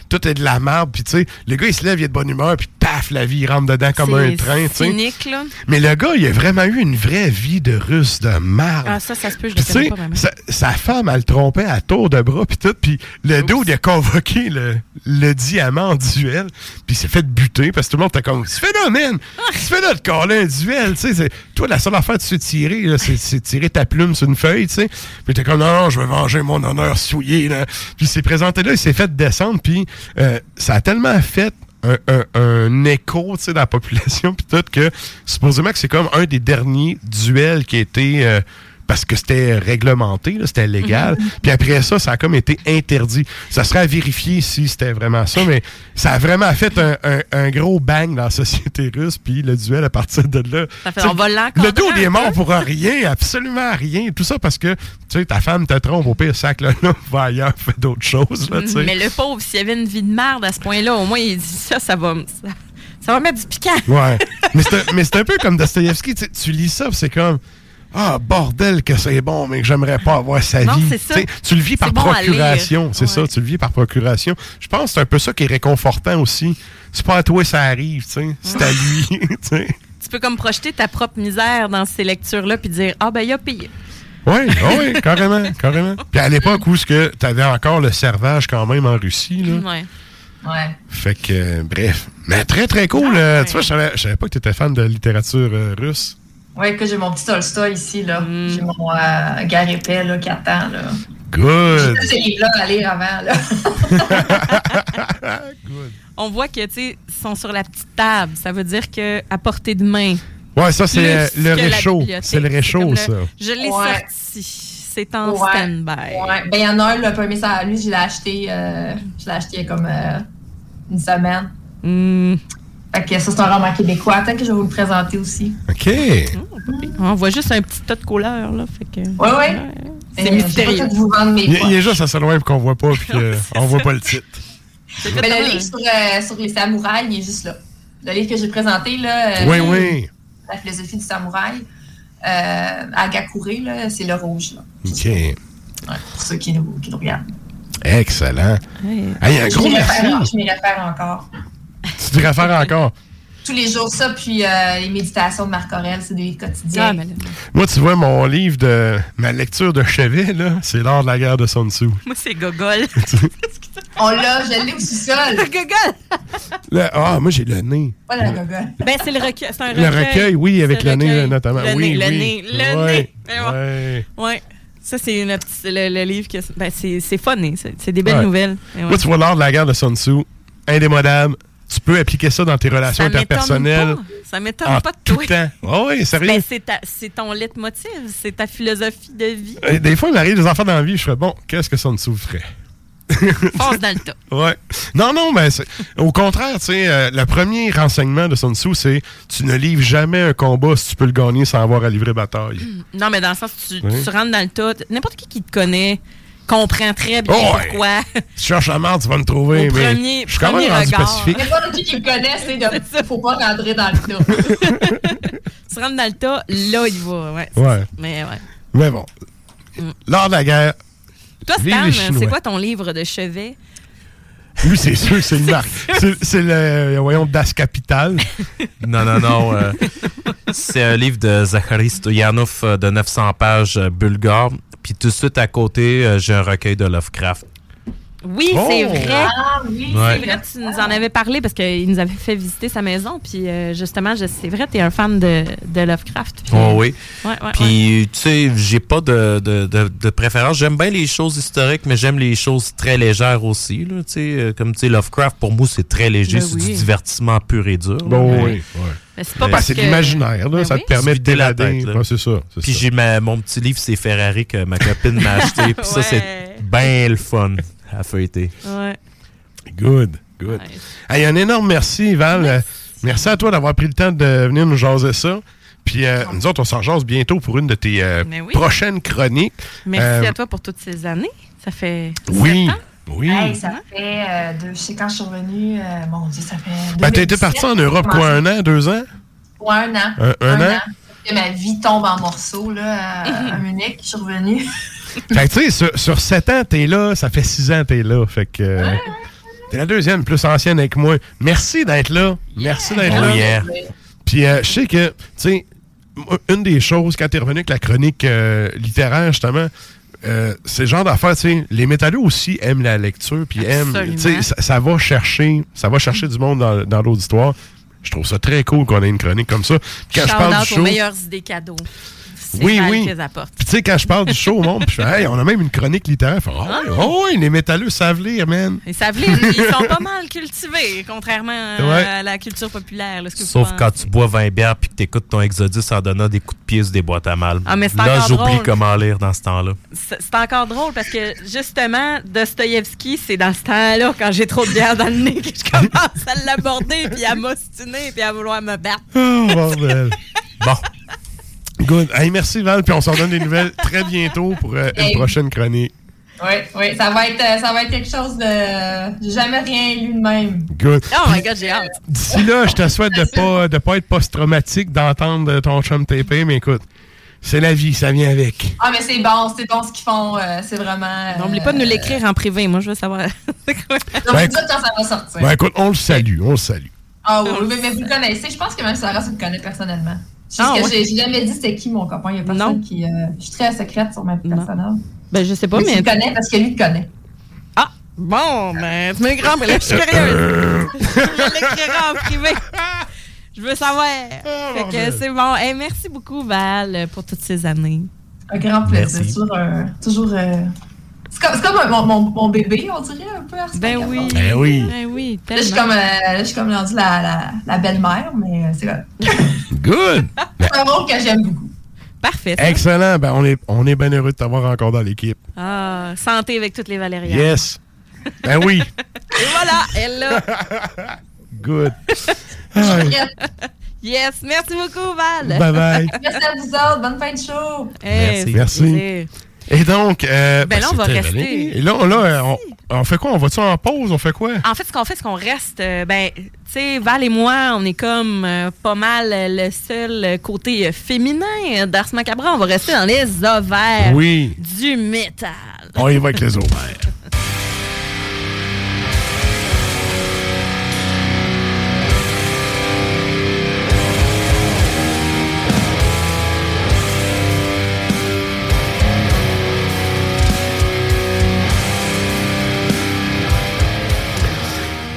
tout est de la merde, puis tu sais, le gars, il se lève, il est de bonne humeur, puis paf, la vie rentre dedans comme un train, tu sais. là. Mais le gars, il a vraiment eu une vraie vie de russe de marde. Ah, ça, ça se peut, je le pas vraiment. sa, sa femme, elle le trompait à tour de bras, puis tout. Puis le dos, il a convoqué le, le diamant en duel, puis il s'est fait buter, parce que tout le monde était comme, tu fais là, man! Tu fais là de coller un duel, tu sais. Toi, la seule affaire tu sais tirer, là, c'est tirer ta plume sur une feuille, tu sais. Puis t'es comme, non, je vais venger mon honneur souillé, là. Puis il s'est présenté là, il s'est fait descendre, puis euh, ça a tellement fait un, un- un écho tu sais, dans la population puis tout que supposément que c'est comme un des derniers duels qui a été euh, parce que c'était réglementé, c'était légal. Puis après ça, ça a comme été interdit. Ça serait à vérifier si c'était vraiment ça, mais ça a vraiment fait un, un- un gros bang dans la société russe. Puis le duel à partir de là. Ça fait, on va Le dos, il est un mort peu. pour rien, absolument rien. Tout ça parce que tu sais, ta femme te trompe au pire sac là, là va ailleurs, fait d'autres choses. Là. Mais le pauvre, s'il avait une vie de merde à ce point-là, au moins, il dit ça, ça va, ça, ça va mettre du piquant. Ouais. mais c'est un, un peu comme Dostoevsky. Tu, lis ça, c'est comme. Ah, bordel, que c'est bon, mais que j'aimerais pas avoir sa Non, vie. c'est ça. Tu sais, Tu le vis par bon procuration. C'est ça, tu le vis par procuration. Je pense que c'est un peu ça qui est réconfortant aussi. C'est pas à toi, ça arrive, tu sais. C'est à lui, tu peux comme projeter ta propre misère dans ces lectures-là puis dire Ah, ben, il a pire. Oui, oui, carrément, carrément. Puis à l'époque où tu avais encore le servage quand même en Russie, là. Ouais. Ouais. Fait que, euh, bref. Mais très, très cool. Ah, euh, Tu vois, je savais, je savais pas que tu étais fan de littérature euh, russe. Ouais, que j'ai mon petit Tolstoy ici, là. Mm. J'ai mon euh, là, qui attend, là. Good. J'ai ces livres-là à lire avant, là. On voit que, tu sais, ils sont sur la petite table. Ça veut dire que à portée de main. Ouais, ça, c'est euh, le la réchaud. C'est le réchaud, le- ça. Je l'ai Ouais. sorti. C'est en Ouais. stand-by. Ouais. Ben, il y en a un, le premier, ça, lui, je l'ai acheté, euh, je l'ai acheté il y a comme euh, une semaine. Hmm. Fait que ça, c'est un roman québécois. Peut-être que je vais vous le présenter aussi. OK. On voit juste un petit tas de couleurs, là. Fait que... Ouais, ouais. C'est Euh, mystérieux. Je vais pas vous vendre mes Il, il est juste assez loin pour qu'on voit pas puis qu'on voit pas le titre. Mais le livre sur, euh, sur les samouraïs, il est juste là. Le livre que j'ai présenté, là. euh, Oui, oui. La philosophie du samouraï. Euh, à Gakure, là, c'est le rouge, là. OK. Ouais, pour ceux qui nous, qui nous regardent. Excellent. Hey, un Je gros m'y réfère- merci. Je m'y réfère encore. Tu te réfères encore. Tous les jours, ça, puis euh, les méditations de Marc Aurel, c'est des quotidiens. Ah, Moi, tu vois, mon livre de ma lecture de chevet, là, c'est l'art de la guerre de Sun Tzu. Moi, c'est Gogol. On l'a, je l'ai au sous-sol. Gogol! Là, ah, moi, j'ai le nez. Pas la gogole. Ben, c'est le recueil. C'est un Le recueil. recueil, oui, avec le nez, recueil. notamment. Le oui, nez, le oui. nez, le Ouais, nez. Mais bon. ouais. Ouais. Ça, c'est une petite- le, le livre que. Ben, c'est c'est funny. C'est des belles Ouais. nouvelles. Moi, tu vois, l'art de la guerre de Sun Tzu, indémodable. Tu peux appliquer ça dans tes relations Ça interpersonnelles. pas. Ça m'étonne pas de tout toi. temps. Oh, oui, sérieux. Ben, c'est ton leitmotiv, c'est ta philosophie de vie. Euh, Des fois, il m'arrive des enfants dans la vie, je fais bon, qu'est-ce que Sun Tzu ferait? Force dans le tas. Ouais. Non, non, mais au contraire, tu sais, euh, le premier renseignement de Sun Tzu, c'est tu ne livres jamais un combat si tu peux le gagner sans avoir à livrer bataille. Non, mais dans le sens, tu, Oui. tu rentres dans le tas. N'importe qui qui te connaît comprend très bien Oh, ouais. pourquoi. Tu cherches la merde, tu vas me trouver. Au mais premier- je suis quand même rendu regard. pacifique. N'importe qui qui me connaît, c'est de. Faut pas rentrer dans le tas. Tu rentres dans le tas, là, il va. Ouais. Mais ouais. Mais bon. Mm. L'art de la guerre, Toi, Stan, c'est quoi ton livre de chevet? lui, c'est sûr que c'est une marque. C'est- le, voyons, Das Capital. Non, non, non. euh, c'est un livre de Zachary Stoyanov euh, de 900 pages euh, bulgare. Puis tout de suite à côté, euh, j'ai un recueil de Lovecraft. Oui, Oh! c'est vrai. Ah oui, Ouais. C'est vrai, tu nous en avais parlé parce qu'il nous avait fait visiter sa maison. Puis euh, justement, c'est vrai, tu es un fan de, de Lovecraft. Puis, Oh oui. Ouais, ouais, ouais. Puis, tu sais, j'ai pas de, de, de, de préférence. J'aime bien les choses historiques, mais j'aime les choses très légères aussi. Là, tu sais, euh, comme tu sais, Lovecraft, pour moi, c'est très léger. Ben c'est oui. du divertissement pur et dur. là, Bon, mais- oui. Mais c'est pas Ben, parce que... l'imaginaire, là. Ben ça oui. te permet de vider la tête, là. C'est ça. Puis j'ai mon petit livre, c'est Ferrari que ma copine m'a acheté. Puis ça, c'est bien le fun à feuilleter. Ouais. Good, good. Ouais. Hey, un énorme merci, Val. Euh, Merci à toi d'avoir pris le temps de venir nous jaser ça. Puis euh, nous autres, on s'en jase bientôt pour une de tes euh, oui. prochaines chroniques. Merci Euh, à toi pour toutes ces années. Ça fait Oui, sept ans. oui. Hey, ça fait. Euh, deux, je sais quand je suis revenue. euh, mon Dieu, ça fait. Ben, t'as été 2017, parti en Europe, quoi, un an, deux ans? Ouais, un an. Un- un an? Et ma vie tombe en morceaux, là, à, à Munich. Je suis revenue. Fait que, tu sais, sur, sur sept ans, t'es là, ça fait six ans, t'es là. Fait que. euh, T'es la deuxième plus ancienne avec moi. Merci d'être là. Merci d'être Oh là. yeah. Puis euh, je sais que, tu sais, une des choses, quand t'es revenu avec la chronique euh, littéraire, justement, euh, c'est le genre d'affaires, tu sais, les métalleux aussi aiment la lecture, puis aiment, tu sais, ça, ça va chercher, ça va chercher du monde dans, dans l'auditoire. Je trouve ça très cool qu'on ait une chronique comme ça. Puis quand je parle Shout-out du aux show, meilleures idées cadeaux. C'est Oui, oui. puis tu sais, quand je parle du show au monde, puis je fais, hey, on a même une chronique littéraire. Fait, Ah. oh, oh, oui, les métalleux savent lire, man. Ils savent lire, ils sont pas mal cultivés, contrairement à, Ouais. à la culture populaire. là, ce que vous Sauf quand tu bois 20 bières puis que t'écoutes ton Exodus en donnant des coups de pied sur des boîtes à mal. Ah, mais c'est Là, j'oublie comment lire dans ce temps-là. C'est c'est encore drôle parce que justement, Dostoïevski, c'est dans ce temps-là, quand j'ai trop de bière dans le nez, que je commence à l'aborder, puis à m'ostiner, puis à vouloir me battre. Oh, bordel. bon. Good. Hey, merci, Val, puis on s'en donne des nouvelles très bientôt pour euh, une Hey. prochaine chronique. Oui, oui, ça va être, euh, ça va être quelque chose de. J'ai jamais rien lu de même. Good. Oh my god, j'ai hâte. D'ici là, je te souhaite de pas, de pas être post-traumatique d'entendre ton chum taper, mais écoute, c'est la vie, ça vient avec. Ah, mais c'est bon, c'est bon ce qu'ils font. euh, c'est vraiment. N'oublie pas de nous l'écrire en privé. Moi, je veux savoir. c'est quoi? Donc, Ben, vous quand ça va sortir. Ben écoute, on le salue, on le salue. Ah oui, mais, mais vous le connaissez. Je pense que même Sarah, ça le connaît personnellement. Ah, que ouais. j'ai jamais dit c'était qui mon copain. Il y a personne qui. euh, je suis très secrète sur ma vie personnelle. Ben, je sais pas, mais. mais. Tu le connais parce que lui le connaît. Ah, bon, ben, tu mets grand, mais là, je suis curieuse. je l'écrirai en privé. Je veux savoir. fait que c'est bon. Hey, merci beaucoup, Val, pour toutes ces années. Un grand plaisir. Merci. Toujours. euh, toujours euh, c'est comme, mon, mon, mon bébé, on dirait un peu. Ben oui. Ben oui. Ben oui, Là, je suis comme, euh, là, je suis comme rendue la, la, la belle-mère, mais c'est vrai. Good. C'est un rôle que j'aime beaucoup. Parfait. ça. Excellent. Ben, on est, on est bien heureux de t'avoir encore dans l'équipe. Ah, santé avec toutes les Valérias. Yes. Ben oui. Et voilà, elle là. Good. yes, merci beaucoup, Val. Bye bye. Merci à vous autres. Bonne fin de show. Hey, c'est Merci. Et donc, euh, Ben là, on c'est va rester. Et là, on, là, euh, on, on fait quoi? On va-tu en pause? On fait quoi? En fait, ce qu'on fait, c'est qu'on reste. euh, ben, tu sais, Val et moi, on est comme euh, pas mal le seul côté féminin d'Ars Macabra. On va rester dans les ovaires Oui. du métal. On y va avec les ovaires.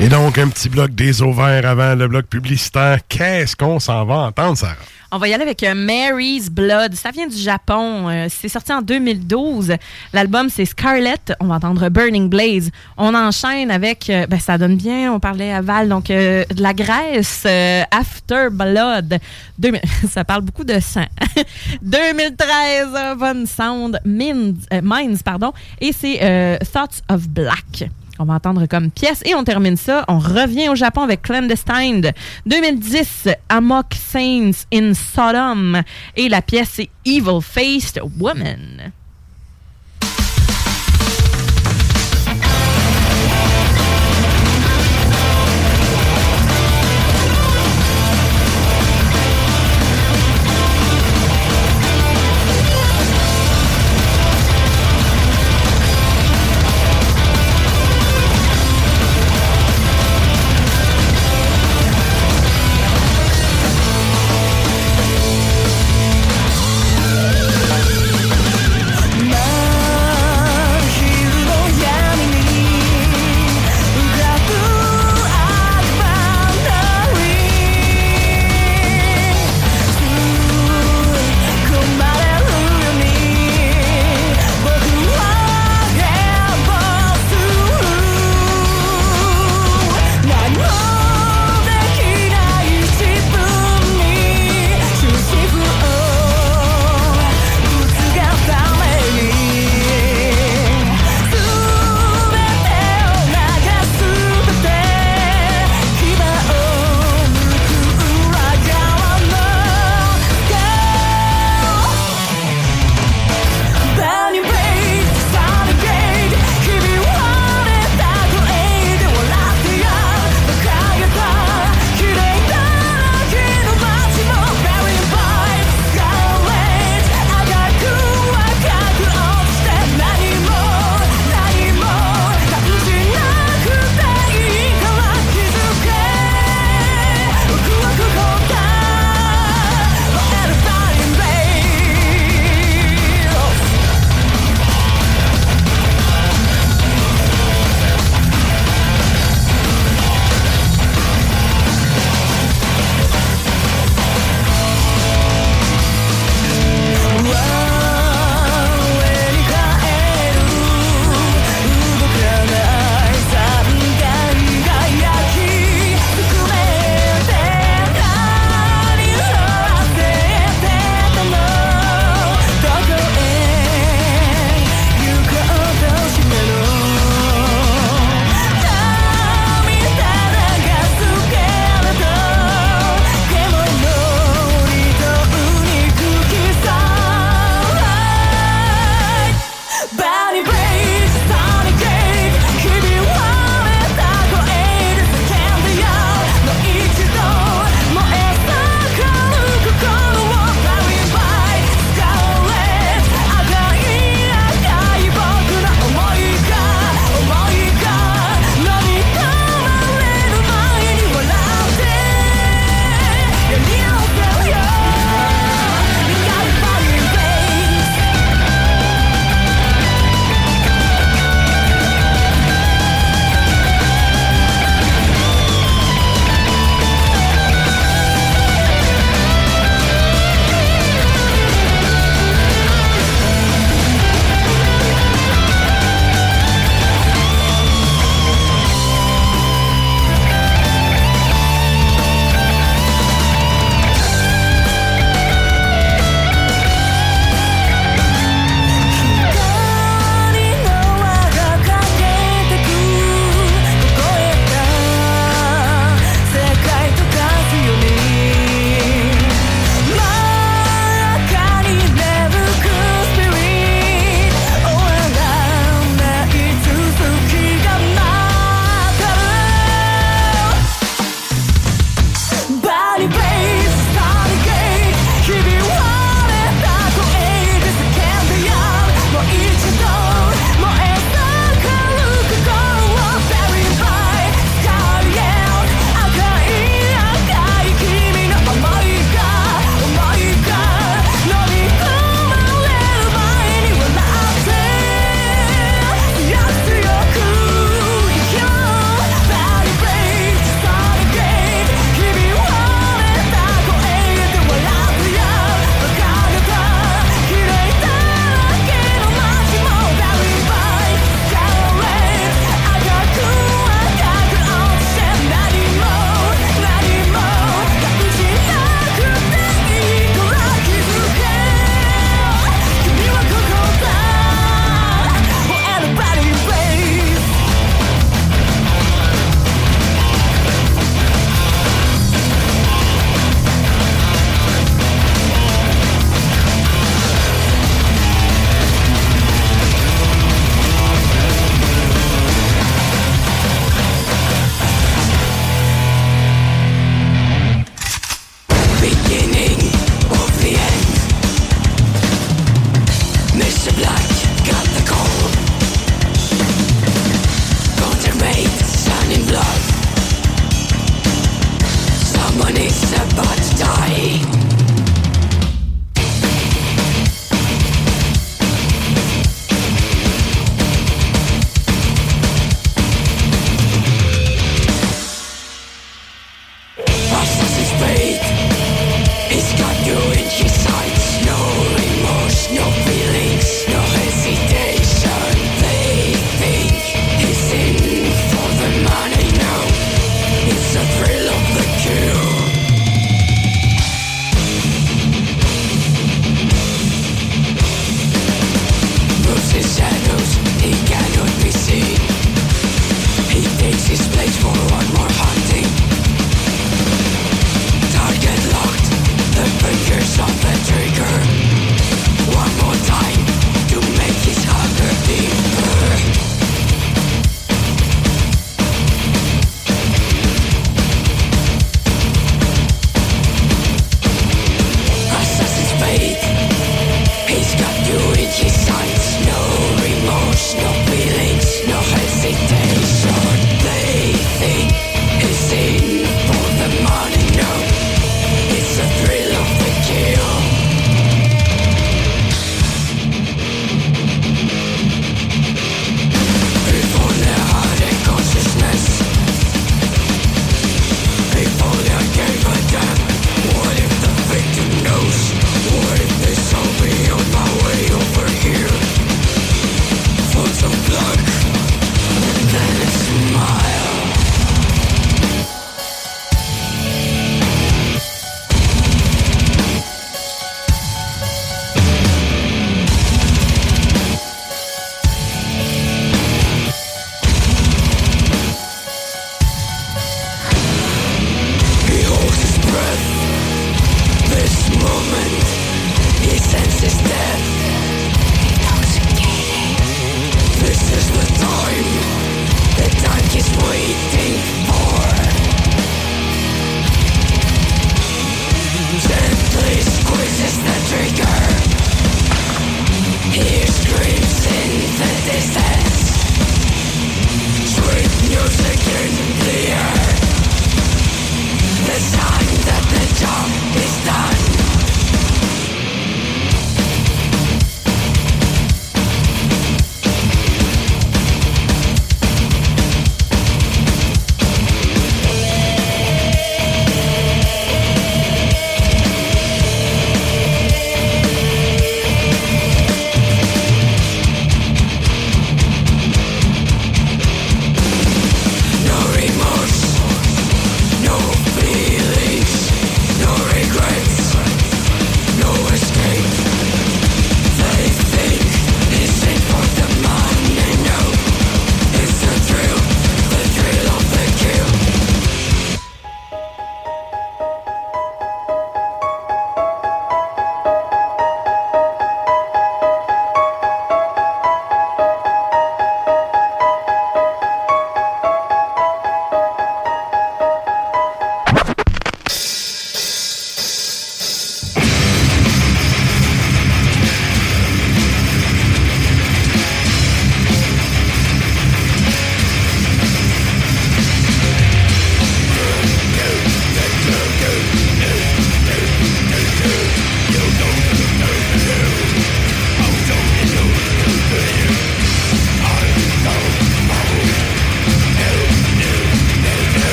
Et donc, un petit bloc des ovaires avant le bloc publicitaire. Qu'est-ce qu'on s'en va entendre, Sarah? On va y aller avec euh, Mary's Blood. Ça vient du Japon. Euh, c'est sorti en 2012. L'album, c'est Scarlet. On va entendre Burning Blaze. On enchaîne avec, euh, ben, ça donne bien, on parlait à Val, donc de la Grèce, After Blood. 2000 ça parle beaucoup de sang. 2013, euh, Von Sound, Minds, Minds, pardon. Et c'est Thoughts of Black. On va entendre comme pièce et on termine ça. On revient au Japon avec Clandestine. 2010, Amok Saints in Sodom. Et la pièce, c'est Evil Faced Woman.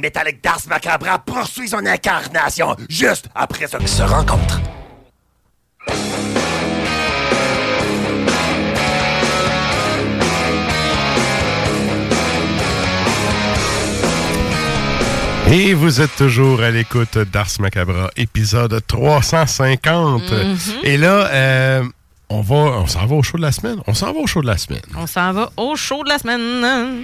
Métallique d'Ars Macabra poursuit son incarnation juste après ce se rencontre. Et vous êtes toujours à l'écoute d'Ars Macabra, épisode 350. Mhm. Et là, euh, on va, on s'en va au show de la semaine. On s'en va au show de la semaine. On s'en va au show de la semaine.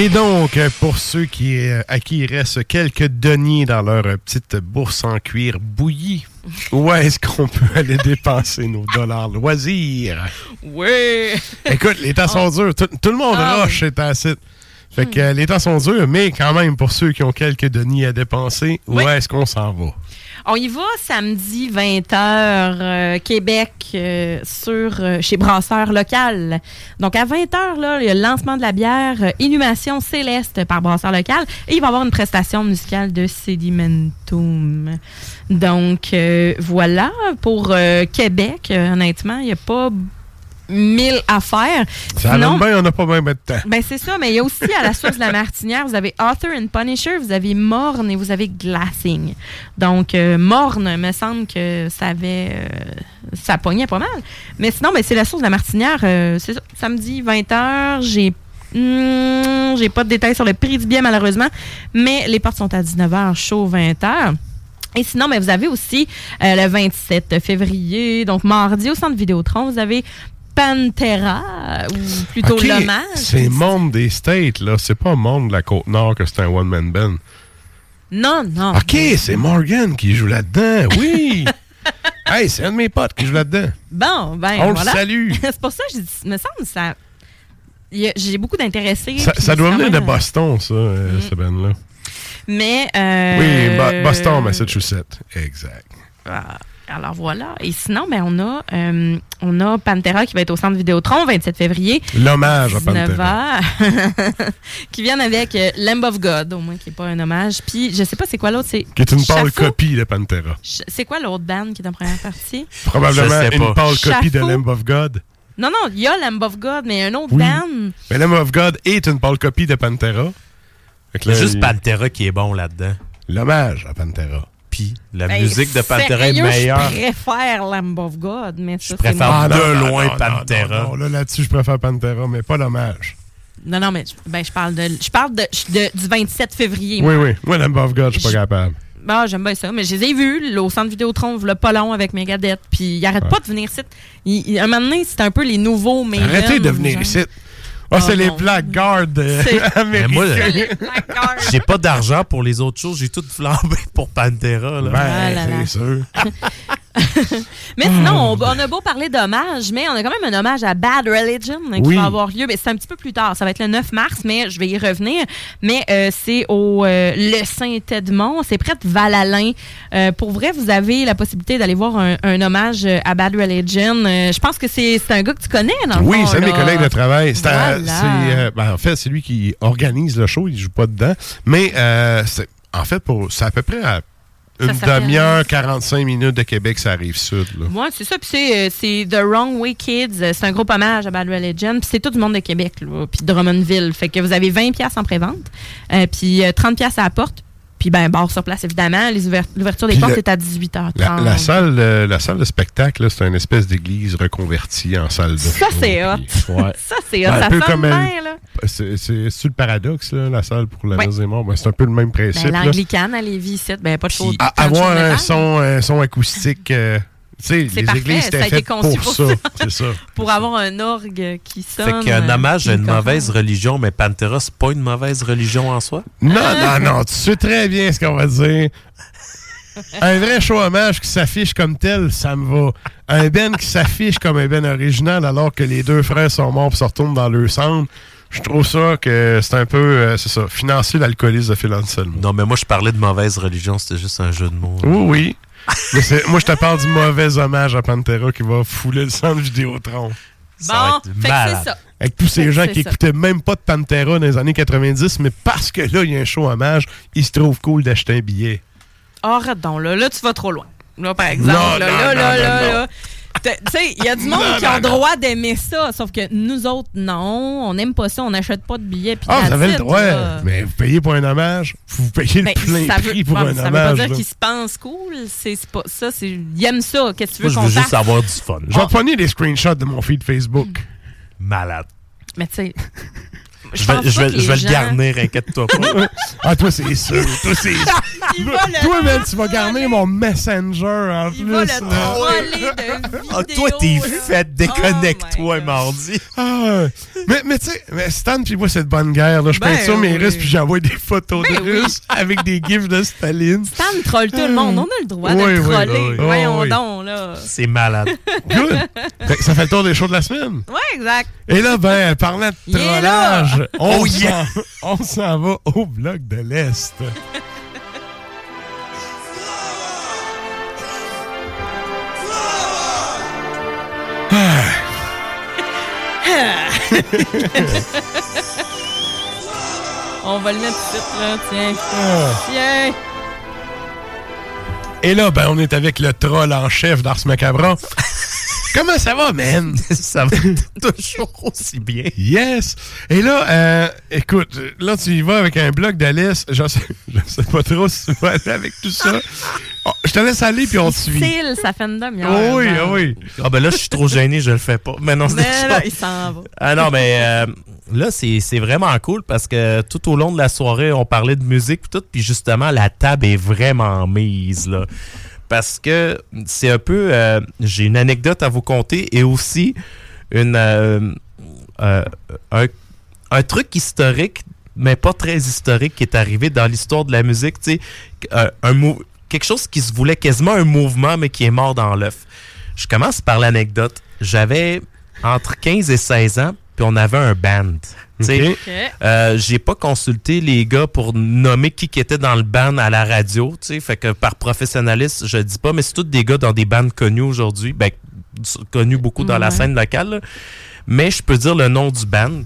Et donc, pour ceux qui, euh, à qui il reste quelques deniers dans leur euh, petite bourse en cuir bouillie, où est-ce qu'on peut aller dépenser nos dollars loisirs? Oui. Écoute, les temps sont durs. Tout, tout le monde Ah site. Fait que euh, les temps sont durs, mais quand même, pour ceux qui ont quelques deniers à dépenser, où Oui. est-ce qu'on s'en va? On y va samedi 20h Québec euh, sur euh, chez Brasseur Local. Donc à 20h là, il y a le lancement de la bière euh, Inhumation Céleste par Brasseur Local et il va y avoir une prestation musicale de Sedimentum. Donc euh, voilà pour euh, Québec, euh, honnêtement, il n'y a pas mille affaires. Ça Sinon- bien, on n'a pas bien de temps. ben c'est ça, mais il y a aussi à la source de la Martinière, vous avez Author and Punisher, vous avez Morne et vous avez Glassing. Donc euh, Morne, me semble que ça avait euh, ça pognait pas mal. Mais sinon, ben, c'est la source de la Martinière, euh, c'est ça, samedi 20h, j'ai hmm, j'ai pas de détails sur le prix du billet malheureusement, mais les portes sont à 19h, chaud 20h. Et sinon, ben, vous avez aussi euh, le 27 février, donc mardi au centre Vidéotron, vous avez Pantera, ou plutôt l'hommage. C'est monde des States, là. C'est pas monde de la Côte-Nord que c'est un one-man band. Non, non. OK, c'est Morgan qui joue là-dedans. Oui! hey, c'est un de mes potes qui joue là-dedans. Bon, ben On le salue. c'est pour ça que dit, me semble ça. J'ai beaucoup d'intéressés. Ça, doit venir de Boston, ça, euh, Mm. ce band-là. Mais. euh, Oui, Bo- Boston, Massachusetts. Exact. ah, Alors voilà. Et sinon, ben, on, a, euh, on a Pantera qui va être au centre Vidéotron 27 février. L'hommage à 19 Pantera. qui viennent avec euh, Lamb of God, au moins, qui n'est pas un hommage. Puis, je sais pas c'est quoi l'autre? C'est Qui est une pâle copie de Pantera. C'est quoi l'autre band qui est en première partie? Probablement une pas. pâle copie de? Lamb of God. Non, non, il y a Lamb of God, mais un autre Oui. band. Mais Lamb of God est une pâle copie de Pantera. Là, juste il- Pantera qui est bon là-dedans. L'hommage à Pantera. La Ben, musique de Pantera est meilleure. Je préfère Lamb of God, mais ça, Je préfère de non, loin non, Pantera. non, non, là, là-dessus, je préfère Pantera, mais pas l'hommage. Non, non, mais je- ben, je parle, de, je parle de, de- du 27 février. Oui, moi. oui. Moi, Lamb of God, je suis pas capable. Bah, j'aime bien ça. Mais je les ai vus là, au centre Vidéotron, le pas long avec Megadeth. Puis ils arrêtent pas de venir ici. Il- il- un moment donné, c'est un peu les nouveaux mais Arrêtez de venir ici. Ah, Oh, c'est les. Blackguards euh, C'est- Mais moi, américains. j'ai pas d'argent pour les autres choses. J'ai tout flambé pour Pantera. Là. Ben, Ah c'est sûr. Mais sinon, on, on a beau parler d'hommage, mais on a quand même un hommage à Bad Religion hein, qui Oui. va avoir lieu. Mais c'est un petit peu plus tard. Ça va être le 9 mars, mais je vais y revenir. Mais euh, c'est au euh, Le Saint-Edmond. C'est près de Val-Alain. Euh, pour vrai, vous avez la possibilité d'aller voir un, un hommage à Bad Religion. Je pense que c'est un gars que tu connais, dans le Oui, c'est un de mes collègues de travail. Voilà. ben, en fait, c'est lui qui organise le show. Il joue pas dedans. Mais c'est- en fait, pour, c'est à peu près à une demi-heure, 45 minutes de Québec, ça arrive sud. Là. Ouais, c'est ça. Puis c'est, euh, The Wrong Way Kids. Euh, C'est un groupe hommage à Bad Religion. Puis c'est tout du monde de Québec, là. Puis de Drummondville. Fait que vous avez 20$ piastres en pré-vente. Euh, puis euh, 30$ piastres à la porte. Puis ben, bar sur place, évidemment. L'ouverture des Puis portes le- est à 18h30. La, la salle, euh, la salle de spectacle, là, c'est une espèce d'église reconvertie en salle de Ça, c'est hot. Puis, ouais. Ça, c'est hot. Ben, un peu comme bien, elle- là. C'est c'est- c'est-tu le paradoxe, là, la salle pour la Ouais. messe des morts? Ben, c'est un peu le même principe. Ben, là. L'anglicane à Lévis, ici, ben, pas de de avoir un son, un son acoustique. euh, sais, C'est les parfait, églises ça a étaient été faites conçu pour, pour ça. ça. C'est ça. Pour avoir un orgue qui sonne. Fait qu'un euh, hommage à une mauvaise religion, mais Pantera, c'est pas une mauvaise religion en soi? Non, non, non, tu sais très bien ce qu'on va dire. Un vrai show hommage qui s'affiche comme tel, ça me va. Un Ben qui s'affiche comme un Ben original alors que les deux frères sont morts et se retournent dans leur centre, je trouve ça que c'est un peu, euh, c'est ça, financer l'alcoolisme de Phil Anselmo. Non, mais moi, je parlais de mauvaise religion, c'était juste un jeu de mots. Oui, oui. Mais c'est- moi, je te parle du mauvais hommage à Pantera qui va fouler le centre Vidéotron. Bon, fait que c'est ça. Avec tous ces Fait gens qui ça. écoutaient même pas de Pantera dans les années 90, mais parce que là, il y a un show hommage, ils se trouvent cool d'acheter un billet. Arrête donc, là. Là, tu vas trop loin. Là, par exemple, Non, là, non, là, non, là, non, là, non. là. Tu sais, il y a du monde Non, qui non, ont le non. droit d'aimer ça, sauf que nous autres, non, on n'aime pas ça, on n'achète pas de billets. puis Ah, vous avez le it, droit, là. mais vous payez pour un hommage, vous payez Ben, le plein ça veut, prix pour bon, un ça veut hommage. pas dire qu'ils se pensent cool, c'est pas ça, c'est ils aiment ça, qu'est-ce que tu veux Moi, je qu'on veux juste avoir du fun. Je vais pogner des screenshots de mon feed Facebook. Malade. Mais tu sais, Je vais, je pas vais, que je vais les le garnir, inquiète-toi pas. ah, toi, c'est sûr. Toi, c'est Toi, man, tu vas garder mon Messenger en Il plus. va le là. troller de Ah, toi, t'es fait, déconnecte-toi, mardi. Ah, mais mais tu sais, Stan, puis moi, cette bonne guerre, là, je Ben peins ça mes oui. Russes, puis j'envoie des photos Ben de oui. Russes avec des gifs de Staline. Stan troll tout le monde, on a le droit Oui, de troller. Voyons Oh, donc, là. C'est malade. Good. Ça fait le tour des shows de la semaine. Ouais, exact. Et là, ben, parlant de Il là. trollage, on Oh, yeah. on s'en va au bloc de l'Est. On va le mettre tout là. Tiens. Ah. Tiens. Et là, ben, on est avec le troll en chef d'Ars Macabra. Comment ça va, man? ça va toujours aussi bien. Yes! Et là, euh, écoute, là, tu y vas avec un bloc d'Alice. Je sais, je sais pas trop si tu vas aller avec tout ça. Oh, je te laisse aller, puis on te suit. Style, ça fait une demi-heure. Oh oui, oh oui. Ah ben là, je suis trop gêné, je le fais pas. Mais non, c'est Mais là, ça. il s'en va. Ah non, mais euh, là, c'est c'est vraiment cool parce que tout au long de la soirée, on parlait de musique pis tout, puis justement, la table est vraiment mise, là. Parce que c'est un peu... euh, J'ai une anecdote à vous conter et aussi une euh, euh, un, un truc historique, mais pas très historique, qui est arrivé dans l'histoire de la musique, tu sais, un, mou- quelque chose qui se voulait quasiment un mouvement, mais qui est mort dans l'œuf. Je commence par l'anecdote. J'avais entre 15 et 16 ans, puis on avait un band. Tu sais. Ok. Ok. Euh, j'ai pas consulté les gars pour nommer qui qui était dans le band à la radio, fait que par professionnalisme, je dis pas, mais c'est tous des gars dans des bands connus aujourd'hui, ben connus beaucoup dans la scène locale. là. Mais je peux dire le nom du band.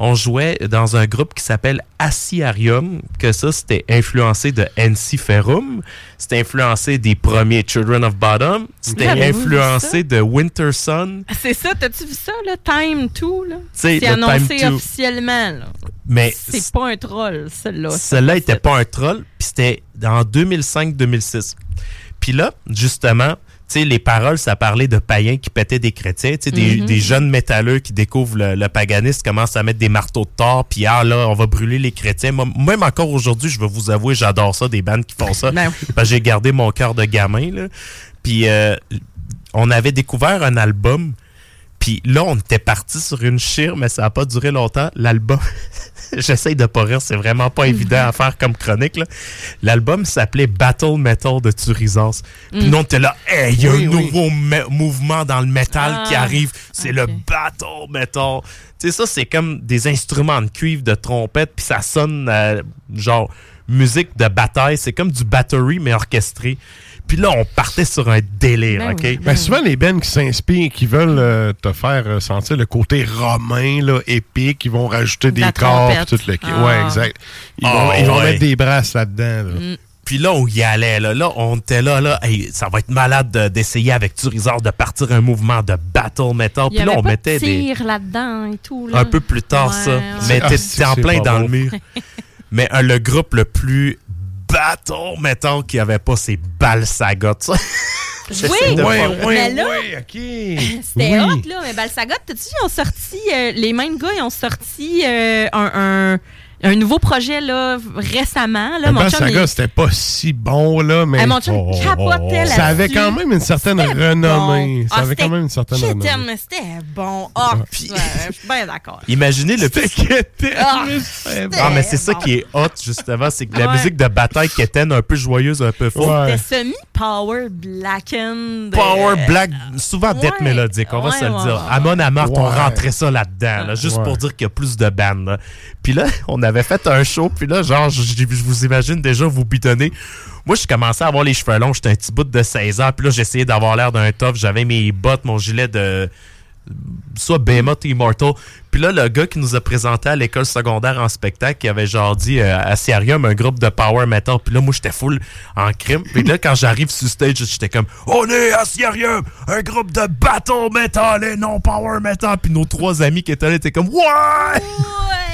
On jouait dans un groupe qui s'appelle Aciarium, que ça, c'était influencé de NC Ferrum. C'était influencé des premiers Children of Bottom. C'était influencé de Winter Sun. Ah, C'est ça, t'as-tu vu ça, le Time 2, là? C'est annoncé Time 2. officiellement, là. Mais C'est pas un troll, celle-là. Celle-là était pas un troll, puis c'était en 2005-2006. Puis là, justement, sais, les paroles, ça parlait de païens qui pétaient des chrétiens, tu sais, Mhm. des jeunes métalleux qui découvrent le, le paganisme, commencent à mettre des marteaux de Thor, puis ah là, on va brûler les chrétiens. Moi, même encore aujourd'hui, je vais vous avouer, j'adore ça, des bandes qui font ça. Ben oui. Parce que j'ai gardé mon cœur de gamin, là. Puis euh, on avait découvert un album, puis là, on était parti sur une chire, mais ça n'a pas duré longtemps. L'album, j'essaye de pas rire, c'est vraiment pas évident à faire comme chronique. là. L'album s'appelait Battle Metal de Turizas. Puis Mm. nous, on était là, hey, il y a Oui, un oui. nouveau me- mouvement dans le métal qui Ah, arrive. C'est le. Battle Metal. Tu sais, ça, c'est comme des instruments de cuivre, de trompette, puis ça sonne euh, genre musique de bataille. C'est comme du battery, mais orchestré. Puis là, on partait sur un délire, Ben OK? oui. Ben, souvent, les bands qui s'inspirent, qui veulent euh, te faire euh, sentir le côté romain, là, épique, ils vont rajouter des corps, tout le. Ah. Ouais, exact. Ils Ah, vont, ils vont ouais. mettre des brasses là-dedans. là. Mm. Puis là, on y allait. Là, là on était là, là. Hey, ça va être malade de- d'essayer avec Turizard de partir un mouvement de battle metal. Puis là, on pas mettait de des. tir là-dedans et tout, là. Un peu plus tard, Ouais, ça. ouais. Mais Ah, t'es en plein dans bon. le mur. Mais euh, le groupe le plus battle metal qui avait pas, Balsagot. ça. J'essaie Oui, Mais là-. C'était Oui. hot, là. Mais Balsagot, t'as-tu vu, ils ont sorti, euh, les mêmes gars, ils ont sorti euh, un, un, un nouveau projet, là, récemment. Là, Le mon chum, Saga, il- c'était pas si bon, là, mais. Ah, mon chum capotait Ça avait quand même une certaine renommée. bon. Ça Ah, avait quand même une certaine renommée. mais c'était bon. Ah, Puis- ouais, je suis bien d'accord. Imaginez le Quétaine, Ah, mais c'était bon. Ah, mais c'est ça qui est hot, justement. C'est que la Ouais. musique de bataille qui était un peu joyeuse, un peu fort. Ouais. C'était semi-power blackened. Power euh, black, souvent death ouais. mélodique, on va Ouais, se le dire. ouais, Amon Amart, on rentrait ça là-dedans, là, juste Ouais. pour dire qu'il y a plus de bandes. Puis là, on avait fait un show, puis là, genre, je, vous imagine déjà vous bidonner. Moi, je commençais à avoir les cheveux longs, j'étais un petit bout de 16 ans, puis là, j'essayais d'avoir l'air d'un top, j'avais mes bottes, mon gilet de soit Behemoth Immortal. Puis là, le gars qui nous a présenté à l'école secondaire en spectacle, qui avait genre dit euh, un groupe de power metal. Puis là, moi, j'étais full en crime. Puis là, quand j'arrive sur stage, j'étais comme On est Assyrium, un groupe de battle metal et non power metal. Puis nos trois amis qui étaient là étaient comme Ouais!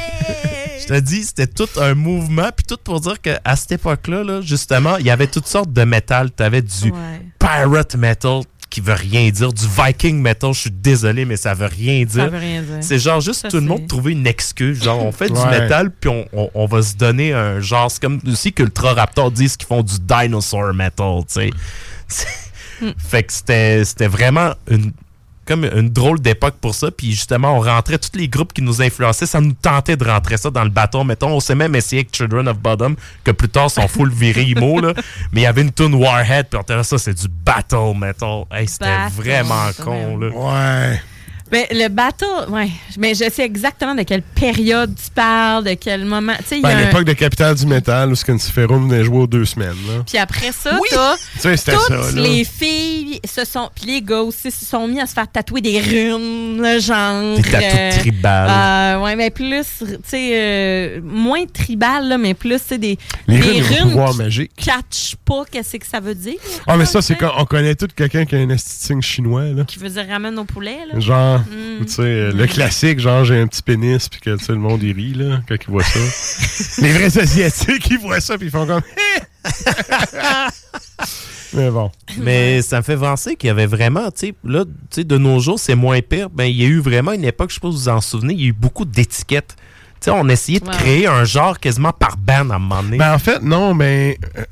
Je te dis, c'était tout un mouvement. Puis tout pour dire qu'à cette époque-là, là, justement, il y avait toutes sortes de métal. Tu avais du pirate metal qui veut rien dire, du viking metal. Je suis désolé, mais ça veut rien dire. veut rien dire. C'est genre juste Ça, tout le monde trouver une excuse. Genre, on fait du métal, puis on, on- on va se donner un genre. C'est comme aussi qu'Ultra Raptor disent qu'ils font du dinosaur metal, tu sais. C'est- Fait que c'était c'était vraiment une comme une drôle d'époque pour ça. Puis justement, on rentrait, tous les groupes qui nous influençaient, ça nous tentait de rentrer ça dans le bâton. Mettons, on s'est même essayé avec Children of Bottom, que plus tard sont full virés emo, là. Mais il y avait une tune Warhead, puis on était là, ça, c'est du battle metal. Hey, c'était vraiment con, là. Ouais. Ben, le bateau, ouais. Mais je sais exactement de quelle période tu parles, de quel moment. Tu sais, il y Ben, a à un- l'époque de Capital du Métal, où Scantiferum venait jouer aux deux semaines. Là. Puis après ça, t'as Tu sais, c'était toutes les filles se sont, puis les gars aussi se sont mis à se faire tatouer des runes, le genre. Des tatous tribales. euh, ouais, mais plus, tu sais, euh, moins tribal là, mais plus, tu sais, des, Les des runes un pouvoir qui magique. catchent pas qu'est-ce que ça veut dire. Ah, mais ça, c'est quand on connaît tout quelqu'un qui a un esthétique chinois. Là. Qui veut dire ramène au poulet, là. Genre, Mm. tu sais, euh, le classique, genre, j'ai un petit pénis, puis que tu sais, le monde, il rit, là, quand il voit ça. Les vrais Asiatiques, ils voient ça, puis ils font comme. mais bon. Mais ça me fait penser qu'il y avait vraiment, tu sais, là, tu sais, de nos jours, c'est moins pire. Ben, il y a eu vraiment une époque, je sais pas si vous vous en souvenez, il y a eu beaucoup d'étiquettes. Tu sais, on essayait de Ouais. créer un genre quasiment par band à un moment donné. Ben, en fait, non, mais. euh,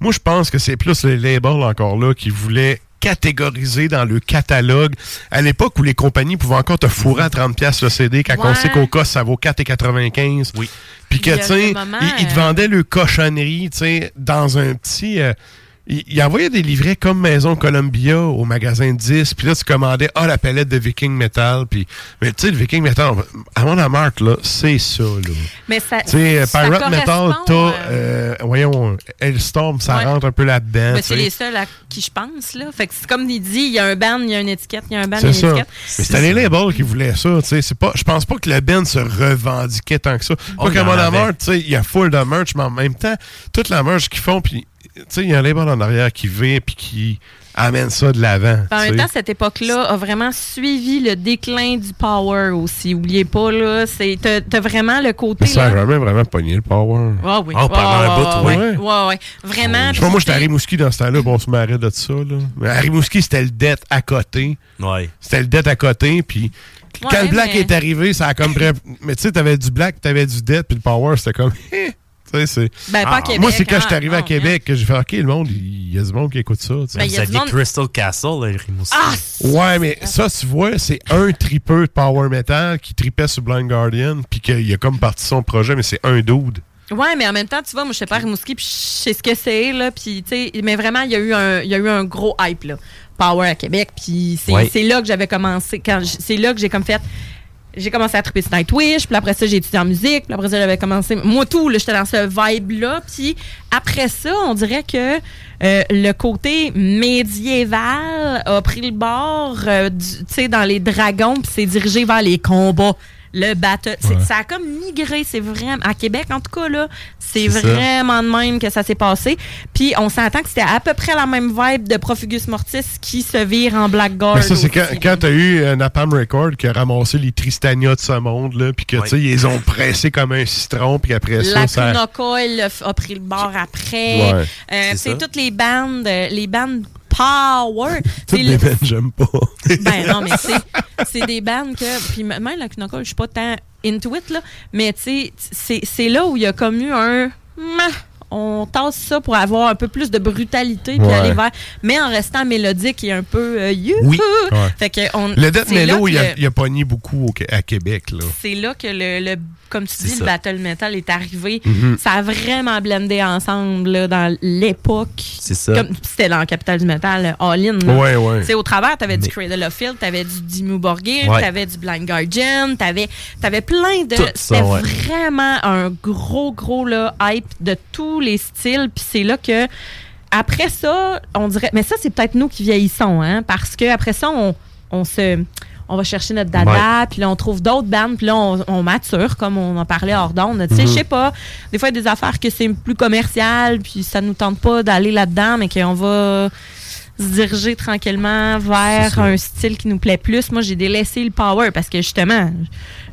moi, je pense que c'est plus les labels encore là qui voulaient catégoriser dans le catalogue à l'époque où les compagnies pouvaient encore te fourrer à 30$ piastres le CD quand on Ouais. sait qu'au cas ça vaut 4,95$. Oui. Puis que, tu sais, ils, ils te euh, vendaient le cochonnerie, tu sais, dans un petit. euh, ils envoyaient des livrets comme Maison Columbia au magasin 10, puis là, tu commandais, ah, la palette de Viking Metal, puis. Mais tu sais, le Viking Metal, à mon amarque, là, c'est ça, là. Mais ça. Tu sais, euh, ça Pirate Metal, t'as, euh, euh, voyons, Hellstorm, ça Ouais. rentre un peu là-dedans. tu c'est sais. les seuls à qui je pense, là. Fait que c'est comme il dit, il y a un band, il y a une étiquette, il y a un band, il y a une ça. étiquette. Mais c'était les labels qui voulaient ça, tu sais. C'est pas, je pense pas que le band se revendiquait tant que ça. Pas il comme on a avait. merch, tu sais, il y a full de merch, mais en même temps, toute la merch qu'ils font, puis, sais, il y a un label en arrière qui vient puis qui amène ça de l'avant. En tu même temps, cette époque-là a vraiment suivi le déclin du power aussi. Oubliez pas, là, c'est t'as t'as vraiment le côté. Mais ça a jamais vraiment pogné le power. Ah oui. Oh, pendant un Ouais, bout, ouais, ouais. ouais, ouais. Vraiment. Je sais pas, moi, j'étais à Rimouski dans ce temps-là, bon, on se marrait de ça, là. Mais à Rimouski, c'était le debt à côté. Ouais. C'était le debt à côté, puis quand Ouais, le black mais- est arrivé, ça a comme... mais tu sais, t'avais du black, t'avais du debt, puis le power, c'était comme... Tu sais, c'est... Ben, pas à Québec, Moi, c'est quand hein. je suis arrivé à Non, Québec que j'ai fait, OK, le monde, il y a du monde qui écoute ça. Ben, il y a Vous du aviez monde- Crystal Castle, là, Rimouski. Ah! Ouais, mais ça, tu vois, c'est un tripeux de power metal qui tripait sur Blind Guardian, puis qu'il a comme parti son projet, mais c'est un dude. Ouais, mais en même temps, tu vois, moi, je sais pas Rimouski, puis je sais ce que c'est, là. Puis, tu sais, mais vraiment, il y, a eu un- il y a eu un gros hype, là. Power à Québec. Puis, c'est là que j'avais commencé. quand C'est là que j'ai comme fait. J'ai commencé à triper sur Nightwish, puis après ça, j'ai étudié en musique, puis après ça, j'avais commencé. Moi, tout, j'étais dans ce vibe-là. Puis après ça, on dirait que euh, le côté médiéval a pris le bord, euh, tu sais, dans les dragons, puis s'est dirigé vers les combats. Le battle. Ouais. Ça a comme migré, c'est vraiment. À Québec, en tout cas, là, c'est C'est ça. vraiment de même que ça s'est passé. Puis on s'entend que c'était à peu près la même vibe de Profugus Mortis qui se vire en Blackguard. Mais ça, c'est quand, quand t'as eu un Napalm Record qui a ramassé les Tristania de ce monde, là, puis que, tu sais, ils les ont pressés comme un citron, puis après ça, La ça... A, a pris le bord après. Ouais, Euh, c'est toutes les bandes, euh, les bandes power. Toutes le- bandes, j'aime pas. ben non, mais c'est, c'est des bandes que. Puis même la Kunokoil, je suis pas tant into it, là. Mais tu sais, c'est, c'est là où il y a comme eu un. Mah, On tasse ça pour avoir un peu plus de brutalité puis Ouais. aller vers. Mais en restant mélodique et un peu. euh. Oui. Ouais. Fait que on, Le Death Mellow, il a, il a pogné beaucoup au- à Québec, là. c'est là que le, le- comme tu dis, ça. le battle metal est arrivé. Mhm. Ça a vraiment blendé ensemble là, dans l'époque. C'est ça. Comme c'était dans la capitale du metal, all-in. là. Ouais, au travers, t'avais du Mais- Cradle of Filth, t'avais du Dimmu Borgir, t'avais du Blind Guardian, t'avais avais plein de. Tout C'était vraiment un gros, gros là, hype de tous les styles. Puis c'est là que. Après ça, on dirait. Mais ça, c'est peut-être nous qui vieillissons, hein, parce que après ça, on, on se. on va chercher notre dada, puis là, on trouve d'autres bandes, puis là, on, on mature, comme on en parlait hors d'onde. Tu sais, Mhm. je sais pas, des fois, il y a des affaires que c'est plus commercial, puis ça nous tente pas d'aller là-dedans, mais qu'on va se diriger tranquillement vers un style qui nous plaît plus. Moi, j'ai délaissé le power parce que justement,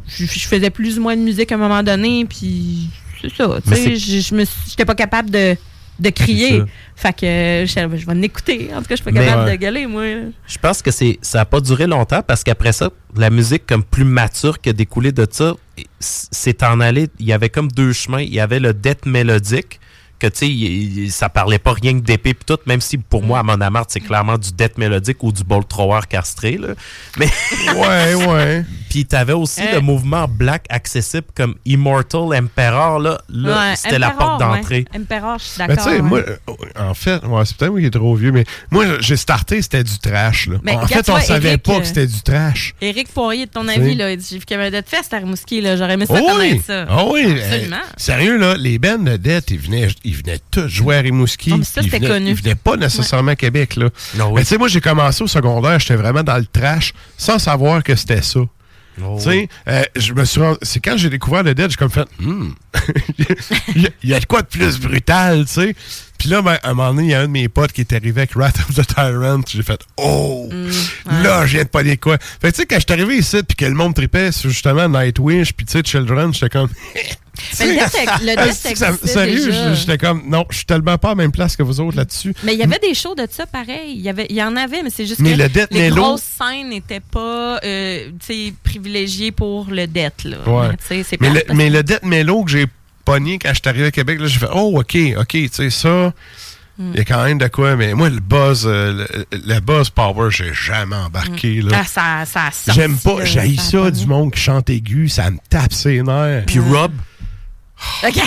je, je faisais plus ou moins de musique à un moment donné, puis c'est ça. Je, j'étais pas capable de, de crier. Fait que je, je vais l'écouter. En tout cas, je suis pas capable de gueuler, moi. Je pense que c'est ça a pas duré longtemps parce qu'après ça, la musique comme plus mature qui a découlé de ça, c'est en allé. Il y avait comme deux chemins. Il y avait le death mélodique que tu sais, ça parlait pas rien que d'épée puis tout, même si pour moi, à mon amart, c'est clairement du death mélodique ou du bolt thrower castré. Là. Mais ouais, ouais. Puis t'avais aussi Euh. le mouvement black accessible comme Immortal Emperor. Là, là Ouais, c'était la porte d'entrée. ouais. Emperor, je suis Mais d'accord. tu sais, ouais. moi, euh, en fait, ouais, c'est peut-être moi qui est trop vieux, mais moi, j'ai starté, c'était du trash. Là. Mais en fait, on vois, savait Eric, pas euh, que c'était du trash. Éric Poirier, de ton avis, là, il dit, j'ai vu qu'il y avait de fest à Rimouski, là. J'aurais aimé ça Oh connaître oui! ça. Ah oui! euh, Absolument. sérieux, là, les bands de dette, ils venaient, ils venaient tous jouer à Rimouski. Oh, ça, Ils c'était venaient- connu. Ils venaient pas nécessairement à Québec, là. Non, Mais tu sais, moi, j'ai commencé au secondaire, j'étais vraiment dans le trash, sans savoir que c'était ça. Oh, tu sais, euh, je me suis C'est quand j'ai découvert le Dead, j'ai comme fait, Hmm, il y a de quoi de plus brutal, tu sais. Puis là, ben, à un moment donné, il y a un de mes potes qui est arrivé avec Wrath of the Tyrant. J'ai fait, oh, là, je viens de pas des quoi. Fait que tu sais, quand je suis arrivé ici, puis que le monde tripait sur justement Nightwish, puis tu sais, Children, j'étais comme. Mais le existait Sérieux, j'étais comme, non, je suis tellement pas à la même place que vous autres là-dessus. Mais il y avait des shows de ça pareil. Il y, avait, il y en avait, mais c'est juste Mais que le Death les grosses scènes n'étaient pas euh, privilégiées pour le death. Là. Ouais. Mais, le, mais le Death Mellow que j'ai pogné quand je suis arrivé à Québec, là, j'ai fait, oh, OK, OK, tu sais, ça, il Hmm. y a quand même de quoi. Mais moi, le buzz, euh, le, le buzz power, j'ai jamais embarqué. Là. Ah, ça, J'aime pas, a ça, pogné. du monde qui chante aigu, ça me tape ses nerfs. Puis Rob. OK.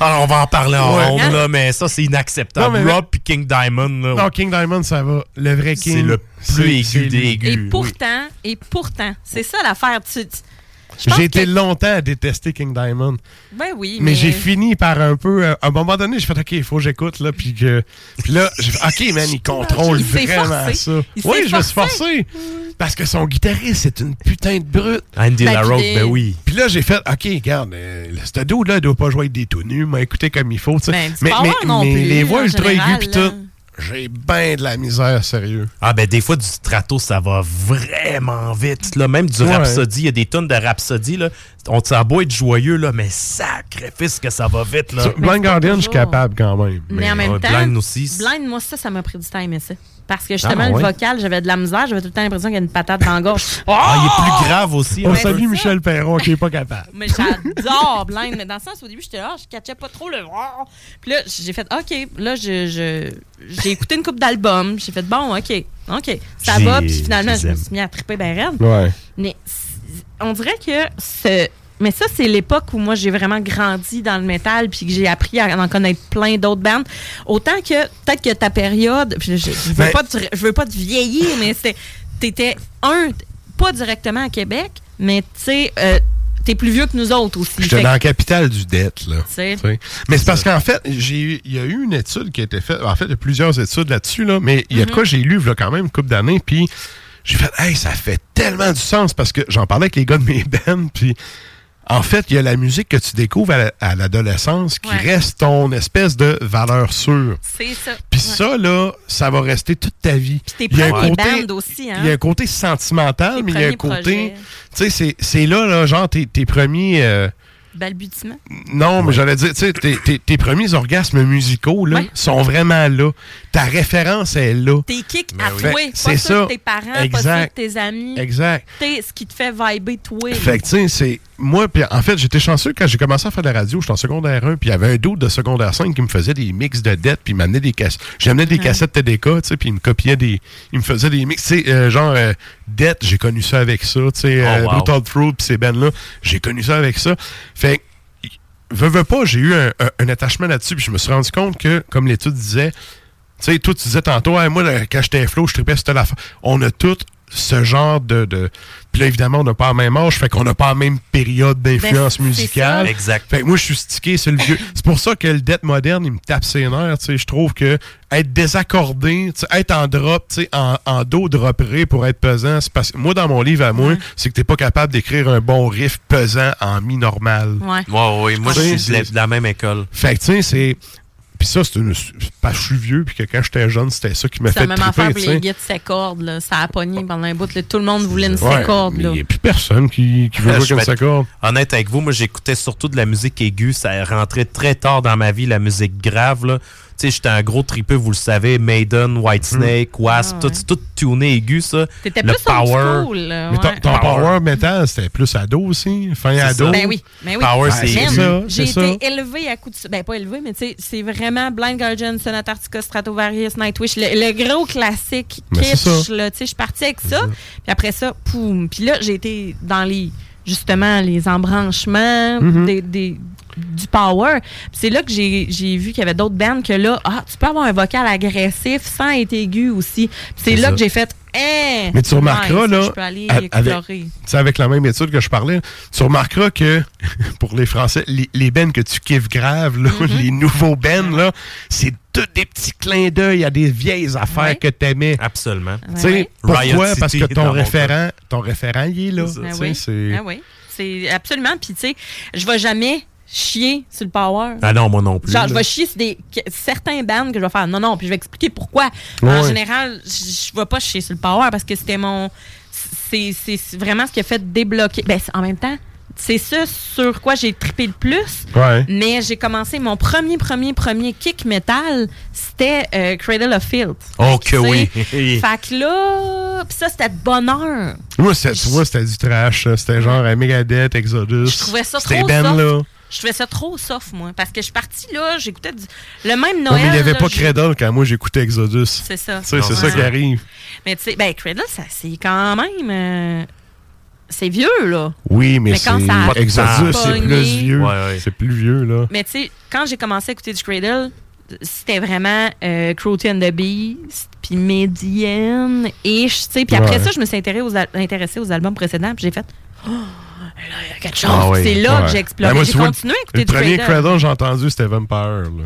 Alors, on va en parler en Ouais. ronde, là, mais ça, c'est inacceptable. Non, mais- Rob puis King Diamond, là. Non, King Diamond, ça va. Le vrai King. C'est le plus aigu des aigus. Et oui. pourtant, et pourtant, c'est ça l'affaire. Tu, tu- J'ai été que- longtemps à détester King Diamond. Ben oui, Mais, mais, j'ai fini par un peu. euh, à un moment donné, j'ai fait OK, il faut que j'écoute. Là, puis, que, puis là, j'ai fait OK, man, il contrôle Il vraiment forcé. ça. Il oui, je me suis forcé. forcé. Parce que son guitariste, c'est une putain de brute. Andy Ben, LaRoche, ben oui. Puis là, j'ai fait OK, regarde, euh, ce dude-là, il doit pas jouer avec des tout nus, m'a écouté comme il faut. tu sais. Ben, mais mais, mais plus, les voix ultra aiguës, puis là. tout, j'ai ben de la misère, sérieux. Ah ben des fois du strato ça va vraiment vite là même du Ouais. Rhapsody il y a des tonnes de Rhapsody là on ça beau être joyeux là mais sacrifice que ça va vite là Blind Guardian, je suis capable quand même. Mais en même temps, Blind aussi, Blind, moi, ça, ça m'a pris du temps à aimer ça. Parce que justement, Ah, le ouais. vocal, j'avais de la misère, j'avais tout le temps l'impression qu'il y a une patate dans la gorge. ah il est plus grave aussi On salue. Michel Perron qui est pas capable. Mais j'adore Blind. Mais dans le sens, au début, j'étais là, je catchais pas trop le. Puis là, j'ai fait, OK. Là, je, je- j'ai écouté une coupe d'albums. J'ai fait, bon, OK. OK. Ça J'ai- va. Puis finalement, je me suis mis à triper ben raide. Ouais. Mais on dirait que ce. Mais ça, c'est l'époque où moi, j'ai vraiment grandi dans le métal puis que j'ai appris à en connaître plein d'autres bandes. Autant que, peut-être que ta période, je, je veux, Ben- pas te, je veux pas te vieillir, mais c'était, t'étais, un, pas directement à Québec, mais tu sais, euh, t'es plus vieux que nous autres aussi. J'étais dans la capitale du dette, là. sais. Tu sais. Mais c'est parce qu'en fait, j'ai eu- il y a eu une étude qui a été faite. En fait, il y a plusieurs études là-dessus, là, mais il y a de Mhm. quoi j'ai lu là, quand même une couple d'années, puis j'ai fait, hey, ça fait tellement du sens parce que j'en parlais avec les gars de mes bands, puis en fait, il y a la musique que tu découvres à la- à l'adolescence qui Ouais. reste ton espèce de valeur sûre. C'est ça. Puis Ouais. ça, là, ça va rester toute ta vie. tes Il y a un premiers côté- aussi, hein? Il y a un côté sentimental, mais il y a un côté. Tu sais, c'est- c'est là, là, genre, tes, tes premiers. euh, Balbutiement? non, mais j'allais dire, tu sais, tes, tes- tes premiers orgasmes musicaux, là, Ouais. sont vraiment là. Ta référence est là. Tes kicks Ben à oui. toi, Fait, pas ceux de ça. tes parents, pas Exact. ceux de tes amis. Exact. Ce qui te fait vibrer toi. Fait que, tu sais, c'est. Moi, puis en fait, j'étais chanceux quand j'ai commencé à faire de la radio. J'étais en secondaire 1, puis il y avait un doute de secondaire 5 qui me faisait des mix de dettes, puis il m'amenait des cassettes. J'amenais des Ouais. cassettes TDK, tu sais, puis il me copiait des. Il me faisait des mix. Tu sais, euh, genre, euh, Dette, j'ai connu ça avec ça, tu sais, Oh, euh, wow. Brutal Fruit, puis ces bands-là, j'ai connu ça avec ça. Fait pas, j'ai eu un, attachement là-dessus, puis je me suis rendu compte que, comme l'étude disait, tu sais, toi, tu disais tantôt, Hey, moi, quand j'étais flow, je tripais sur telle affaire. On a tous ce genre de. de... Puis là, évidemment, on n'a pas la même âge, fait qu'on n'a pas la même période d'influence Ben, musicale. Exact. Fait que moi, je suis stické sur le vieux. C'est pour ça que le death moderne, il me tape ses nerfs. tu sais. Je trouve que être désaccordé, être en drop, tu sais, en, en do dropperé pour être pesant, c'est parce que moi, dans mon livre à moi, c'est que t'es pas capable d'écrire un bon riff pesant en mi normal. Ouais. Ouais, ouais, moi, je suis de la, de la même école. Fait que, tu sais, c'est. Puis ça, c'est une. Parce que je suis vieux, puis que quand j'étais jeune, c'était ça qui m'a C'est fait la même affaire pour les guides sécordes, là. Ça a pogné pendant un bout. là. Tout le monde voulait une Ouais, sécorde, là. Il n'y a plus personne qui, qui veut Je jouer être quoi. Honnête avec vous, moi j'écoutais surtout de la musique aiguë. Ça est rentré très tard dans ma vie, la musique grave. Là. Tu sais, j'étais un gros tripeux, vous le savez, Maiden, Whitesnake, Wasp, tout, tout tuné aigu, ça. T'étais le plus power. school, là, Mais ton, ton power metal, c'était plus ado aussi. Fin ado. Ben oui, ben oui. Power, c'est ça, J'ai été élevée à coups de... Ben, pas élevée, mais tu sais, c'est vraiment Blind Guardian, Sonata Arctica, Stratovarius, Nightwish, le, le gros classique Ben, kitsch, ça. là. Tu sais, je suis partie avec ça. Puis après ça, poum. Puis là, j'ai été dans les... Justement, les embranchements Mhm. des, des- du power. Puis c'est là que j'ai vu qu'il y avait d'autres bands que là, ah, tu peux avoir un vocal agressif sans être aigu aussi. Puis c'est là ça. que j'ai fait, eh, Mais tu remarqueras, nice, là, je peux aller a- avec, explorer. tu sais, avec la même étude que je parlais, tu remarqueras que, pour les Français, les, les bands que tu kiffes grave, là, Mm-hmm. les nouveaux bands, là, c'est tous des petits clins d'œil à des vieilles affaires que t'aimais. Absolument. Tu sais, ouais. pourquoi? Riot Parce que ton référent, ton référent, il est là. Ah oui. c'est- Ah oui. C'est absolument. Puis, tu sais, je vais jamais chier sur le power. Ah non, moi non plus. Genre, là. je vais chier sur des, certains bands que je vais faire. Non, non, puis je vais expliquer pourquoi. En général, je je vais pas chier sur le power parce que c'était mon. C'est vraiment ce qui a fait débloquer. Ben, en même temps, c'est ça sur quoi j'ai trippé le plus. Ouais. Mais j'ai commencé mon premier, premier, premier kick metal, c'était euh, Cradle of Filth. Oh que oui. Fait que là, pis ça, c'était de bonheur. Moi, c'était- du trash. là. C'était genre euh, Megadeth, Exodus. Je trouvais ça trop bands-là. soft. Je trouvais ça trop soft, moi. Parce que je suis partie là, j'écoutais du- le même Ouais, Noël. mais il n'y avait là, pas Cradle quand moi j'écoutais Exodus. C'est ça. C'est Ouais. ça qui arrive. Mais tu sais, ben, Cradle, c'est quand même. euh, c'est vieux, là. Oui, mais, Mais quand c'est ça a Exodus, c'est plus vieux. Ouais, ouais. C'est plus vieux, là. Mais tu sais, quand j'ai commencé à écouter du Cradle, c'était vraiment euh, Cruelty and the Beast, puis Median, et tu sais. Puis après Ouais. ça, je me suis intéressée aux, al- intéressée aux albums précédents, puis j'ai fait. Oh, là, il y a quelque chose. Ah oui, c'est là ouais. que j'ai exploré. Ben, moi, j'ai continué à écouter Le du premier Cradle. Cradle, j'ai entendu, c'était Vampire.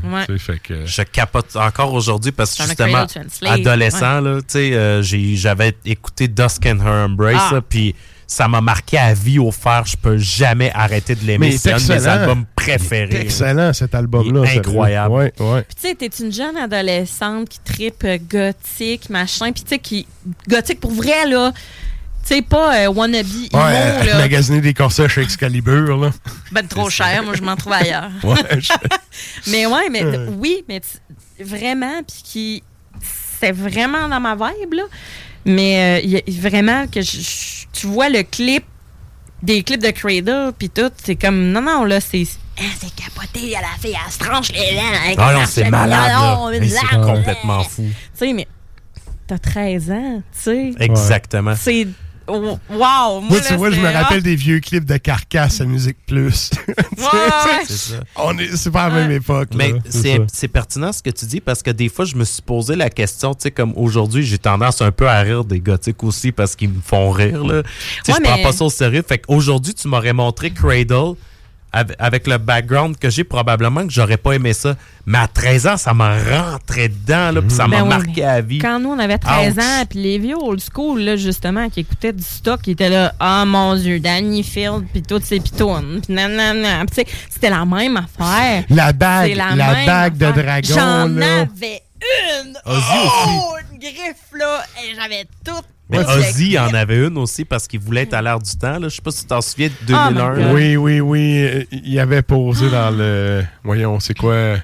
Là. Ouais. Tu sais, Fait que... Je capote encore aujourd'hui parce que justement, adolescent, là, tu sais, euh, j'ai- j'avais écouté Dusk and Her Embrace, Ah. là, puis ça m'a marqué à vie au fer. Je peux jamais arrêter de l'aimer. C'est un de mes excellent. albums Il préférés. est excellent, cet album-là. Il est sérieux. incroyable. Ouais, ouais. Puis tu sais, t'es une jeune adolescente qui tripe gothique, machin. Puis tu sais, qui. Gothique pour vrai, là. Sais, pas euh, wannabe Ouais, euh, là. magasiner des corsets chez Excalibur, là. Ben trop cher, moi je m'en trouve ailleurs. Ouais, je- mais ouais, mais oui, mais vraiment, puis qui. C'est vraiment dans ma vibe, là. Mais euh, il y a vraiment que je- je- tu vois le clip, des clips de Cradle, puis tout, c'est comme. Non, non, là, c'est. Ah, c'est capoté, à la fille, elle se tranche les dents. avec Ah non, c'est malade, là. Mais c'est complètement fou. Tu sais, mais t'as 13 ans, tu sais. Exactement. C'est. Oh, Wow! Moi, tu vois, je me rappelle des vieux clips de Carcasse à Musique Plus. C'est pas à la même époque. Mais là, c'est pertinent ce que tu dis parce que des fois, je me suis posé la question, tu sais, comme aujourd'hui, j'ai tendance un peu à rire des gothiques aussi parce qu'ils me font rire. Là. Tu sais, Ouais, je prends mais- pas ça au sérieux. Fait qu'aujourd'hui, tu m'aurais montré Cradle avec, le background que j'ai, probablement que j'aurais pas aimé ça. Mais à 13 ans, ça m'a rentré dedans, là, puis ça m'a Ben marqué à vie. Quand nous, on avait 13 Ouch. ans, puis les vieux old school, là, justement, qui écoutaient du stock, qui étaient là, ah mon Dieu, Danny Field, puis toutes ces pitounes, puis nanana. Puis tu sais, c'était la même affaire. La bague, la, bague de dragon, J'en avais une! Ozzy oh, une griffe, là! Et j'avais tout. Mais Ozzy en avait une aussi parce qu'il voulait être à l'air du temps. Là. Je sais pas si tu t'en souviens de Oh my 2001. God. là. Oui, oui, oui. euh, Il avait posé dans le. Voyons, c'est quoi?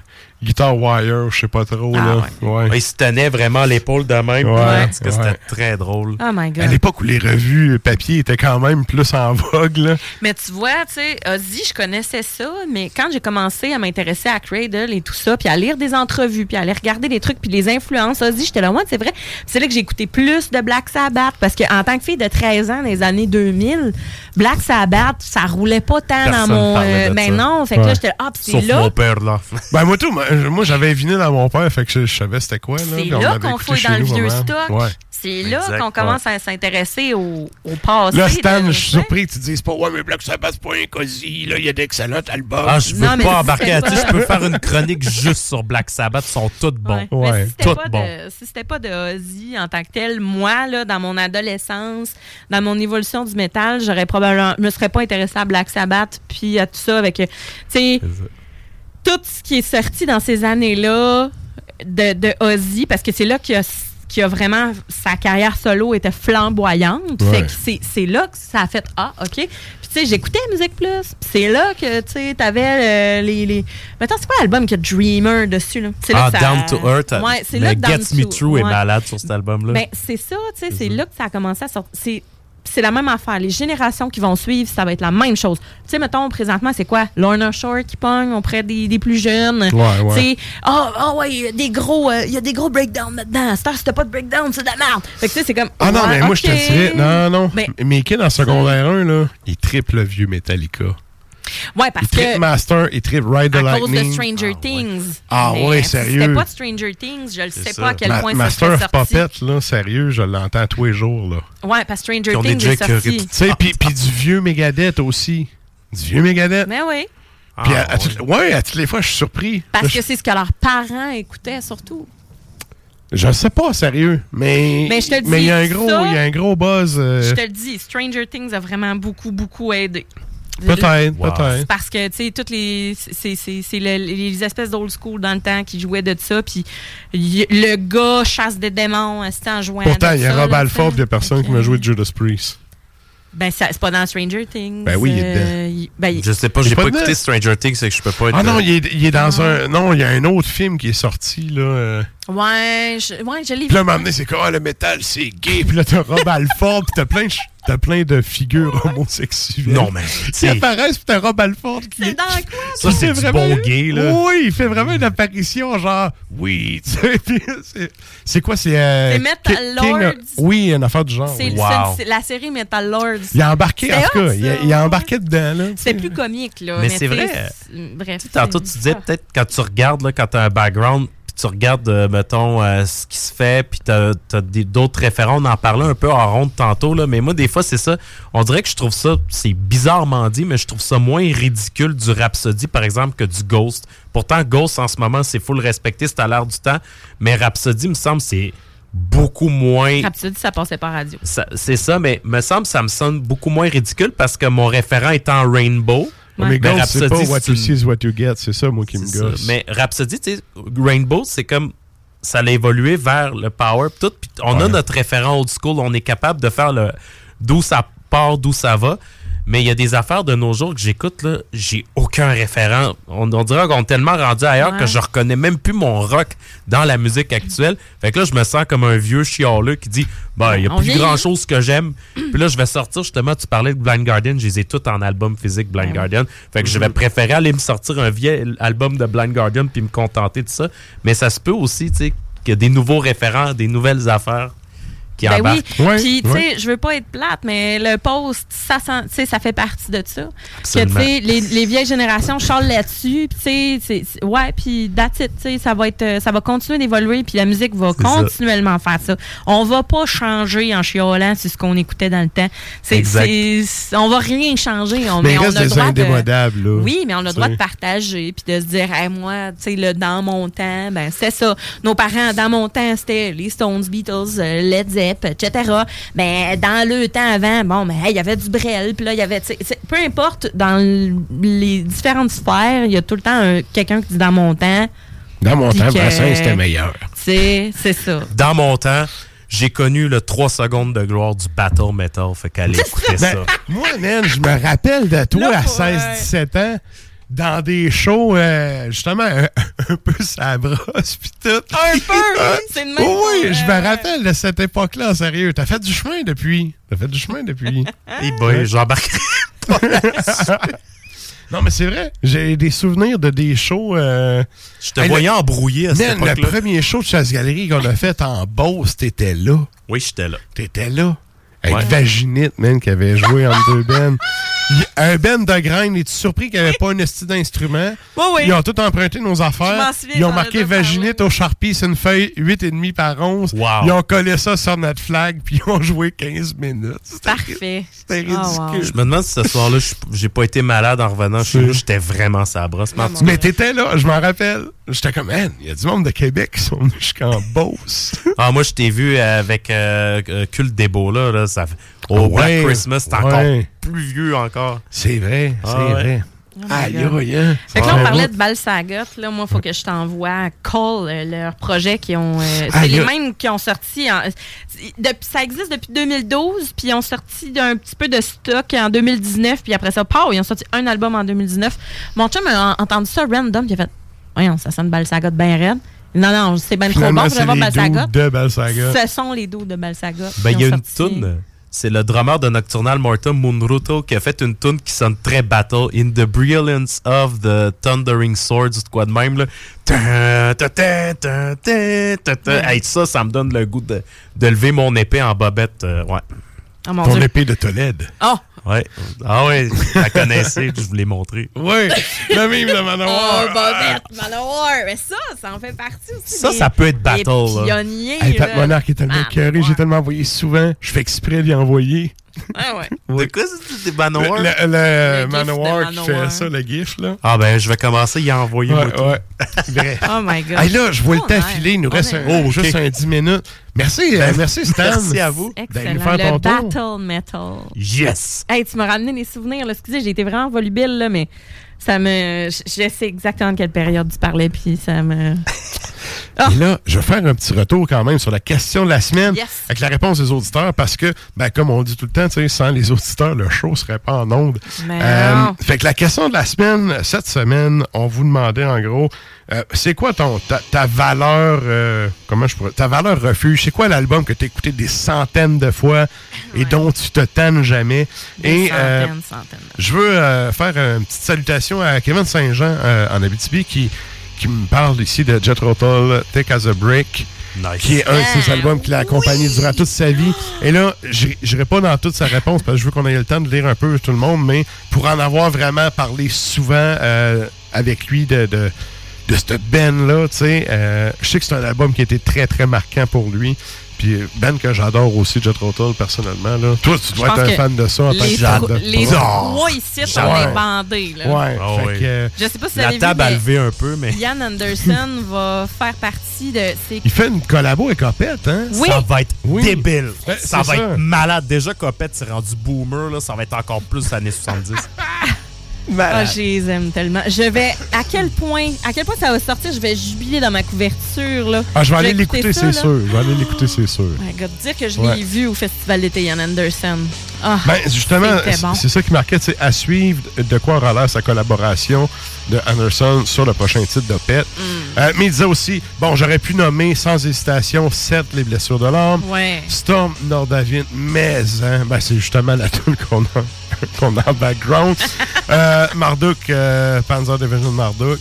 Guitar Wire, je sais pas trop. Ah, là. Ouais. Il se tenait vraiment l'épaule de même. Ouais, Parce que ouais. c'était très drôle. Oh my God. À l'époque où les revues papier étaient quand même plus en vogue, là. Mais tu vois, tu sais, Ozzy, je connaissais ça, mais quand j'ai commencé à m'intéresser à Cradle et tout ça, puis à lire des entrevues, puis à aller regarder des trucs, puis les influences, Ozzy, j'étais là, ouais, c'est vrai. C'est là que j'ai écouté plus de Black Sabbath, parce qu'en tant que fille de 13 ans, dans les années 2000, Black Sabbath, ça roulait pas tant Personne dans mon... de mais ça. non, fait que là, j'étais là, ah, c'est là... mon père, là. Ben, moi, tout, moi, j'avais un vinyle à mon père, fait que je, je savais c'était quoi. là, C'est là qu'on fouille dans le vieux stock. Ouais. C'est là qu'on commence à s'intéresser au, au passé. Là, Stan, je suis surpris que tu dises pas, ouais, mais Black Sabbath, c'est pas un cosy, là, il y a d'excellents albums. Ah, je veux Non, mais pas embarquer là-dessus. Je peux faire une chronique juste sur Black Sabbath. Ils sont tous bons. Ouais. Si pas, bons. de, si c'était pas de Ozzy en tant que tel, moi, là, dans mon adolescence, dans mon évolution du métal, j'aurais probablement, je me serais pas intéressée à Black Sabbath, puis à tout ça avec, tu sais, tout ce qui est sorti dans ces années-là de, de Ozzy, parce que c'est là qu'il a, a vraiment, sa carrière solo était flamboyante. Ouais. Fait que c'est, c'est là que ça a fait, ah, OK. Puis tu sais, j'écoutais Musique Plus, puis c'est là que, tu sais, t'avais euh, les, les... Mettons, c'est quoi l'album qui a Dreamer dessus, là? Ah, ça- Down to Earth. Ouais, c'est mais là que Down Gets Me to- True est malade sur cet album-là. Ben, c'est ça, tu sais, c'est là que ça a commencé à sortir. C'est, la même affaire. Les générations qui vont suivre, ça va être la même chose. Tu sais, mettons, présentement, c'est quoi? Lorna Shore qui pogne auprès des, des plus jeunes. Ouais, ouais. Tu sais, ah, ah ouais, il y a des gros, euh, il y a des gros breakdowns là-dedans. Star, si t'as pas de breakdown, c'est de la merde. Fait que tu sais, c'est comme. Ah non, mais moi, je te dirais, non, non. Ben, Mes kids en secondaire 1, là, ils trippent le vieux Metallica. Ouais, parce que. Master, ils trippent Ride the À cause de Lightning. Stranger Things. Ah Mais ouais, si sérieux. c'était pas de Stranger Things, je ne sais pas à quel Ma- point ça Master of sorti. Puppet, là, sérieux, je l'entends tous les jours, là. Ouais, parce que Stranger on est Things déjà sorti. Tu sais, puis puis du vieux Megadeth aussi. Du vieux Megadeth. Mais oui. Puis à, à toutes- ouais, à toutes les fois, je suis surpris. Parce Là, que c'est ce que leurs parents écoutaient surtout. Je, je sais pas, sérieux, mais Mais je te le mais il y a un gros, ça, il y a un gros buzz. euh, Je te le dis, Stranger Things a vraiment beaucoup, beaucoup aidé. Peut-être, Wow. peut-être. Parce que, tu sais, toutes les. C'est c'est- c'est le- les espèces d'old school dans le temps qui jouaient de ça. Puis le gars chasse des démons euh, c'était en jouant. Pourtant, il y a Rob Alford, il y a personne qui m'a joué de Judas Priest. Ben, ça- c'est pas dans Stranger Things. Ben oui, il est euh, il- ben, il- Je sais pas, j'ai pas pas dedans. écouté Stranger Things, c'est que je peux pas être. Ah non, euh, il est, il est dans un. Non, il y a un autre film qui est sorti, là. Euh. Ouais, je, ouais, je l'ai Puis là, donné, c'est comme, ah, le métal, c'est gay. Puis là, t'as Rob Alford, puis t'as plein, t'as plein de figures homosexuelles. Non, mais, Qui apparaissent, puis t'as Rob Alford qui C'est est. dans quoi? Ça, c'est du bon gay, là. Oui, il fait vraiment une apparition, genre, oui, tu sais. puis c'est- C'est quoi, c'est. euh, C'est Metal King Lords. Oui, une affaire du genre. C'est la série Metal Lords. Il a embarqué, en tout cas, il a, il embarqué dedans, là. C'est plus comique, là. Mais c'est tu sais, vrai. Bref. Tantôt, tu disais peut-être quand tu regardes, là, quand tu as un background, tu regardes, euh, mettons, euh, ce qui se fait, puis tu as, d'autres référents. On en parlait un peu en ronde tantôt, là, mais moi, des fois, c'est ça. On dirait que je trouve ça, c'est bizarrement dit, mais je trouve ça moins ridicule du Rhapsody, par exemple, que du Ghost. Pourtant, Ghost, en ce moment, c'est full respecté, c'est à l'air du temps, mais Rhapsody, me semble, c'est beaucoup moins... Rhapsody, ça passait par radio. C'est ça, mais me semble ça me sonne beaucoup moins ridicule parce que mon référent étant Rainbow. Mais Ghost, c'est pas what you see is what you get. C'est ça, moi, qui me c'est ça. gosse. Mais Rhapsody, tu sais, Rainbow, c'est comme ça l'a évolué vers le power pis tout. Puis on a Ouais. notre référent old school, on est capable de faire le d'où ça part, d'où ça va. Mais il y a des affaires de nos jours que j'écoute, là, j'ai aucun référent. On, on dirait qu'on est tellement rendu ailleurs Ouais. que je reconnais même plus mon rock dans la musique actuelle. Fait que là, je me sens comme un vieux chialeux qui dit Bah, il y a On plus vieillit. grand chose que j'aime. Puis là, je vais sortir justement, tu parlais de Blind Guardian, je les ai tous en album physique, Blind Guardian. Fait que je vais préférer aller me sortir un vieil album de Blind Guardian puis me contenter de ça. Mais ça se peut aussi, tu sais, qu'il y a des nouveaux référents, des nouvelles affaires qui Ben oui. Puis, tu sais, je veux pas être plate, mais le post, ça, sent- tu sais, ça fait partie de ça. Que, tu Absolument. sais, les, les vieilles générations charlent là-dessus. Puis, tu sais, c'est- c'est- ouais, puis that's it, tu sais, ça va être, euh, ça va continuer d'évoluer. Puis, la musique va C'est ça. continuellement faire ça. On va pas changer en chiolant sur ce qu'on écoutait dans le temps. C'est, Exact. c'est- on va rien changer. On, Mais il on reste a le des droit de- indémodables, là. Oui, mais on a le droit de partager puis de se dire, Hey, moi, tu sais, le dans mon temps, ben c'est ça. Nos parents, dans mon temps, c'était les Stones, Beatles, euh, Led Etc. Ben dans le temps avant, bon, ben hey, il y avait du Brel, puis là il y avait, peu importe dans les différentes sphères, il y a tout le temps un- quelqu'un qui dit dans mon temps. Dans mon temps, Brassens, c'était meilleur. C'est, c'est ça. Dans mon temps, j'ai connu le 3 secondes de gloire du battle metal. Fait qu'allez écouter ça. Ben, moi, man, je me rappelle de toi à 16-17 ans dans des shows, euh, justement, un, un peu sa brosse pis tout. Un peu! C'est de même. Oui, je me rappelle de cette époque-là, sérieux. T'as fait du chemin depuis. T'as fait du chemin depuis. Eh boy, j'embarquerai pas Non, mais c'est vrai. J'ai des souvenirs de des shows. euh, Je te voyais embrouillé à cette Man, le époque-là. premier show de chasse-galerie qu'on a fait en Beauce, t'étais là. Oui, j'étais là. T'étais là. Avec Ouais. Vaginite, man, qui avait joué en deux bennes. Un band de grain, es-tu surpris qu'il n'y avait pas un esti d'instrument? Oui, oui. Ils ont tout emprunté nos affaires. Ils ont marqué. Vaginite au Sharpie, c'est une feuille 8,5 par 11. Ils ont collé ça sur notre flag, puis ils ont joué 15 minutes. Parfait. C'était Ah, wow. ridicule. Je me demande si ce soir-là, je- j'ai pas été malade en revenant chez nous. J'étais vraiment sa brosse. Martin. Mais t'étais là, je m'en rappelle. J'étais comme, man, il y a du monde de Québec qui sont venus jusqu'en Beauce. Ah, moi, je t'ai vu avec euh, euh, Culte des Beaux, là. là, ça, fait- au Ouais, Black Christmas, c'est encore ouais. plus vieux encore. C'est vrai, c'est Ah, ouais. vrai. Oh Aïe, aïe. Fait que là, on parlait de Balsagot. Là, moi, il faut que je t'envoie à Call, euh, leur projet qui ont. euh, c'est les mêmes qui ont sorti. en- depuis- ça existe depuis 2012, puis ils ont sorti d'un petit peu de stock en 2019, puis après ça, pow, ils ont sorti un album en 2019. Mon chum a entendu ça random, il a fait Voyons, ça sonne Balsagot bien raide. Non, non, c'est bien trop bon pour c'est dudes de Balsagot. Ce sont les dos de Balsagot. Ben, il y a une toune. C'est le drummer de Nocturnal Mortem, Munruto, qui a fait une tune qui sonne très battle. In the brilliance of the thundering swords, ou quoi de même. Là. Hey, ça, ça me donne le goût de, de lever mon épée en bobette. euh, ouais. Oh mon Ton Dieu. épée de Tolède. Oh! Ouais. Ah ouais, je la connaissais, je vous l'ai montré. Oui, le mime de Oh, Manowar. Bobette, Manowar. Mais ça, ça en fait partie aussi. Ça, des- ça peut être battle, des pionniers. Hey, Pat. Monarch est tellement Ah, écœuré, j'ai tellement envoyé souvent. Je fais exprès d'y envoyer. Ah ouais. De quoi c'est des Manowar? Le, le- le de qui fait ça, le gif, là. Ah ben, je vais commencer à y envoyer. Ouais, moi, ouais. Vrai. Oh my God. Hey, là, je vois le Oh, temps ouais. filer. Il nous reste un, Oh, juste un 10 minutes. Merci, euh, merci Stan. Merci à vous. D'aller Excellent. nous faire Le ton tour. Battle Metal. Yes! Hey, tu m'as ramené des souvenirs. Là. Excusez, j'ai été vraiment volubile, là, mais ça me. Je sais exactement de quelle période tu parlais, puis ça me. Ah. Et là, je vais faire un petit retour quand même sur la question de la semaine Yes. avec la réponse des auditeurs parce que, ben, comme on dit tout le temps, tu sais, sans les auditeurs, le show serait pas en onde. Non. fait que la question de la semaine, cette semaine, on vous demandait en gros, euh, c'est quoi ton ta, ta valeur, euh, comment je pourrais, ta valeur refuge, c'est quoi l'album que tu as écouté des centaines de fois et dont tu te tannes jamais? Des et centaines, euh, centaines. je veux euh, faire une petite salutation à Kevin Saint-Jean euh, en Abitibi qui, qui me parle ici de Jet Rotal, Take as a Break. Nice. Qui est un de ses albums qui l'a accompagné durant toute sa vie. Et là, je n'irai pas dans toute sa réponse parce que je veux qu'on ait le temps de lire un peu tout le monde, mais pour en avoir vraiment parlé souvent euh, avec lui de, de, de cette Ben-là, tu sais, euh, je sais que c'est un album qui a été très, très marquant pour lui. Puis Ben que j'adore aussi, Jet Rotal, personnellement. Là. Toi, tu dois être un fan de ça en tant que Les, les trois ici sont Ouais. bandés. Là. Ouais, Ah fait ouais. que, euh, Je sais pas si vous La avez table vu, a mais levé un peu, mais Ian Anderson va faire partie de. Il fait une collabo avec Opette, hein? Oui. ça va être Oui. débile. Ouais, ça va ça. être malade. Déjà, Copette s'est rendu boomer. Là, ça va être encore plus années 70. Ah, je les aime tellement. Je vais. À quel point. À quel point ça va sortir, je vais jubiler dans ma couverture. Là. Ah, je vais aller écouter l'écouter, c'est sûr. Je vais aller l'écouter, c'est sûr. My God, dire que je Ouais. l'ai vu au festival d'été Ian Anderson. Ah, Ben, justement, bon. c'est ça qui marquait, sais, à suivre de quoi aura l'air sa collaboration de Anderson sur le prochain titre d'Opette. Mm. Euh, mais il disait aussi, bon, j'aurais pu nommer sans hésitation 7 les blessures de l'âme, Ouais. Storm Nordavin, mais hein, ben, c'est justement la tune qu'on a, qu'on a en background. euh, Marduk, euh, Panzer Division Marduk.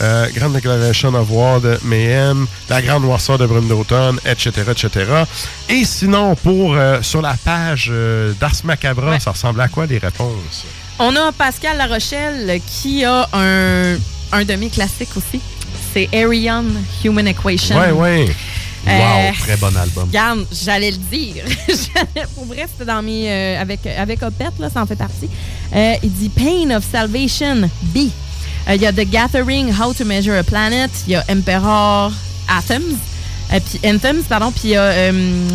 Euh, Grande Declaration of War de Mayhem, La Grande Noirceur de Brume d'automne, etc., etc. Et sinon, pour euh, sur la page euh, d'Ars Macabra, Ouais. ça ressemble à quoi les réponses? On a Pascal Larochelle qui a un, un de mes classiques aussi. C'est Arion Human Equation. Ouais, ouais. Euh, wow, très bon album. Regarde, j'allais le dire. Pour vrai, c'était dans mes. euh, avec, avec Opette, là, ça en fait partie. Euh, il dit Pain of Salvation, B. Il y a The Gathering, How to Measure a Planet. Il y a Emperor Atoms. Puis Anthems, pardon. Puis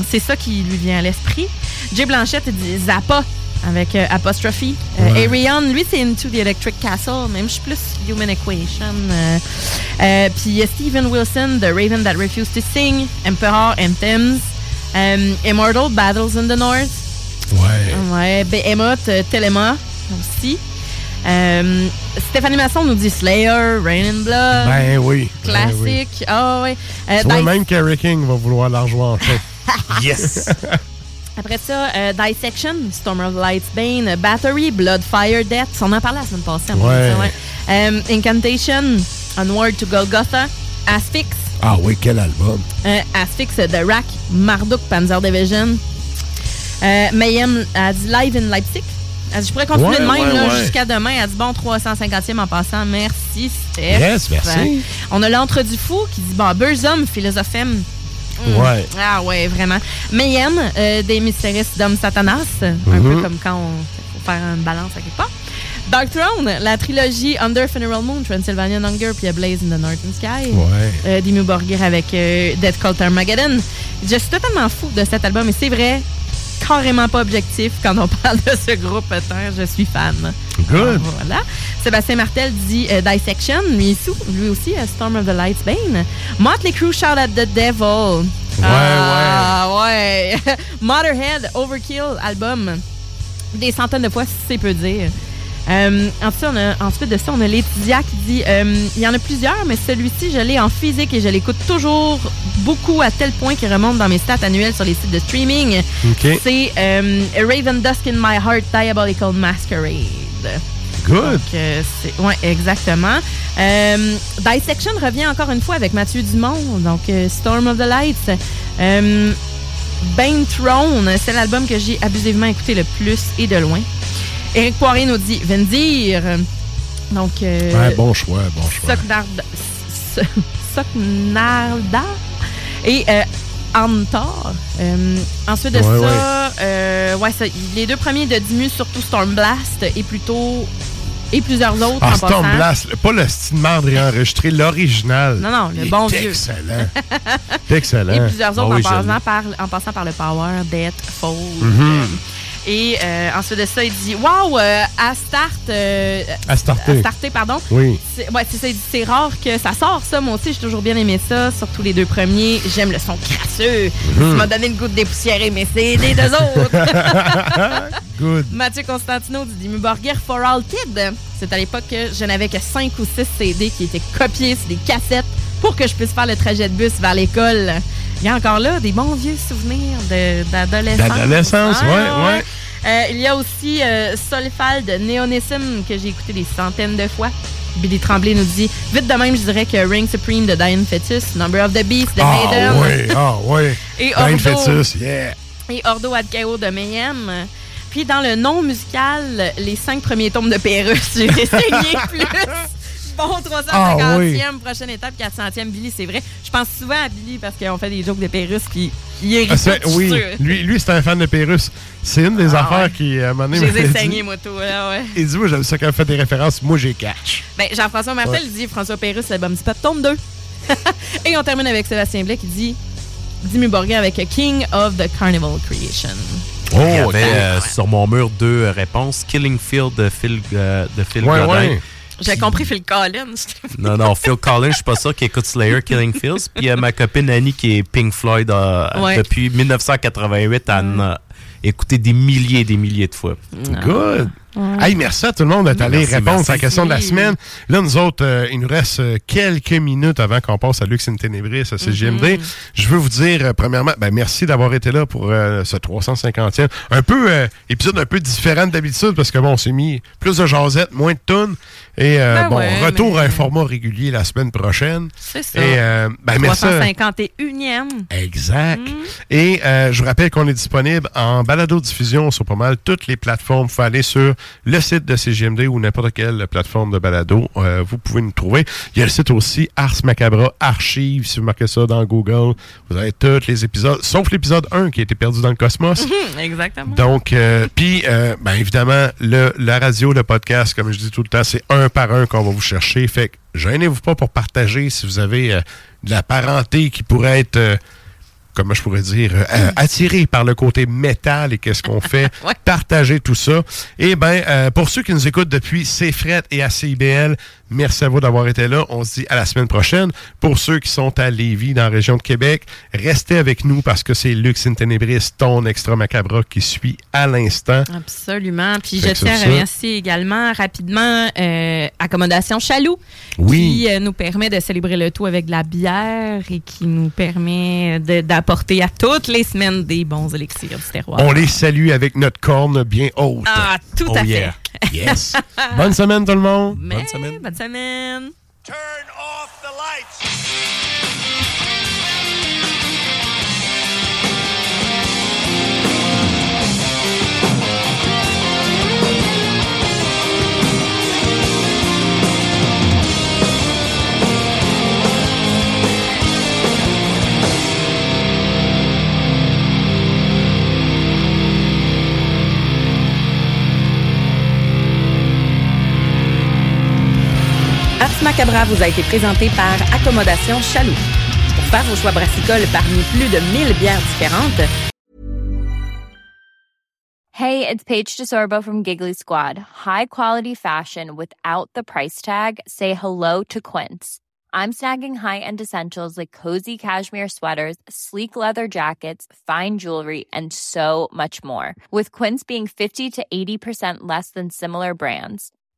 c'est ça qui lui vient à l'esprit. Jay Blanchette, il dit Zappa avec euh, apostrophe. Euh, Ouais. Arion, lui, c'est Into the Electric Castle. Même, je suis plus Human Equation. Euh, euh, puis il y a Steven Wilson, The Raven That Refused to Sing, Emperor Anthems, euh, Immortal Battles in the North. Ouais. Ouais, Behemoth, euh, Telema aussi. Euh, Stéphanie Masson nous dit Slayer, Rain and Blood. Ben oui. ben oui. Classique. Ah ouais. Euh, Tu vois, Dice- même Kerry King va vouloir la rejouer en show. Yes! Après ça, euh, Dissection, Storm of Lights, Bane, Battery, Blood, Fire, Death. On en a parlé la semaine passée. à mon Ouais. Euh, Incantation, Onward to Golgotha, Asphyx, ah oui, quel album. euh, Asphyx, The Rack, Marduk, Panzer Division. Euh, Mayhem a dit Live in Leipzig. Elle dit, je pourrais continuer Ouais, de même ouais, ouais. jusqu'à demain. Elle dit bon 350e en passant. Merci, Steph. Yes, merci. On a l'entre du fou qui dit bon, Burzum, philosophem. Mm. Ouais. Ah ouais, vraiment. Mayhem, euh, des mystérieux d'hommes Satanas. Un Mhm. peu comme quand on faut faire une balance à quelque part. Dark Throne, la trilogie Under Funeral Moon, Transylvanian Hunger, puis A Blaze in the Northern Sky. Ouais. Euh, Dimmu Borgir avec euh, Death Cult Armageddon. Je suis totalement fou de cet album, et c'est vrai, carrément pas objectif quand on parle de ce groupe. Je suis fan. Good. Voilà. Sébastien Martel dit euh, Dissection, lui, sou- lui aussi, euh, Storm of the Lights Bane. Motley Crue Shout at the Devil. Ouais, ah, ouais. Motherhead Overkill album. Des centaines de fois, si c'est peu dire. Euh, ensuite, on a, ensuite de ça, on a Laetitia qui dit euh, il y en a plusieurs, mais celui-ci, je l'ai en physique et je l'écoute toujours beaucoup à tel point qu'il remonte dans mes stats annuelles sur les sites de streaming. C'est euh, A Raven Dusk in My Heart Diabolical Masquerade. Good. Donc, euh, ouais, exactement. Euh, Dissection revient encore une fois avec Mathieu Dumont, donc euh, Storm of the Lights. Bane Throne, c'est l'album que j'ai abusivement écouté le plus et de loin. Éric Poirier nous dit Vendir. Donc, euh, Ouais, bon choix, bon choix. Soknarda- S- Soknarda et euh, Antar. Euh, ensuite de Ouais, ça, euh, ouais, ça- les deux premiers de Dimu, surtout Stormblast et plutôt et plusieurs autres Ah, en passant. Storm Blast, pas le style marde réenregistré, l'original. Non, non, le Il bon est vieux. Excellent. Excellent. Et plusieurs autres Ah oui, en, passant par, en passant par le Power, Death, Fall. Mhm. Et euh, ensuite de ça, il dit Waouh, à start. euh, À starter. à starter, pardon. Oui. C'est ouais, c'est c'est rare que ça sort, ça. Moi aussi, j'ai toujours bien aimé ça, surtout les deux premiers. J'aime le son crasseux. Mhm. Ça m'a donné le goût de dépoussiérer mes CD des deux autres. Good. Mathieu Constantino dit Dimmu Borgir for All Kid. C'est à l'époque que je n'avais que 5 ou 6 CD qui étaient copiés sur des cassettes pour que je puisse faire le trajet de bus vers l'école. Il y a encore là des bons vieux souvenirs d'adolescence. D'adolescence, ouais, ouais. Euh, il y a aussi euh, Solfal de Neonism que j'ai écouté des centaines de fois. Billy Tremblay nous dit Vite de même, je dirais que Ring Supreme de Diane Fetus, Number of the Beast de Ah Maiden. oui, ah oui. Et Diane Ordo. Fetus, yeah. Et Ordo Ad Chaos de Mayhem. Puis dans le non musical, les cinq premiers tomes de Pérus, j'ai essayé plus. Bon, 350e, Ah oui. prochaine étape, 400e, Billy, c'est vrai. Je pense souvent à Billy parce qu'on fait des jokes de Pérus, puis il est Ah, oui, lui, lui c'est un fan de Pérus. C'est une des Ah, affaires ouais. qui, à un moment donné, Je les ai saignés, moi, tout. là, ouais. Il dit, moi, j'aime ça quand fait des références. Moi, j'ai catch. Ben, Jean-François Martel Ouais. dit François Pérus, l'album du Pop, tome 2. Et on termine avec Sébastien Blais qui dit Dimmu Borgir avec King of the Carnival Creation. Il y avait euh, sur mon mur deux euh, réponses. Killing Field de Phil, euh, de Phil Ouais, Godin. ouais. J'ai compris Phil Collins. Non, non, Phil Collins, je suis pas sûr qu'il écoute Slayer, Killing Fields. Puis il y a ma copine Annie qui est Pink Floyd euh, Ouais. depuis 1988. Elle en a écouté des milliers et des milliers de fois. Good. Hey, merci à tout le monde d'être allé répondre merci. à la question de la semaine. Là, nous autres, euh, il nous reste euh, quelques minutes avant qu'on passe à Lux in Ténébris, à CGMD. Je veux vous dire, euh, premièrement, ben, merci d'avoir été là pour euh, ce 350e. Un peu, euh, épisode un peu différent d'habitude parce que bon, on s'est mis plus de jasette, moins de tunes. Et euh, Ben bon, ouais, retour mais- à un format régulier la semaine prochaine. C'est ça. Et euh, ben, merci. 351e. Exact. Mm. Et euh, je vous rappelle qu'on est disponible en balado-diffusion sur pas mal toutes les plateformes. Vous pouvez aller sur le site de CGMD ou n'importe quelle plateforme de balado. Euh, vous pouvez nous trouver. Il y a le site aussi Ars Macabra Archive. Si vous marquez ça dans Google, vous avez tous les épisodes, sauf l'épisode 1 qui a été perdu dans le cosmos. Mhm, Exactement. Donc, euh, puis, euh, ben, évidemment, le, la radio, le podcast, comme je dis tout le temps, c'est un par un qu'on va vous chercher. Fait que gênez-vous pas pour partager si vous avez de la parenté qui pourrait être, comment je pourrais dire, euh, euh, attirée par le côté métal et qu'est-ce qu'on fait. Partagez tout ça. Et ben, euh, pour ceux qui nous écoutent depuis CFRET et à CIBL, merci à vous d'avoir été là. On se dit à la semaine prochaine. Pour ceux qui sont à Lévis, dans la région de Québec, restez avec nous parce que c'est Lux in Tenebris, ton extra macabre qui suit à l'instant. Absolument. Puis Fait je tiens à remercier également rapidement euh, Accommodation Chaloux, Oui. qui nous permet de célébrer le tout avec de la bière et qui nous permet de- d'apporter à toutes les semaines des bons élixirs du terroir. On les salue avec notre corne bien haute. Ah, tout Oh à yeah. fait. Yes. Bonne semaine tout le monde. Mais, bonne semaine. Bonne semaine. Ars Macabra vous a été présenté par Accommodation Chaloux. Pour faire vos choix brassicoles parmi plus de 1000 bières différentes, Hey, it's Paige DeSorbo from Giggly Squad. High quality fashion without the price tag. Say hello to Quince. I'm snagging high-end essentials like cozy cashmere sweaters, sleek leather jackets, fine jewelry, and so much more. With Quince being 50 to 80% less than similar brands.